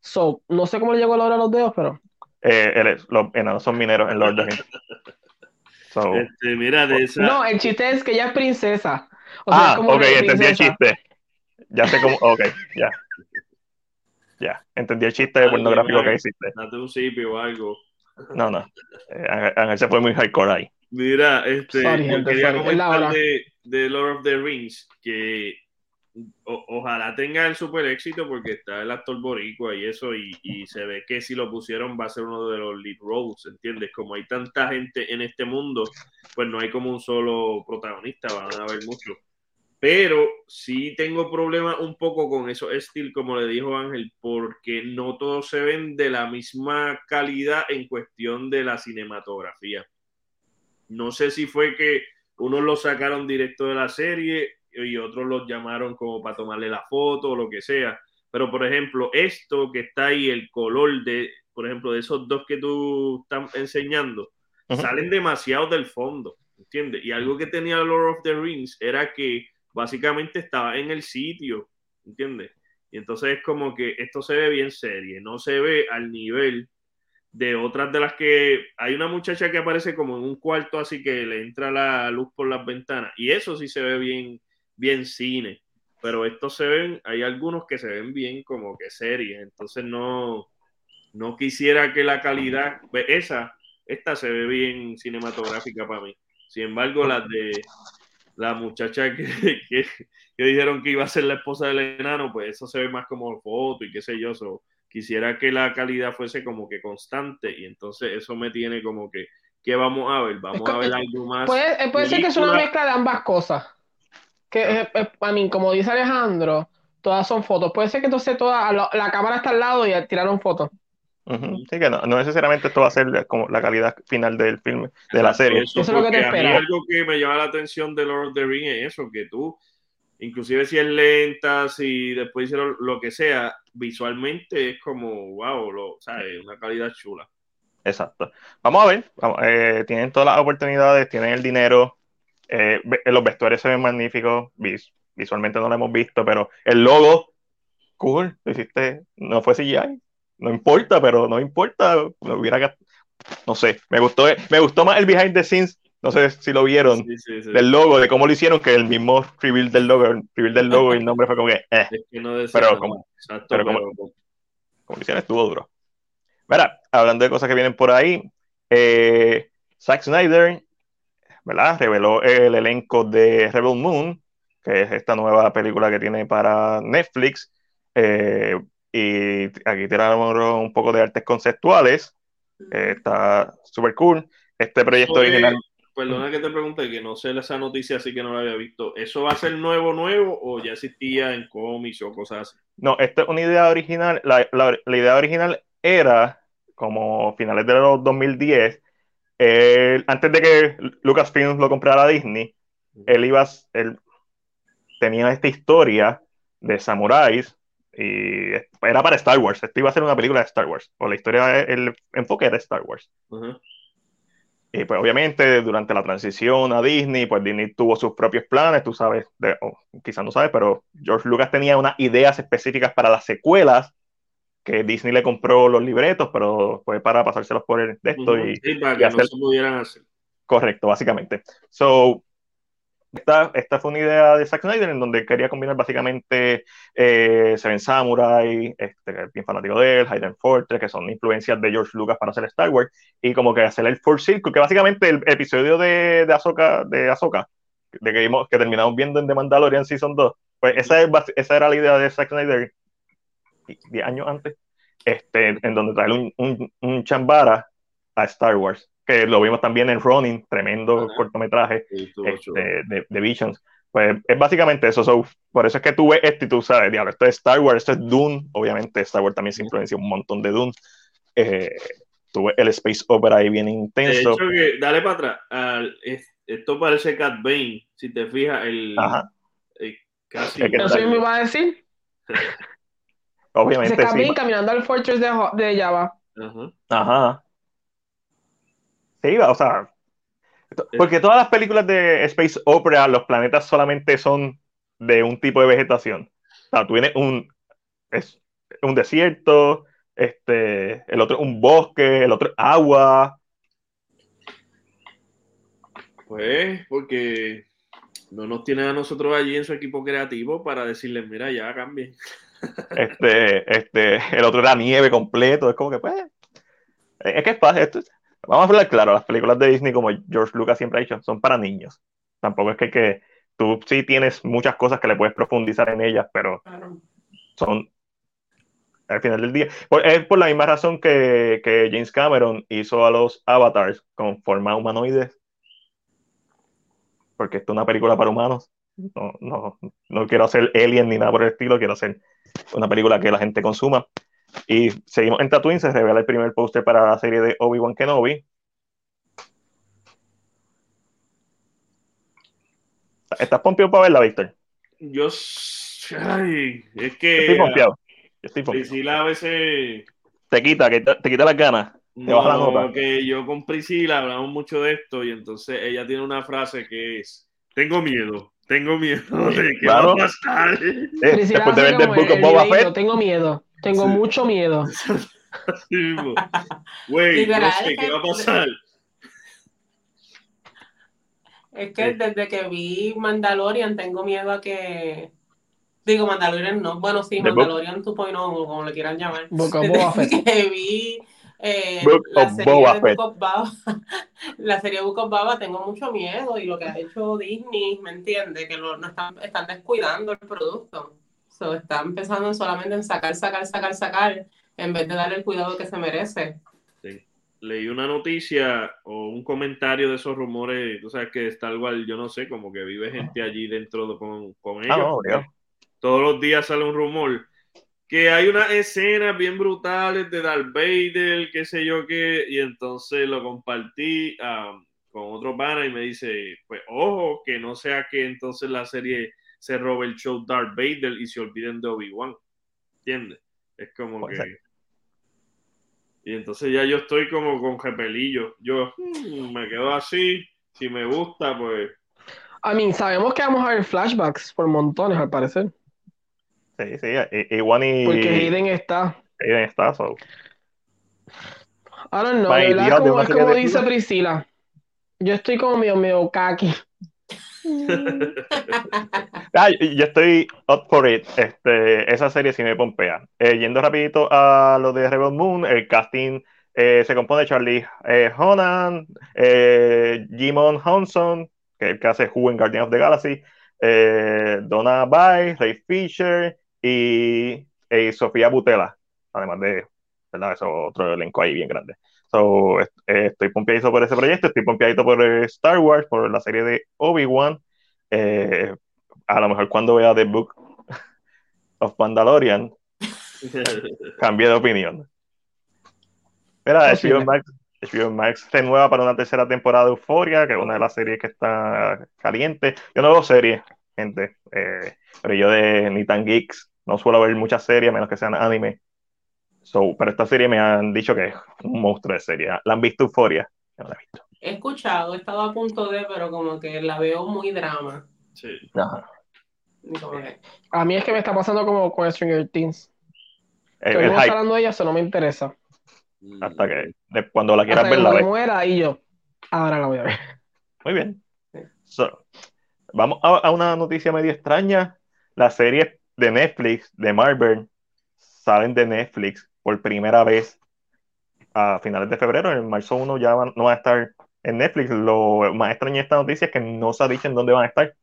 So, no sé cómo le llegó el oro a los dedos, pero... Eh, es- los enanos son mineros en Lord of the Rings. So, Este, mira, de esa. No, el chiste es que ella es princesa. O sea, ah, es como ok, entendí el chiste. Ya sé cómo. Ok, ya. Ya, entendí el chiste Algo pornográfico que hiciste. Date un o algo. No, no. Eh, Ángel, se fue muy hardcore ahí. Mira, este, Sorry, gente, quería sorry. Comentar de, de Lord of the Rings que ojalá tenga el super éxito porque está el actor boricua y eso y, se ve que si lo pusieron va a ser uno de los lead roles, ¿entiendes? Como hay tanta gente en este mundo, pues no hay como un solo protagonista, van a haber muchos. Pero sí tengo problemas un poco con esos estilos, como le dijo Ángel, porque no todos se ven de la misma calidad en cuestión de la cinematografía. No sé si fue que unos los sacaron directo de la serie y otros los llamaron como para tomarle la foto o lo que sea. Pero, por ejemplo, esto que está ahí, el color de, por ejemplo, de esos dos que tú estás enseñando, salen demasiado del fondo, ¿entiendes? Y algo que tenía Lord of the Rings era que básicamente estaba en el sitio, ¿entiendes? Y entonces es como que esto se ve bien serie, no se ve al nivel de otras de las que hay una muchacha que aparece como en un cuarto así que le entra la luz por las ventanas y eso sí se ve bien bien cine pero estos se ven hay algunos que se ven bien como que series entonces no no quisiera que la calidad pues esa esta se ve bien cinematográfica para mí sin embargo las de la muchacha que, que, que dijeron que iba a ser la esposa del enano pues eso se ve más como foto y qué sé yo so, quisiera que la calidad fuese como que constante y entonces eso me tiene como que ¿qué vamos a ver? Vamos a ver algo más Puede, puede ser que es una mezcla de ambas cosas. Que, eh, eh, a mí, como dice Alejandro, todas son fotos. Puede ser que entonces toda, la, la cámara está al lado y tiraron fotos. Sí, que no, necesariamente esto va a ser como la calidad final del filme, de la serie. Eso, es lo que te espera. algo que me llama la atención de Lord of the Rings es eso, que tú, inclusive si es lenta, si después hicieron lo que sea, visualmente es como, wow, lo, ¿sabes? una calidad chula. Exacto. Vamos a ver, eh, tienen todas las oportunidades, tienen el dinero, eh, los vestuarios se ven magníficos, visualmente no lo hemos visto, pero el logo, cool, lo hiciste, no fue CGI, no importa, pero no importa, no hubiera no sé, me gustó, me gustó más el behind the scenes, no sé si lo vieron, del logo, de cómo lo hicieron, que el mismo reveal del logo, el reveal del logo y el nombre fue como que, eh. pero, como, pero, como, como, lo hicieron estuvo duro. Mira, hablando de cosas que vienen por ahí, eh, Zack Snyder, ¿verdad? Reveló el elenco de Rebel Moon, que es esta nueva película que tiene para Netflix. Eh, y aquí tenemos un poco de artes conceptuales. está súper cool. Este proyecto original. Perdona que te pregunte, que no sé esa noticia, así que no la había visto. ¿Eso va a ser nuevo, nuevo o ya existía en cómics o cosas así? No, esta es una idea original. La, la, idea original era, como finales de los 2010, antes de que Lucasfilm lo comprara a Disney, él iba, él tenía esta historia de samuráis y era para Star Wars. Esto iba a ser una película de Star Wars. O la historia, el enfoque era Star Wars. Y pues obviamente durante la transición a Disney, pues Disney tuvo sus propios planes, tú sabes, quizás no sabes, pero George Lucas tenía unas ideas específicas para las secuelas, que Disney le compró los libretos, pero fue para pasárselos por el de esto y, para que no se pudieran hacer. Correcto, básicamente. So, esta, esta, fue una idea de Zack Snyder en donde quería combinar básicamente eh, Seven Samurai, este, bien fanático de él, Hayden Fortress, que son influencias de George Lucas para hacer Star Wars, y como que hacer el Full Circle, que básicamente el episodio de, de Ahsoka, de, Ahsoka, de que, vimos, que terminamos viendo en The Mandalorian Season 2, pues esa, es, esa era la idea de Zack Snyder 10 años antes, este, en donde trae un, un, un chambara a Star Wars que lo vimos también en Ronin, tremendo cortometraje este, de, de, Visions. Pues es básicamente eso. por eso es que tú ves esto y tú sabes, diablo, esto es Star Wars, esto es Dune. Obviamente, Star Wars también se influencia un montón de Dune. Eh, tú ves el Space Opera ahí bien intenso. De hecho, que, dale para atrás. esto parece Cat Bane, si te fijas. El, Ajá. Eh, casi. ¿Eso me iba a decir? Obviamente. Cat Bane caminando al Fortress de, de Java. Ajá. Ajá. Sí, o sea, porque todas las películas de Space Opera, los planetas solamente son de un tipo de vegetación. O sea, tú tienes un, es un desierto, este, el otro un bosque, el otro agua. Pues, porque no nos tiene a nosotros allí en su equipo creativo para decirles, mira, ya cambien. Este, este, el otro era nieve completo, es como que, pues, es que es fácil, esto, Vamos a hablar claro, las películas de Disney, como George Lucas siempre ha dicho, son para niños. Tampoco es que, que tú sí tienes muchas cosas que le puedes profundizar en ellas, pero son al final del día. es por la misma razón que, que, James Cameron hizo a los avatars con forma humanoides. Porque esto es una película para humanos. No, no, no quiero hacer Alien ni nada por el estilo, quiero hacer una película que la gente consuma. Y seguimos en Tatooine, se revela el primer póster para la serie de Obi-Wan Kenobi. ¿Estás pompeado para verla, Víctor? Yo. Ay, es que. Estoy pompeado. estoy Priscila a veces. Te quita, que te, quita las ganas. Te baja la nota. que yo con Priscila hablamos mucho de esto y entonces ella tiene una frase que es: Tengo miedo. Tengo miedo de que va a pasar. Eh, después de ver The Book of Boba Fett. Tengo miedo. Tengo mucho miedo. Güey, no sé qué va a pasar. Es que desde que vi Mandalorian tengo miedo a que. Digo, Mandalorian no. Bueno, sí, Mandalorian 2.0, como le quieran llamar. Desde que vi eh, la, serie de Book of Baba, la serie Book of Baba, tengo mucho miedo y lo que ha hecho Disney, ¿me entiende? Que lo, no están, están descuidando el producto. So, está empezando solamente en sacar, sacar, sacar, sacar, en vez de darle el cuidado que se merece. Leí una noticia o un comentario de esos rumores, tú sabes que está igual, yo no sé, como que vive gente allí dentro con, con ah, ellos. Todos los días sale un rumor que hay unas escenas bien brutales de Darth Vader, qué sé yo qué, y entonces lo compartí um, con otro pana y me dice, pues ojo, que no sea que entonces la serie se robe el show Darth Vader y se olviden de Obi-Wan, ¿entiendes? Es como que... Y entonces ya yo estoy como con repelillo, yo hmm, me quedo así, si me gusta, pues... A mí, sabemos que vamos a ver flashbacks por montones, al parecer. Sí, sí, igual y... Porque Hayden está. Hayden está, so. I don't know, ¿verdad? Como, es como dice Priscila. Yo estoy como medio, medio kaki. ah, yo estoy up for it. Este, esa serie sí me pompea. Eh, yendo rapidito a lo de Rebel Moon, el casting eh, se compone de Charlie eh, Honan, eh, Jimon Honson, que que hace Who en Guardian of the Galaxy, eh, Donna Bay, Ray Fisher, y, Sofía Butela, además de, ¿verdad? Eso otro elenco ahí bien grande. So, estoy pompeadito por ese proyecto, estoy pompeadito por Star Wars, por la serie de Obi-Wan. Eh, a lo mejor cuando vea The Book of Mandalorian, cambie de opinión. Mira, HBO Max, HBO Max renueva para una tercera temporada de Euphoria, que es una de las series que está caliente. Yo no veo series, gente, eh, pero yo de Nitan Geeks no suelo ver muchas series, menos que sean anime. So, pero esta serie me han dicho que es un monstruo de serie. ¿La han visto Euforia? no la he visto. He escuchado, he estado a punto de, pero como que la veo muy drama. Sí. A mí es que me está pasando como con Stranger Things. Estoy hablando de ella, eso no me interesa. Mm. Hasta que cuando la quieras ver, la ve. muera y yo, ahora la voy a ver. Muy bien. vamos a, a, una noticia medio extraña. La serie de Netflix, de Marvel, salen de Netflix por primera vez a finales de febrero. En marzo 1 ya no va a estar en Netflix. Lo más extraño de esta noticia es que no se ha dicho en dónde van a estar.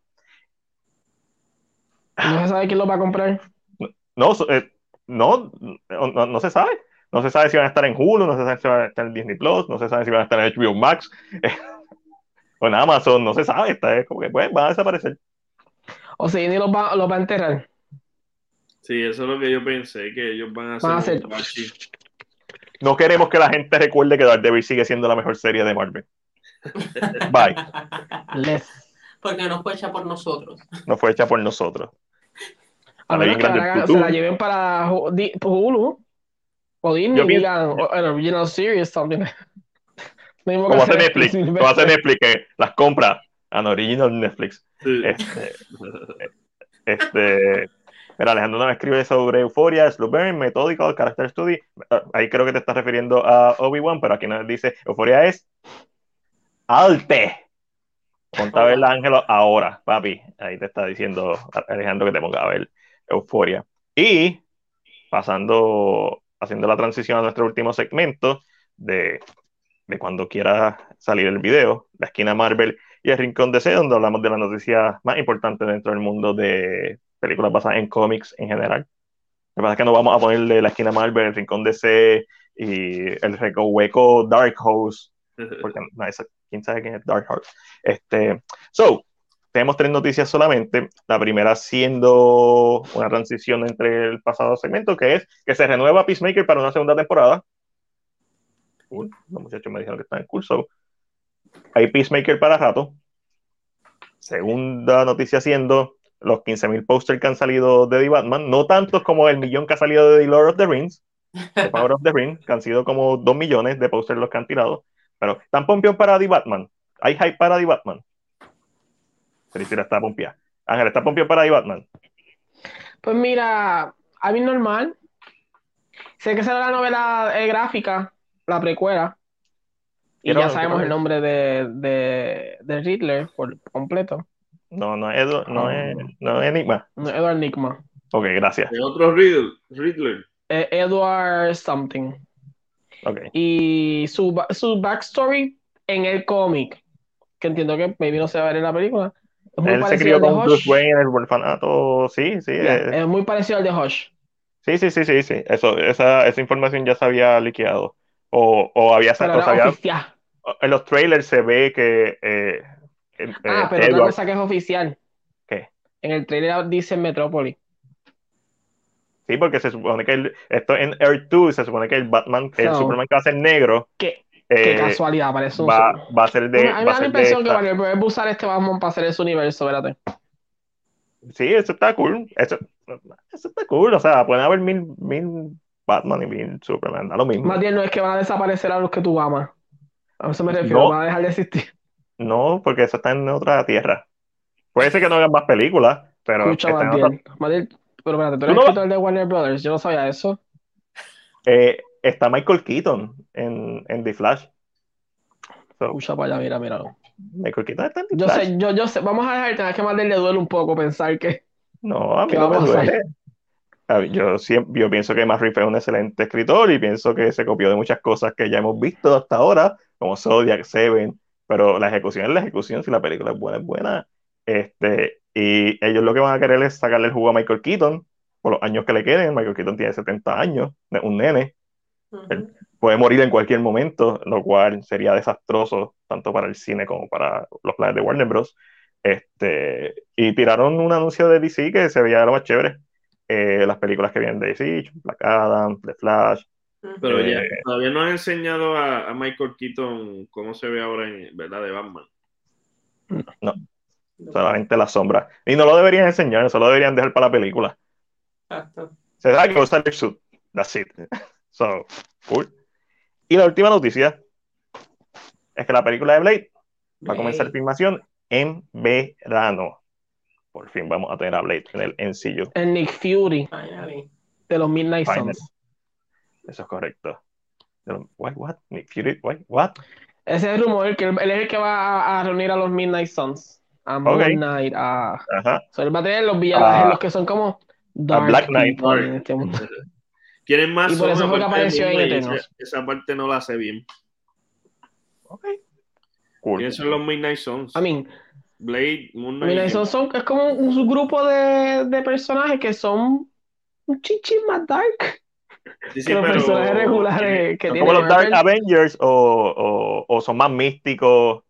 ¿No se sabe quién lo va a comprar? No, eh, no, no, se sabe. No se sabe si van a estar en Hulu, no se sabe si van a estar en Disney Plus, no se sabe si van a estar en HBO Max o en Amazon, no se sabe. Está, es como que pues, van a desaparecer. O sea, ni los va, los va a enterrar. Sí, eso es lo que yo pensé, que ellos van a hacer. No queremos que la gente recuerde que Daredevil sigue siendo la mejor serie de Marvel. Bye. Porque no fue hecha por nosotros. No fue hecha por nosotros. A menos que la, se la lleven para Hulu o Disney y digan original series también. Como hace Netflix, como hace Netflix que las compra en original Netflix. Este, este Mira, Alejandro me escribe sobre Euphoria, Slow Burn, Methodical, Character Study. Ah, ahí creo que te estás refiriendo a Obi-Wan, pero aquí nos dice Euphoria es alte. Ponte a ver el ángel ahora, papi. Ahí te está diciendo Alejandro que te ponga a ver Euphoria. Y pasando, haciendo la transición a nuestro último segmento de, de cuando quiera salir el video, la esquina Marvel y el rincón DC, donde hablamos de las noticias más importantes dentro del mundo de películas basadas en cómics en general. Lo que pasa es que no vamos a ponerle la esquina Marvel, el rincón DC y el hueco Dark Horse, porque no, quién sabe quién es Dark Horse. Este, so, tenemos tres noticias solamente. La primera siendo una transición entre el pasado segmento, que es que se renueva Peacemaker para una segunda temporada. los muchachos me dijeron que están en curso. Hay Peacemaker para rato. Segunda noticia siendo los 15.000 posters que han salido de The Batman, no tantos como el millón que ha salido de The Lord of the Rings, The Power of the Ring, que han sido como 2 millones de posters los que han tirado, pero ¿están pompeados para The Batman? ¿Hay hype para The Batman? Felicidad está pompeada. Ángel, ¿está pompeado para The Batman? Pues mira, a mí normal. Sé que será la novela eh, gráfica, la precuela. Y ya sabemos el nombre de, de, de Riddler por completo. No, no es, no es, no es Enigma. No es Edward Enigma. Ok, gracias. Es otro Riddler. Eh, Edward something. Ok. Y su, su backstory en el cómic, que entiendo que maybe no se va a ver en la película. Es muy Él se crió con Bruce Wayne en el orfanato, sí, sí. es... muy parecido al de Hush. Sí, sí, sí, sí, sí. Eso, esa, esa información ya se había liqueado. O, o había, o sabía, en los trailers se ve que eh, ah, pero otra cosa que es oficial. ¿Qué? En el trailer dice Metrópolis. Sí, porque se supone que el, esto en Earth 2 se supone que el Batman, el Superman que va a ser negro. ¿Qué, qué eh, casualidad, parece un va, va, a ser de. A mí me da la impresión que Warner Bros. usar este Batman para hacer ese universo, espérate. Sí, eso está cool. Eso, eso está cool. O sea, pueden haber mil, mil Batman y mil Superman, da lo mismo. Más bien no es que van a desaparecer a los que tú amas. A eso me refiero, van a dejar de existir. No, porque eso está en otra tierra. Puede ser que no hagan más películas, pero. Escucha, Matiel. pero espérate, tú eres escritor de Warner Brothers, yo no sabía eso. Eh, está Michael Keaton en, en The Flash. Escucha para allá, mira, mira. Michael Keaton está en The yo Flash. Sé, yo, yo sé, vamos a dejar, tener que más le duele un poco pensar que. No, a mí no me duele. Yo, siempre, yo pienso que Matt Reeves es un excelente escritor y pienso que se copió de muchas cosas que ya hemos visto hasta ahora, como Zodiac, Seven, pero la ejecución es la ejecución, si la película es buena, es buena. Este, y ellos lo que van a querer es sacarle el jugo a Michael Keaton por los años que le queden. Michael Keaton tiene 70 años, un nene. puede morir en cualquier momento, lo cual sería desastroso tanto para el cine como para los planes de Warner Bros. Este, y tiraron un anuncio de DC que se veía lo más chévere eh, las películas que vienen de DC, Black Adam, The Flash. Pero ya, eh, todavía no han enseñado a, Michael Keaton cómo se ve ahora en verdad de Batman. No, solamente la sombra. Y no lo deberían enseñar, solo deberían dejar para la película. Se da que usar el suit. That's it. So, cool. Y la última noticia es que la película de Blade va a comenzar filmación en verano por fin vamos a tener a Blade en el encillo. El Nick Fury de los Midnight Suns. Eso es correcto. What, what? Nick Fury, what? what? Ese es el rumor, que él, es el que va a, reunir a los Midnight Suns. A Moon Knight, a... Ajá. So, él va a tener los villanos, los que son como Dark Black Knight. Este Quieren más y por eso fue que apareció en Esa, esa parte no la hace bien. Ok. Cool. ¿Quiénes son los Midnight Suns? I mean, Blade, Moon Knight. Mira, eso son, es como un grupo de, de personajes que son un chichi más dark. Sí, los personajes regulares que como los Dark Avengers o, o, o, son más místicos.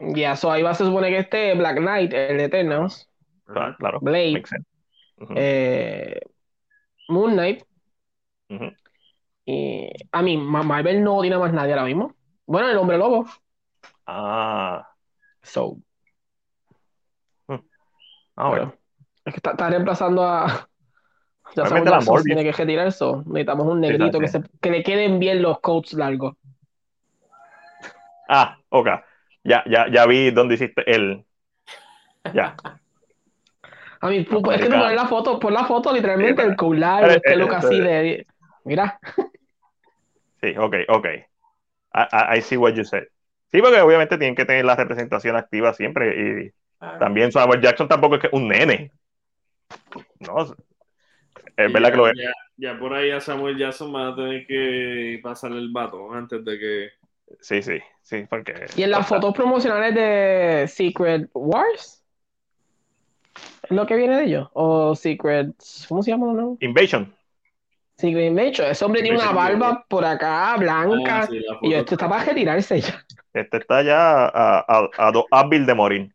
Ya, yeah, so ahí va a se supone que este Black Knight, el de Eternos. Claro, claro. Blade. eh, Moon Knight. Y a mí, Marvel no tiene más nadie ahora mismo. Bueno, el hombre lobo. Ah. So, Ah, bueno. Es que está, reemplazando a. Ya sabemos, tiene que retirar eso. Necesitamos un negrito que, se, que le queden bien los coats largos. Ah, ok. Ya, ya, ya vi dónde hiciste el. Ya. A mí, es que tú pones la foto, por la foto, literalmente, el coat largo, este look así de. Mira. Sí, ok, ok. I, I, see what you said. Sí, porque obviamente tienen que tener la representación activa siempre y también Samuel Jackson tampoco es que un nene. No, es verdad ya, que lo es. Ya, por ahí a Samuel Jackson va a tener que pasarle el vato antes de que. Sí, sí, sí, porque. ¿Y en las fotos promocionales de Secret Wars? ¿Es lo que viene de ellos? ¿O Secret. ¿Cómo se llama? No? Invasion. Secret Invasion. Ese hombre tiene una barba por acá, blanca. Ah, y este está para retirarse ya. Este está ya a, a, a dos hábil de morir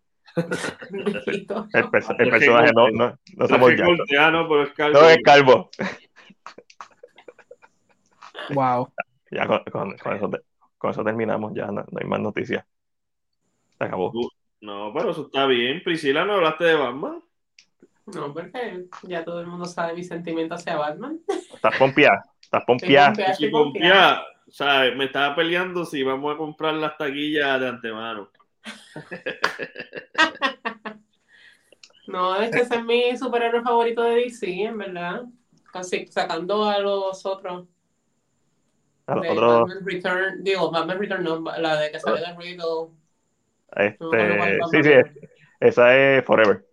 el, personaje no, no, no somos ya. No, es calvo. No es calvo. Wow. Ya con, con, con, eso, con eso, terminamos, ya no, no, hay más noticias. Se acabó. No, pero eso está bien. Priscila, ¿no hablaste de Batman? No, porque ya todo el mundo sabe mi sentimiento hacia Batman. Estás pompeada. Estás pompeada. pompeada. O sea, me estaba peleando si vamos a comprar las taquillas de antemano. no, es que ese es mi superhéroe favorito de DC, en verdad. Casi sacando a los otros. A los otros. Return, digo, Batman Return, no, la de que sale de Riddle. Este, sí, sí, esa es Forever.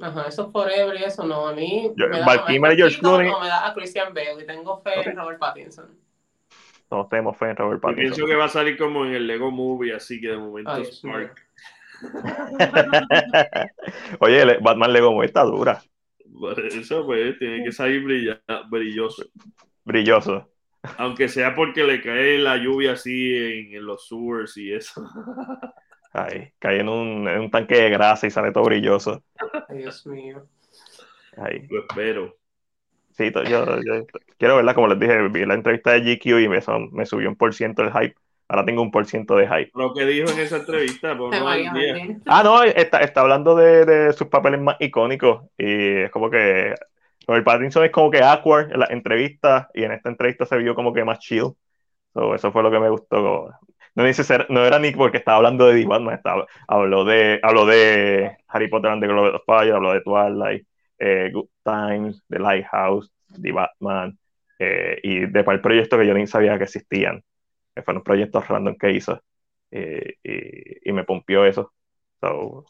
Ajá, eso es Forever y eso no. A mí Yo, me, da, George Clooney. No, me da a Christian Bale y tengo fe en Robert Pattinson. Todos tenemos fe en Robert Pattinson. pienso que va a salir como en el Lego Movie, así que de momento Ay, Spark. Oye, Batman Lego Movie está dura. eso, pues, tiene que salir brilloso. Brilloso. Aunque sea porque le cae la lluvia así en, los sewers y eso. Ay, cae en un, en un, tanque de grasa y sale todo brilloso. Ay, Dios mío. Ay. Lo espero. Sí, yo, quiero verla, como les dije, vi la entrevista de GQ y me, me subió un por ciento el hype. Ahora tengo un por ciento de hype. Lo que dijo en esa entrevista, por no Ah, no, está, está hablando de, de, sus papeles más icónicos y es como que el Pattinson es como que awkward en la entrevista y en esta entrevista se vio como que más chill. eso fue lo que me gustó. No, dice no era ni porque estaba hablando de Batman, estaba, habló, de, habló de Harry Potter and the Globe of Fire, habló de Twilight, eh, Times, The Lighthouse, The Batman eh, y de cuál proyecto que yo ni sabía que existían. Que fueron proyectos random que hizo eh, y, y, me pompió eso. So,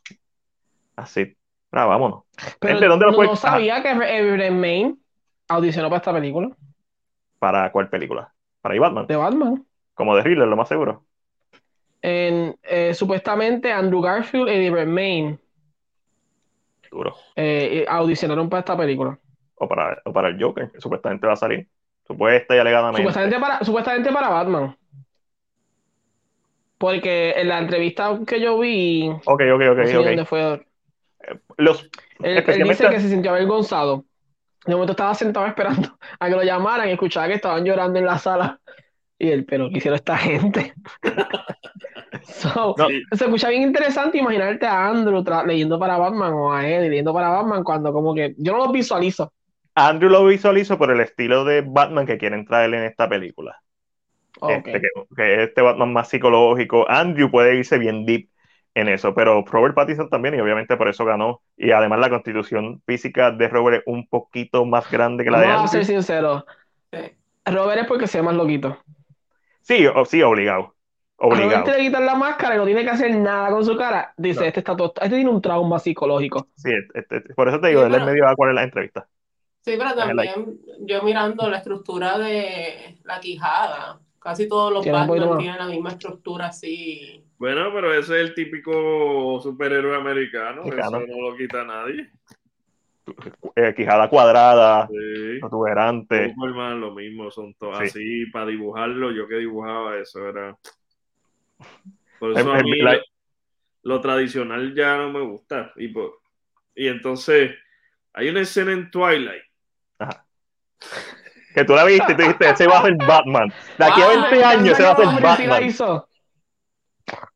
así Ah, vámonos. Pero ¿dónde lo no sabía que Evan Main audicionó para esta película. ¿Para cuál película? ¿Para Batman? De Batman. Como de Riddler, lo más seguro. En, eh, supuestamente Andrew Garfield y Evan Main Duro. Eh, audicionaron para esta película. O para, o para el Joker, que supuestamente va a salir. Supuesta y alegadamente. Supuestamente para, supuestamente para Batman. Porque en la entrevista que yo vi. Ok, ok, ok. No Dónde fue los, él, dice que se sintió avergonzado. De momento estaba sentado esperando a que lo llamaran y escuchaba que estaban llorando en la sala. Y pero ¿qué hicieron esta gente? Se escucha bien interesante imaginarte a Andrew leyendo para Batman o a Eddie leyendo para Batman cuando como que yo no lo visualizo. Andrew lo visualizo por el estilo de Batman que quieren traer en esta película. Este, que, que, este Batman más psicológico. Andrew puede irse bien deep en eso, pero Robert Pattinson también y obviamente por eso ganó y además la constitución física de Robert es un poquito más grande que la de Andrew. a ser sincero, Robert es porque se ve más loquito. Sí, sí, obligado. Obligado. Robert le quitan la máscara y no tiene que hacer nada con su cara. Dice, este está todo, este tiene un trauma psicológico. Sí, este, este, por eso te digo, él es medio cuál en la entrevista. Sí, pero también yo mirando la estructura de la quijada, casi todos los Batman tienen la misma estructura así bueno, pero ese es el típico superhéroe americano, eso no lo quita nadie. Eh, quijada cuadrada, sí. protuberante. Superman, lo mismo, son todos así, para dibujarlo, yo que dibujaba eso era... Por eso a mí lo, tradicional ya no me gusta. Y, y entonces, hay una escena en Twilight. Ajá. Que tú la viste y te dijiste, ese va a ser Batman. De aquí a 20 años ese va a ser Batman.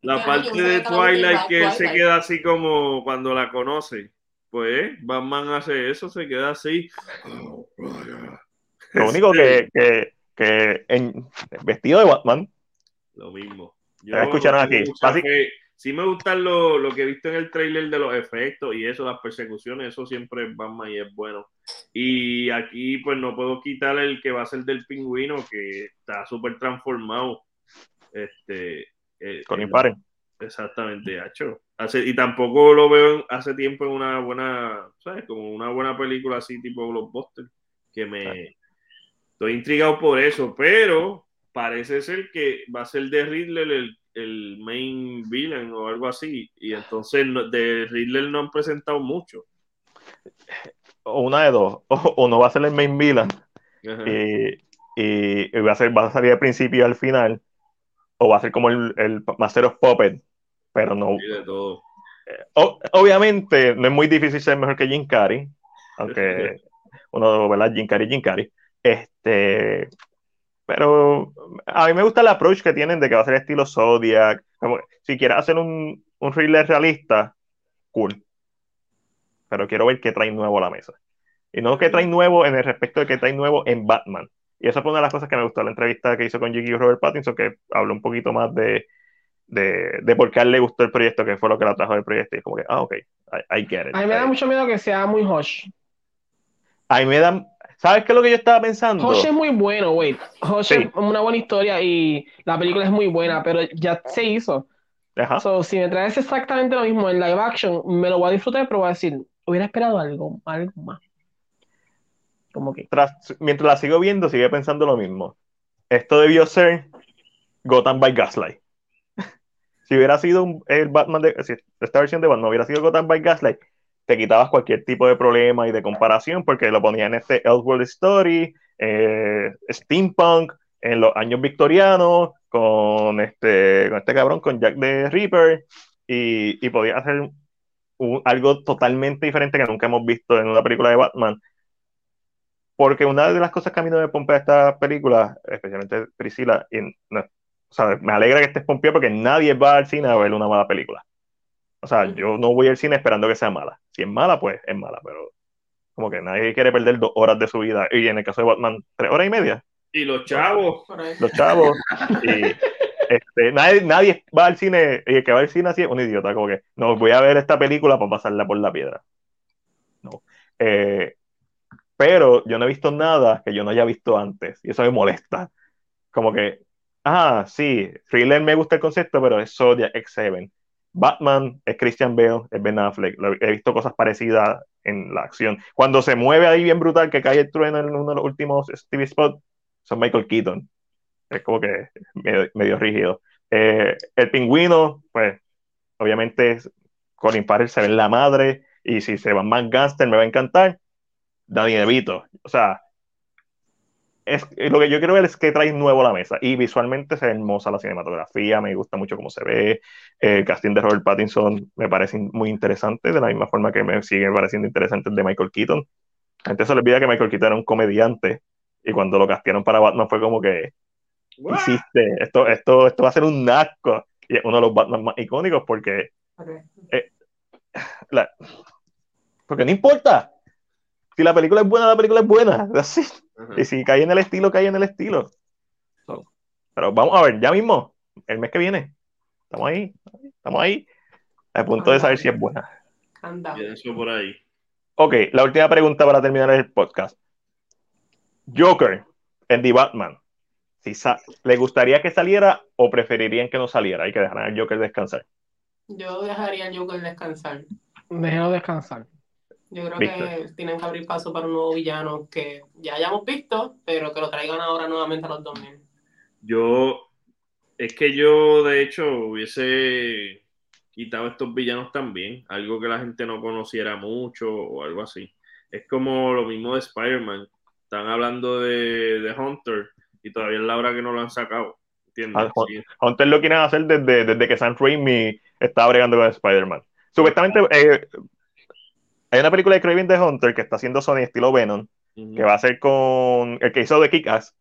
La parte de Twilight que él se queda así como cuando la conoce. Pues Batman hace eso, se queda así. Lo único que, que, que en vestido de Batman. Lo mismo. Yo, escucharon aquí. sí me gustan lo, lo, que he visto en el trailer de los efectos y eso, las persecuciones, eso siempre es Batman y es bueno. Y aquí pues no puedo quitar el que va a ser del pingüino, que está súper transformado. Este, eh, con imparen. Exactamente, hecho. Hace, y tampoco lo veo hace tiempo en una buena, ¿sabes? Como una buena película así tipo Blockbuster, que me... Estoy intrigado por eso, pero parece ser que va a ser de Riddler el, el main villain o algo así, y entonces de Riddler no han presentado mucho. O una de dos, o, no va a ser el main villain, y, y, va, a ser, va a salir al principio y al final, o va a ser como el, el Master of Puppet, pero no. Eh, obviamente no es muy difícil ser mejor que Jim Carrey, aunque uno, ¿verdad? Jim Carrey, Jim Carrey. Este, pero a mí me gusta el approach que tienen de que va a ser estilo Zodiac. si quieres hacer un, un thriller realista, cool. Pero quiero ver qué trae nuevo a la mesa. Y no que trae nuevo en el respecto de que trae nuevo en Batman. Y esa fue una de las cosas que me gustó la entrevista que hizo con J.K. Robert Pattinson, que habló un poquito más de, de, de, por qué a él le gustó el proyecto, que fue lo que la trajo del proyecto. Y como que, ah, ok, I, get it. A mí me da mucho miedo que sea muy Hush. A mí me da. ¿Sabes qué es lo que yo estaba pensando? Hush es muy bueno, güey. Hush es una buena historia y la película es muy buena, pero ya se hizo. Ajá. So, si me traes exactamente lo mismo en live action, me lo voy a disfrutar, pero voy a decir, hubiera esperado algo, algo más mientras la sigo viendo, sigue pensando lo mismo. Esto debió ser Gotham by Gaslight. Si hubiera sido el Batman de esta versión de Batman hubiera sido Gotham by Gaslight, te quitabas cualquier tipo de problema y de comparación porque lo ponía en este Elseworld Story, eh, Steampunk, en los años victorianos, con este, con este cabrón, con Jack the Ripper, y, y podía hacer algo totalmente diferente que nunca hemos visto en una película de Batman. Porque una de las cosas que a mí no me pompea esta película, especialmente Priscila, y no, o sea, me alegra que estés pompeado porque nadie va al cine a ver una mala película. O sea, yo no voy al cine esperando que sea mala. Si es mala, pues es mala, pero como que nadie quiere perder dos horas de su vida. Y en el caso de Batman, tres horas y media. Y los chavos. Los chavos. y este, nadie, nadie va al cine, y el que va al cine así es un idiota, como que no voy a ver esta película para pasarla por la piedra. No. Eh, pero yo no he visto nada que yo no haya visto antes, y eso me molesta. Como que ah, sí, Thriller me gusta el concepto, pero es Zodiac X7. Batman es Christian Bale, es Ben Affleck. He visto cosas parecidas en la acción. Cuando se mueve ahí bien brutal, que cae el trueno en uno de los últimos Stevie Spot, son Michael Keaton. Es como que medio, rígido. Eh, el pingüino, pues, obviamente Colin Farrell se ve la madre, y si se van más gangster me va a encantar. Danny DeVito. O sea, es, lo que yo quiero ver es que trae nuevo a la mesa. Y visualmente se ve hermosa la cinematografía, me gusta mucho cómo se ve, el casting de Robert Pattinson me parece muy interesante, de la misma forma que me sigue pareciendo interesante el de Michael Keaton. La gente se le olvida que Michael Keaton era un comediante y cuando lo castearon para Batman fue como que hiciste, esto, esto, esto va a ser un nasco y es uno de los Batman más icónicos porque eh, porque no importa si la película es buena, la película es buena, así y si cae en el estilo, cae en el estilo. pero vamos a ver, ya mismo, el mes que viene. Estamos ahí, estamos ahí, a punto de saber si es buena. eso por ahí. Ok, la última pregunta para terminar el podcast. Joker en The Batman. Si ¿Le gustaría que saliera o preferirían que no saliera? Hay que dejar al Joker descansar. Yo dejaría al Joker descansar. Déjalo descansar. Yo creo que tienen que abrir paso para un nuevo villano que ya hayamos visto, pero que lo traigan ahora nuevamente a los 2000. Yo, es que yo de hecho hubiese quitado estos villanos también, algo que la gente no conociera mucho o algo así. Es como lo mismo de Spider-Man. Están hablando de, de, Hunter y todavía es la hora que no lo han sacado. ¿entiendes? Ah, Hunter lo quieren hacer desde, desde que Sam Raimi estaba bregando con Spider-Man. Supuestamente, eh, hay una película de Craven the Hunter que está haciendo Sony estilo Venom, que va a ser con el que hizo de Kikas.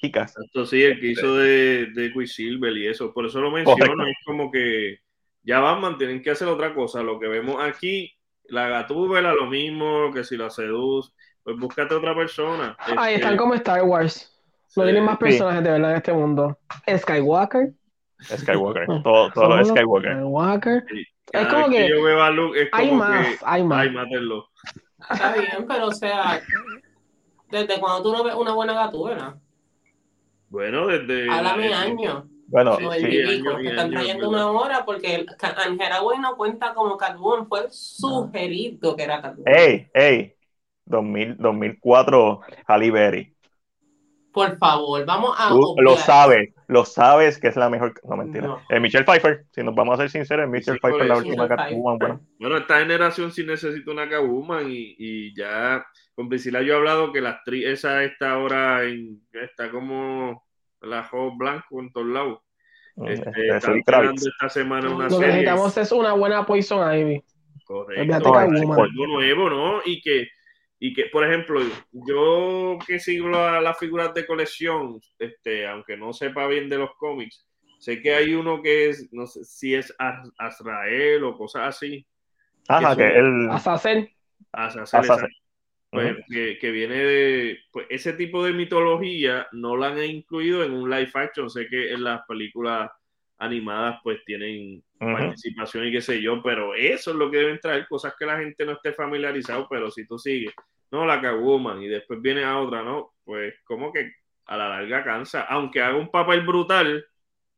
Kikas. Esto sí, el que hizo de, de Quicksilver y eso. Por eso lo menciono, es como que ya van, tienen que hacer otra cosa. Lo que vemos aquí, la gatúbela, lo mismo, que si la seduce, pues búscate otra persona. Ahí están este, como Star Wars. No tienen más personajes de verdad en este mundo. Skywalker. Skywalker, todo, todo Skywalker. Skywalker es como que, yo veo a Luke, es hay más, que, hay más. Está bien, pero o sea, desde cuando tú no ves una buena gatúbela. Bueno, desde. Háblame año. Bueno, sí, sí, están trayendo una hora porque Angela Way no cuenta como Catwoman, fue sugerido que era Catwoman. ¡Ey, ey! 2000, 2004, Halle Berry. Por favor, vamos a. Tú lo sabes, lo sabes que es la mejor. No, mentira. Eh, Michelle Pfeiffer, si nos vamos a ser sinceros, Michelle Pfeiffer la última Catwoman. Bueno. bueno, esta generación sí necesita una Catwoman y, y ya con Priscila yo he hablado que la actriz esa está ahora en. Está como la juego blanco en todos lados. Mm, este, está esta semana una Lo que necesitamos es una buena Poison Ivy. Correcto. Algo nuevo, ¿no? Y que y que, por ejemplo, yo que sigo las figuras de colección, este, aunque no sepa bien de los cómics, sé que hay uno que es, no sé si es Azrael o cosas así. Ajá, que, el... Assassin. Pues, que, viene de pues ese tipo de mitología no la han incluido en un live action sé que en las películas animadas pues tienen participación y qué sé yo, pero eso es lo que deben traer, cosas que la gente no esté familiarizado, pero si tú sigues, no, la Catwoman y después viene a otra, ¿no? Pues como que a la larga cansa, aunque haga un papel brutal.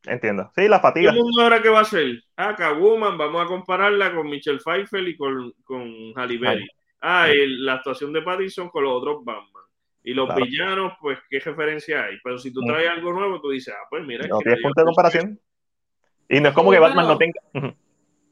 Entiendo, sí, la fatiga. ¿Qué mundo ahora qué va a hacer? Ah, Catwoman, vamos a compararla con Michelle Pfeiffer y con, con Halle Berry. Ah, y la actuación de Pattinson con los otros Batman. Y los villanos, pues, ¿qué referencia hay? Pero si tú traes algo nuevo, tú dices, ah, pues mira. No tienes punto de comparación. Y no es como que Batman no tenga.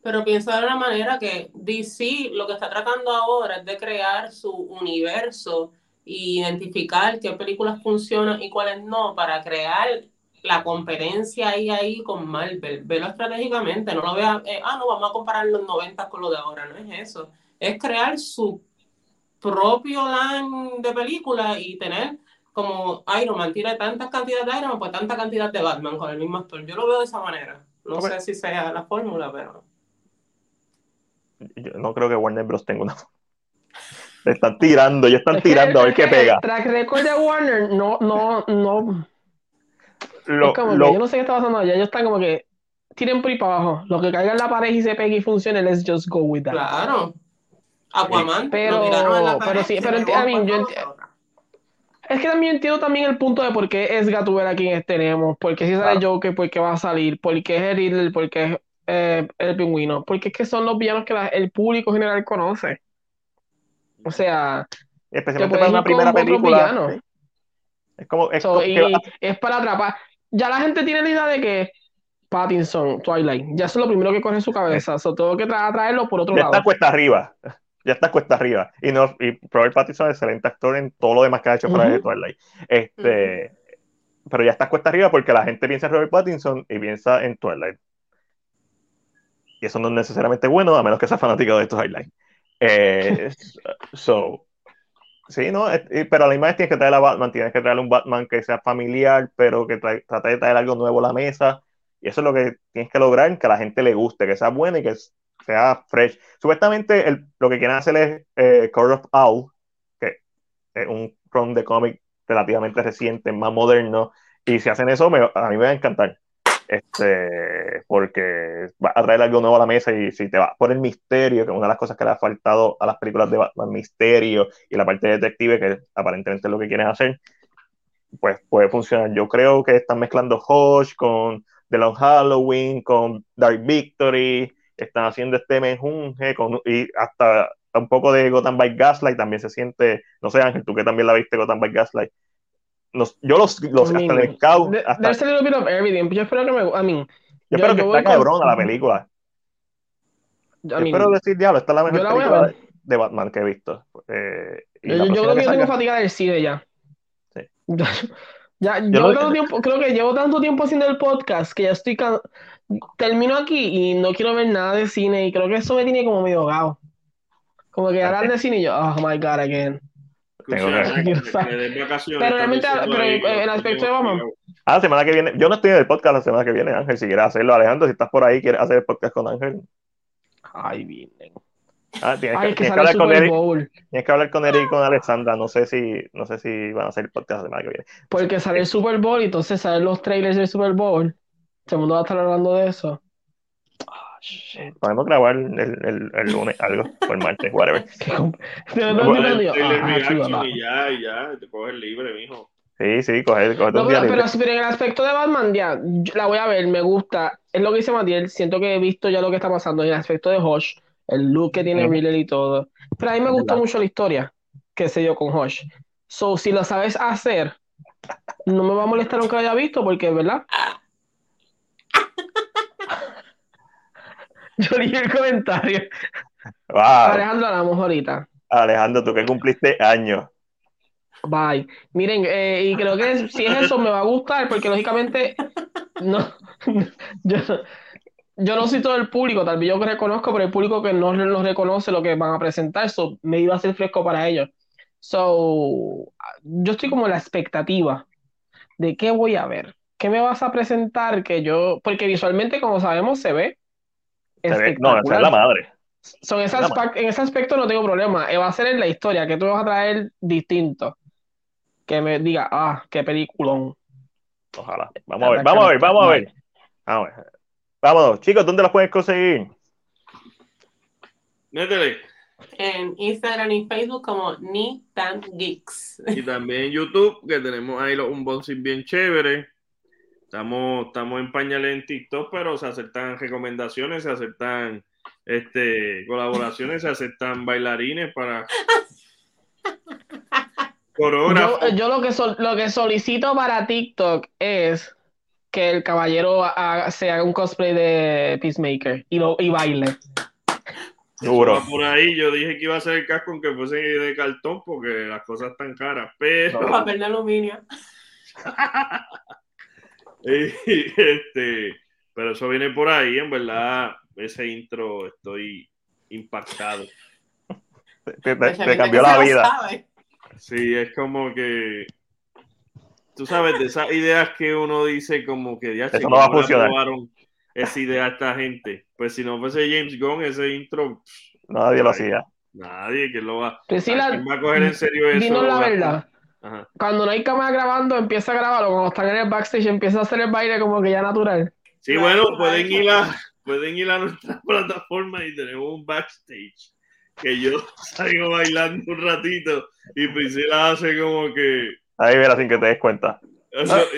Pero piensa de una manera que DC lo que está tratando ahora es de crear su universo e identificar qué películas funcionan y cuáles no para crear la competencia ahí ahí con Marvel. Velo estratégicamente, no lo vea, eh, ah, no, vamos a comparar los 90 con lo de ahora, no es eso. Es crear su propio line de película y tener como Iron Man tiene tantas cantidades de Iron Man, pues tanta cantidad de Batman con el mismo actor. Yo lo veo de esa manera. No sé si sea la fórmula, pero. Yo no creo que Warner Bros. tenga una. Le están tirando, ya están tirando a ver qué pega. El track record de Warner no, no, no. Lo, es como que yo no sé qué está pasando allá. Ellos están como que tiren por ahí para abajo. Lo que caiga en la pared y se pegue y funcione, let's just go with that. Claro. Aquaman. Pero, pero sí, pero entiendo, yo entiendo. Es que también entiendo también el punto de por qué es Gatubela quien tenemos, por qué si sale Joker, por qué va a salir, por qué es el Riddler, por qué es eh, el pingüino, porque es que son los villanos que el público general conoce. O sea, especialmente para una primera película. Es como es, es para atrapar. Ya la gente tiene la idea de que Pattinson, Twilight, ya eso es lo primero que coge en su cabeza. O tengo que traerlo por otro ya lado. Está cuesta arriba ya está cuesta arriba. Y, no, y Robert Pattinson es excelente actor en todo lo demás que ha hecho fuera de Twilight. Este, Pero ya está cuesta arriba porque la gente piensa en Robert Pattinson y piensa en Twilight. Y eso no es necesariamente bueno, a menos que sea fanático de estos highlights. Eh, so, sí, ¿no? Pero a la imagen tienes que traer a Batman, tienes que traer un Batman que sea familiar, pero que trate de traer algo nuevo a la mesa. Y eso es lo que tienes que lograr, que a la gente le guste, que sea bueno y que sea fresh. Supuestamente el, lo que quieren hacer es eh, Court of Owl, que es un run de cómic relativamente reciente, más moderno, y si hacen eso, a mí me va a encantar. Este, porque va a traer algo nuevo a la mesa y si te va por el misterio, que es una de las cosas que le ha faltado a las películas de Batman, misterio y la parte de detective, que aparentemente es lo que quieren hacer, pues puede funcionar. Yo creo que están mezclando Hush con The Long Halloween, con Dark Victory, están haciendo este menjunje con, y hasta un poco de Gotham by Gaslight también se siente, no sé Ángel, tú que también la viste Gotham by Gaslight. Los, yo los, los hasta el scout. Hasta, there's a little bit of everything. Yo espero que me. I mean, yo, espero que está cabrón la película. Yo, espero decir, diablo, esta es la mejor película de Batman que he visto. Eh, yo, yo creo que, yo tengo fatiga del cine ya. Sí. ya, yo, yo tiempo, creo que llevo tanto tiempo haciendo el podcast que ya estoy termino aquí y no quiero ver nada de cine y creo que eso me tiene como medio ahogado. Como que hablar de cine y yo, oh my god, again. Tengo Pero realmente, pero el aspecto de Batman. Ah, la semana que viene. Yo no estoy en el podcast la semana que viene, Ángel. Si quieres hacerlo, Alejandro, si estás por ahí, quieres hacer el podcast con Ángel. Ay, vienen. Ah, tienes, que, tienes que, hablar con Eric, tienes que hablar con Eric y con Alexandra. No sé si, no sé si van a hacer el podcast la semana que viene. Porque sale el Super Bowl y entonces salen los trailers del Super Bowl. Todo el mundo va a estar hablando de eso. Oh, Podemos grabar el, el, el, lunes algo, o el martes, whatever. y ya, y ya, te coges libre, mijo. Sí, sí, coger, coger no, pero, pero, pero, en el aspecto de Batman, ya, la voy a ver, me gusta. Es lo que dice Matiel, siento que he visto ya lo que está pasando en el aspecto de Hosh, el look que tiene Miller y todo. Pero a mí me gustó mucho la historia que se dio con Hosh. So, si lo sabes hacer, no me va a molestar aunque lo haya visto, porque, ¿verdad? Yo dije el comentario. Wow. Alejandro, hablamos ahorita. Alejandro, tú que cumpliste años. Bye. Miren, eh, y creo que si es eso me va a gustar, porque lógicamente no, yo, yo no soy todo el público, tal vez yo reconozco, pero el público que no los reconoce lo que van a presentar, eso me iba a ser fresco para ellos. So, yo estoy como en la expectativa de qué voy a ver. ¿Qué me vas a presentar? Que yo, porque visualmente, como sabemos, se ve no, esa es la madre. Son en ese aspecto no tengo problema. Eh, va a ser en la historia, que tú vas a traer distinto. Que me diga, ah, qué peliculón. Ojalá. Vamos a ver, vamos a ver, vamos a ver. Vamos a ver. Vámonos, chicos, ¿dónde las puedes conseguir? Métele. En Instagram y Facebook como Ni Tan Geeks. Y también en YouTube, que tenemos ahí los unboxing bien chévere. Estamos, estamos en pañales en TikTok, pero se aceptan recomendaciones, se aceptan este, colaboraciones, se aceptan bailarines para Yo, yo, lo, que lo que solicito para TikTok es que el caballero se haga un cosplay de Peacemaker y, lo, y baile. Duro. Por ahí yo dije que iba a ser el casco aunque fuese de cartón porque las cosas están caras, pero... Papel de aluminio. este, pero eso viene por ahí, en verdad, ese intro estoy impactado. te, cambió la vida. Sí, es como que tú sabes, de esas ideas que uno dice como que ya Eso no va a funcionar. esa idea a esta gente. Pues si no fuese James Gunn, ese intro. Nadie lo hacía. Nadie que lo va, pues la, va a coger en serio eso. Dinos la verdad. Cuando no hay cámara grabando, empieza a grabarlo. Cuando están en el backstage, empieza a hacer el baile como que ya natural. Sí, bueno, pueden ir a, pueden ir a nuestra plataforma y tenemos un backstage que yo salgo bailando un ratito y Priscila hace como que Ahí verás sin que te des cuenta.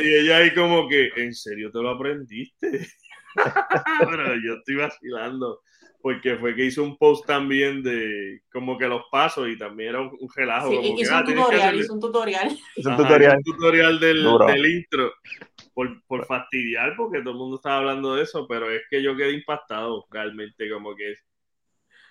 y ella ahí como que, ¿en serio te lo aprendiste? Pero yo estoy vacilando porque fue que hizo un post también de como que los pasos y también era un, relajo. Sí, hizo, un tutorial, hizo un tutorial, hizo un tutorial. un tutorial del, del intro por, por, fastidiar porque todo el mundo estaba hablando de eso, pero es que yo quedé impactado realmente como que...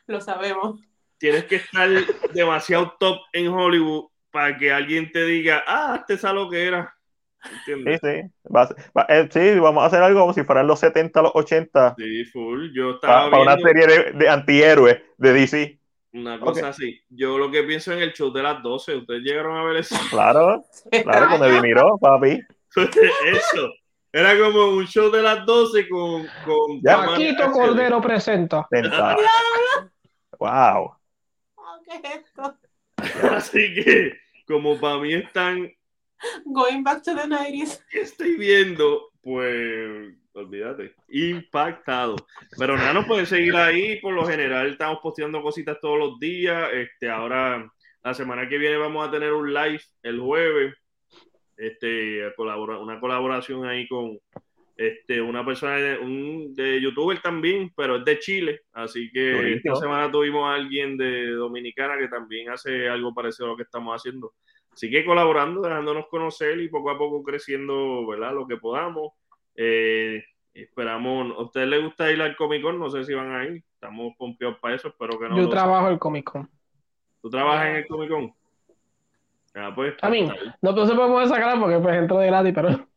Lo sabemos. Tienes que estar demasiado top en Hollywood para que alguien te diga, ah, este es lo que era. ¿Entiendes? Sí, sí. Eh, sí, vamos a hacer algo como si fueran los 70, los 80. Sí, full. Yo estaba para, una serie de, de, antihéroes de DC. Una cosa así. Yo lo que pienso en el show de las 12, ¿ustedes llegaron a ver eso? Claro, claro, con Eddie Miró, papi. eso. Era como un show de las 12 con. con Paquito Cordero presenta. wow. ¿Qué es esto? Así que, como para mí están. Going back to the 90s. Estoy viendo, pues, olvídate, impactado. Pero nada, nos pueden seguir ahí. Por lo general, estamos posteando cositas todos los días. Este, ahora, la semana que viene, vamos a tener un live el jueves. Este, una colaboración ahí con este, una persona de, un, de youtuber también, pero es de Chile, así que esta semana tuvimos a alguien de Dominicana que también hace algo parecido a lo que estamos haciendo. Así que colaborando, dejándonos conocer y poco a poco creciendo, ¿verdad? Lo que podamos. Eh, esperamos, ¿a ustedes les gusta ir al Comic Con? No sé si van a ir, estamos pompeados para eso, espero que no. Yo trabajo en el Comic Con. ¿Tú trabajas en el Comic Con? Ah, pues, a mí, no, pero se puede sacar porque pues entro de gratis, pero...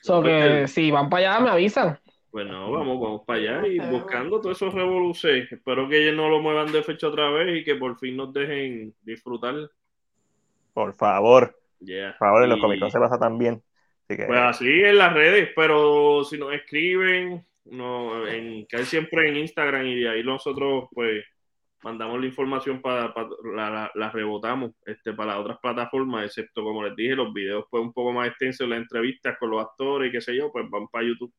So que si van para allá, me avisan. Bueno, vamos, vamos para allá y buscando todos esos revoluciones. Espero que ellos no lo muevan de fecha otra vez y que por fin nos dejen disfrutar. Por favor. Por favor, en los comités se pasa también. Pues así en las redes, pero si nos escriben, no, en, hay siempre en Instagram y de ahí nosotros pues mandamos la información para, la, rebotamos este, para las otras plataformas, excepto como les dije, los videos pues un poco más extensos, las entrevistas con los actores y qué sé yo, pues van para YouTube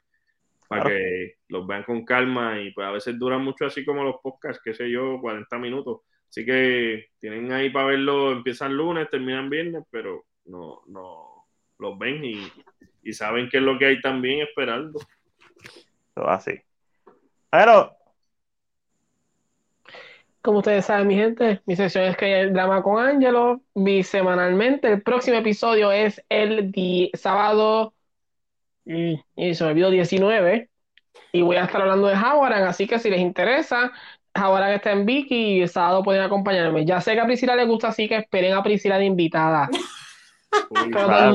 para que los vean con calma y pues a veces duran mucho así como los podcasts, qué sé yo, 40 minutos. Así que tienen ahí para verlo, empiezan lunes, terminan viernes, pero no, no los ven y, y saben qué es lo que hay también esperando. Así. Bueno, como ustedes saben, mi gente, mi sección es que hay el drama con Angelo, bisemanalmente. El próximo episodio es el sábado, y se me olvidó 19, y voy a estar hablando de Howard, así que si les interesa, Howard está en Vicky y el sábado pueden acompañarme. Ya sé que a Priscila le gusta, así que esperen a Priscila de invitada. Pero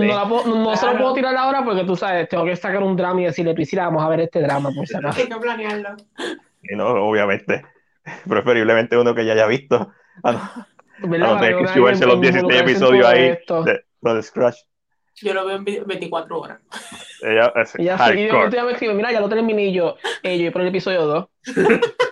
no, se lo puedo tirar ahora porque tú sabes, tengo que sacar un drama y decirle, Priscila, vamos a ver este drama. Por si Hay que planearlo. Y no, obviamente. Preferiblemente uno que ya haya visto. Ah, no. no tener que subirse los 16 episodios ahí de, de, Scratch. Yo lo veo en 24 horas. Ella, es ya hardcore. Yo me escribo, mira, ya lo terminé y yo, eh, yo por el episodio 2.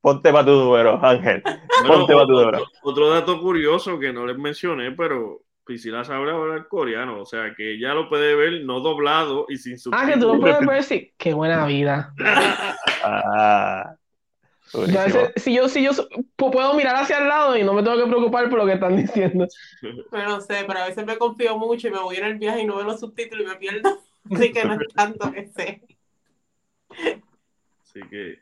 Ponte para tu número, Ángel. Ponte para tu número. Otro dato curioso que no les mencioné, pero Priscila sabe hablar coreano, o sea que ella lo puede ver no doblado y sin subtítulos. Ah, que tú lo puedes ver, sí. Qué buena vida. ah, si yo, si yo puedo mirar hacia el lado y no me tengo que preocupar por lo que están diciendo. Pero no sé, pero a veces me confío mucho y me voy en el viaje y no veo los subtítulos y me pierdo. Así que no es tanto que sé. Así que.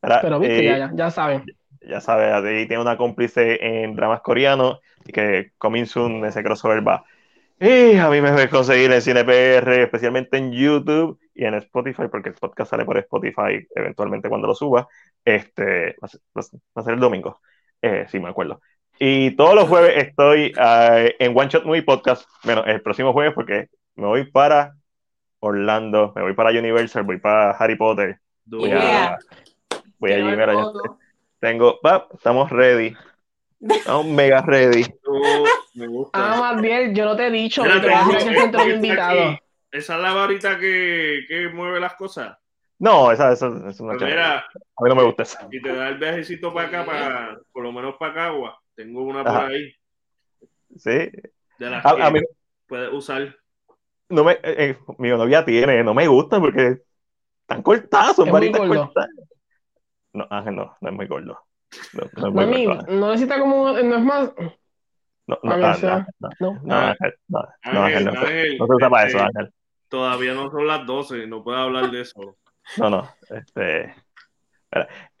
Pero viste, ya, ya, ya saben ya sabes, ahí tiene una cómplice en dramas coreanos y que coming soon ese crossover va. Y a mí me voy a conseguir en CinePR, especialmente en YouTube y en Spotify, porque el podcast sale por Spotify eventualmente cuando lo suba. Este, va a ser, el domingo, eh, sí me acuerdo. Y todos los jueves estoy eh, en One Shot Movie Podcast, bueno, el próximo jueves porque me voy para Orlando, me voy para Universal, voy para Harry Potter. voy allí, mira, ya tengo, va, estamos ready. Estamos mega ready. me gusta. Ah, más bien, yo no te he dicho, que te voy a hacer el centro de invitados. ¿Esa es la varita que, que mueve las cosas? No, esa, esa, esa es una pues mira, A mí no me gusta esa. Y te da el viajecito para acá, para, por lo menos para Cagua. Tengo una por ahí. Sí. De las a, que puedes usar. No me, eh, eh, mi novia tiene, no me gusta porque están cortadas, son varitas cortadas. No, Ángel no, no es muy gordo. No, no, es Mami, no necesita como, no es más. No, no, no, no, no, no, Ángel, no, Ángel, no, no se usa para eso, este, Ángel. Todavía no son las 12, no puedo hablar de eso. No, no, este.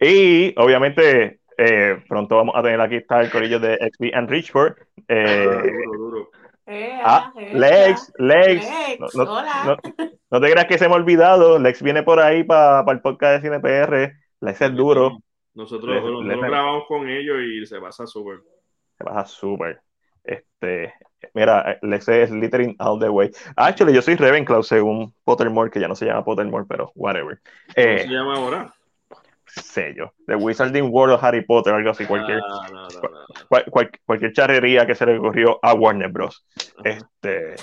Y obviamente, eh, pronto vamos a tener aquí está el corillo de XP and Richford. Eh, duro, duro. Eh, ah, Lex, Lex. Lex no, no, no, te creas que se me ha olvidado. Lex viene por ahí para el podcast de Cine PR. Lex es duro. Nosotros, nosotros grabamos con ellos y se pasa súper. Se pasa súper. Este, mira, Lex es littering all the way. Actually, yo soy Ravenclaw según Pottermore, que ya no se llama Pottermore, pero whatever. ¿Cómo eh, se llama ahora? sello, The Wizarding World of Harry Potter, algo así, cualquier, cualquier charrería que se le ocurrió a Warner Bros. Este,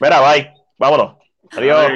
mira, bye, vámonos, adiós.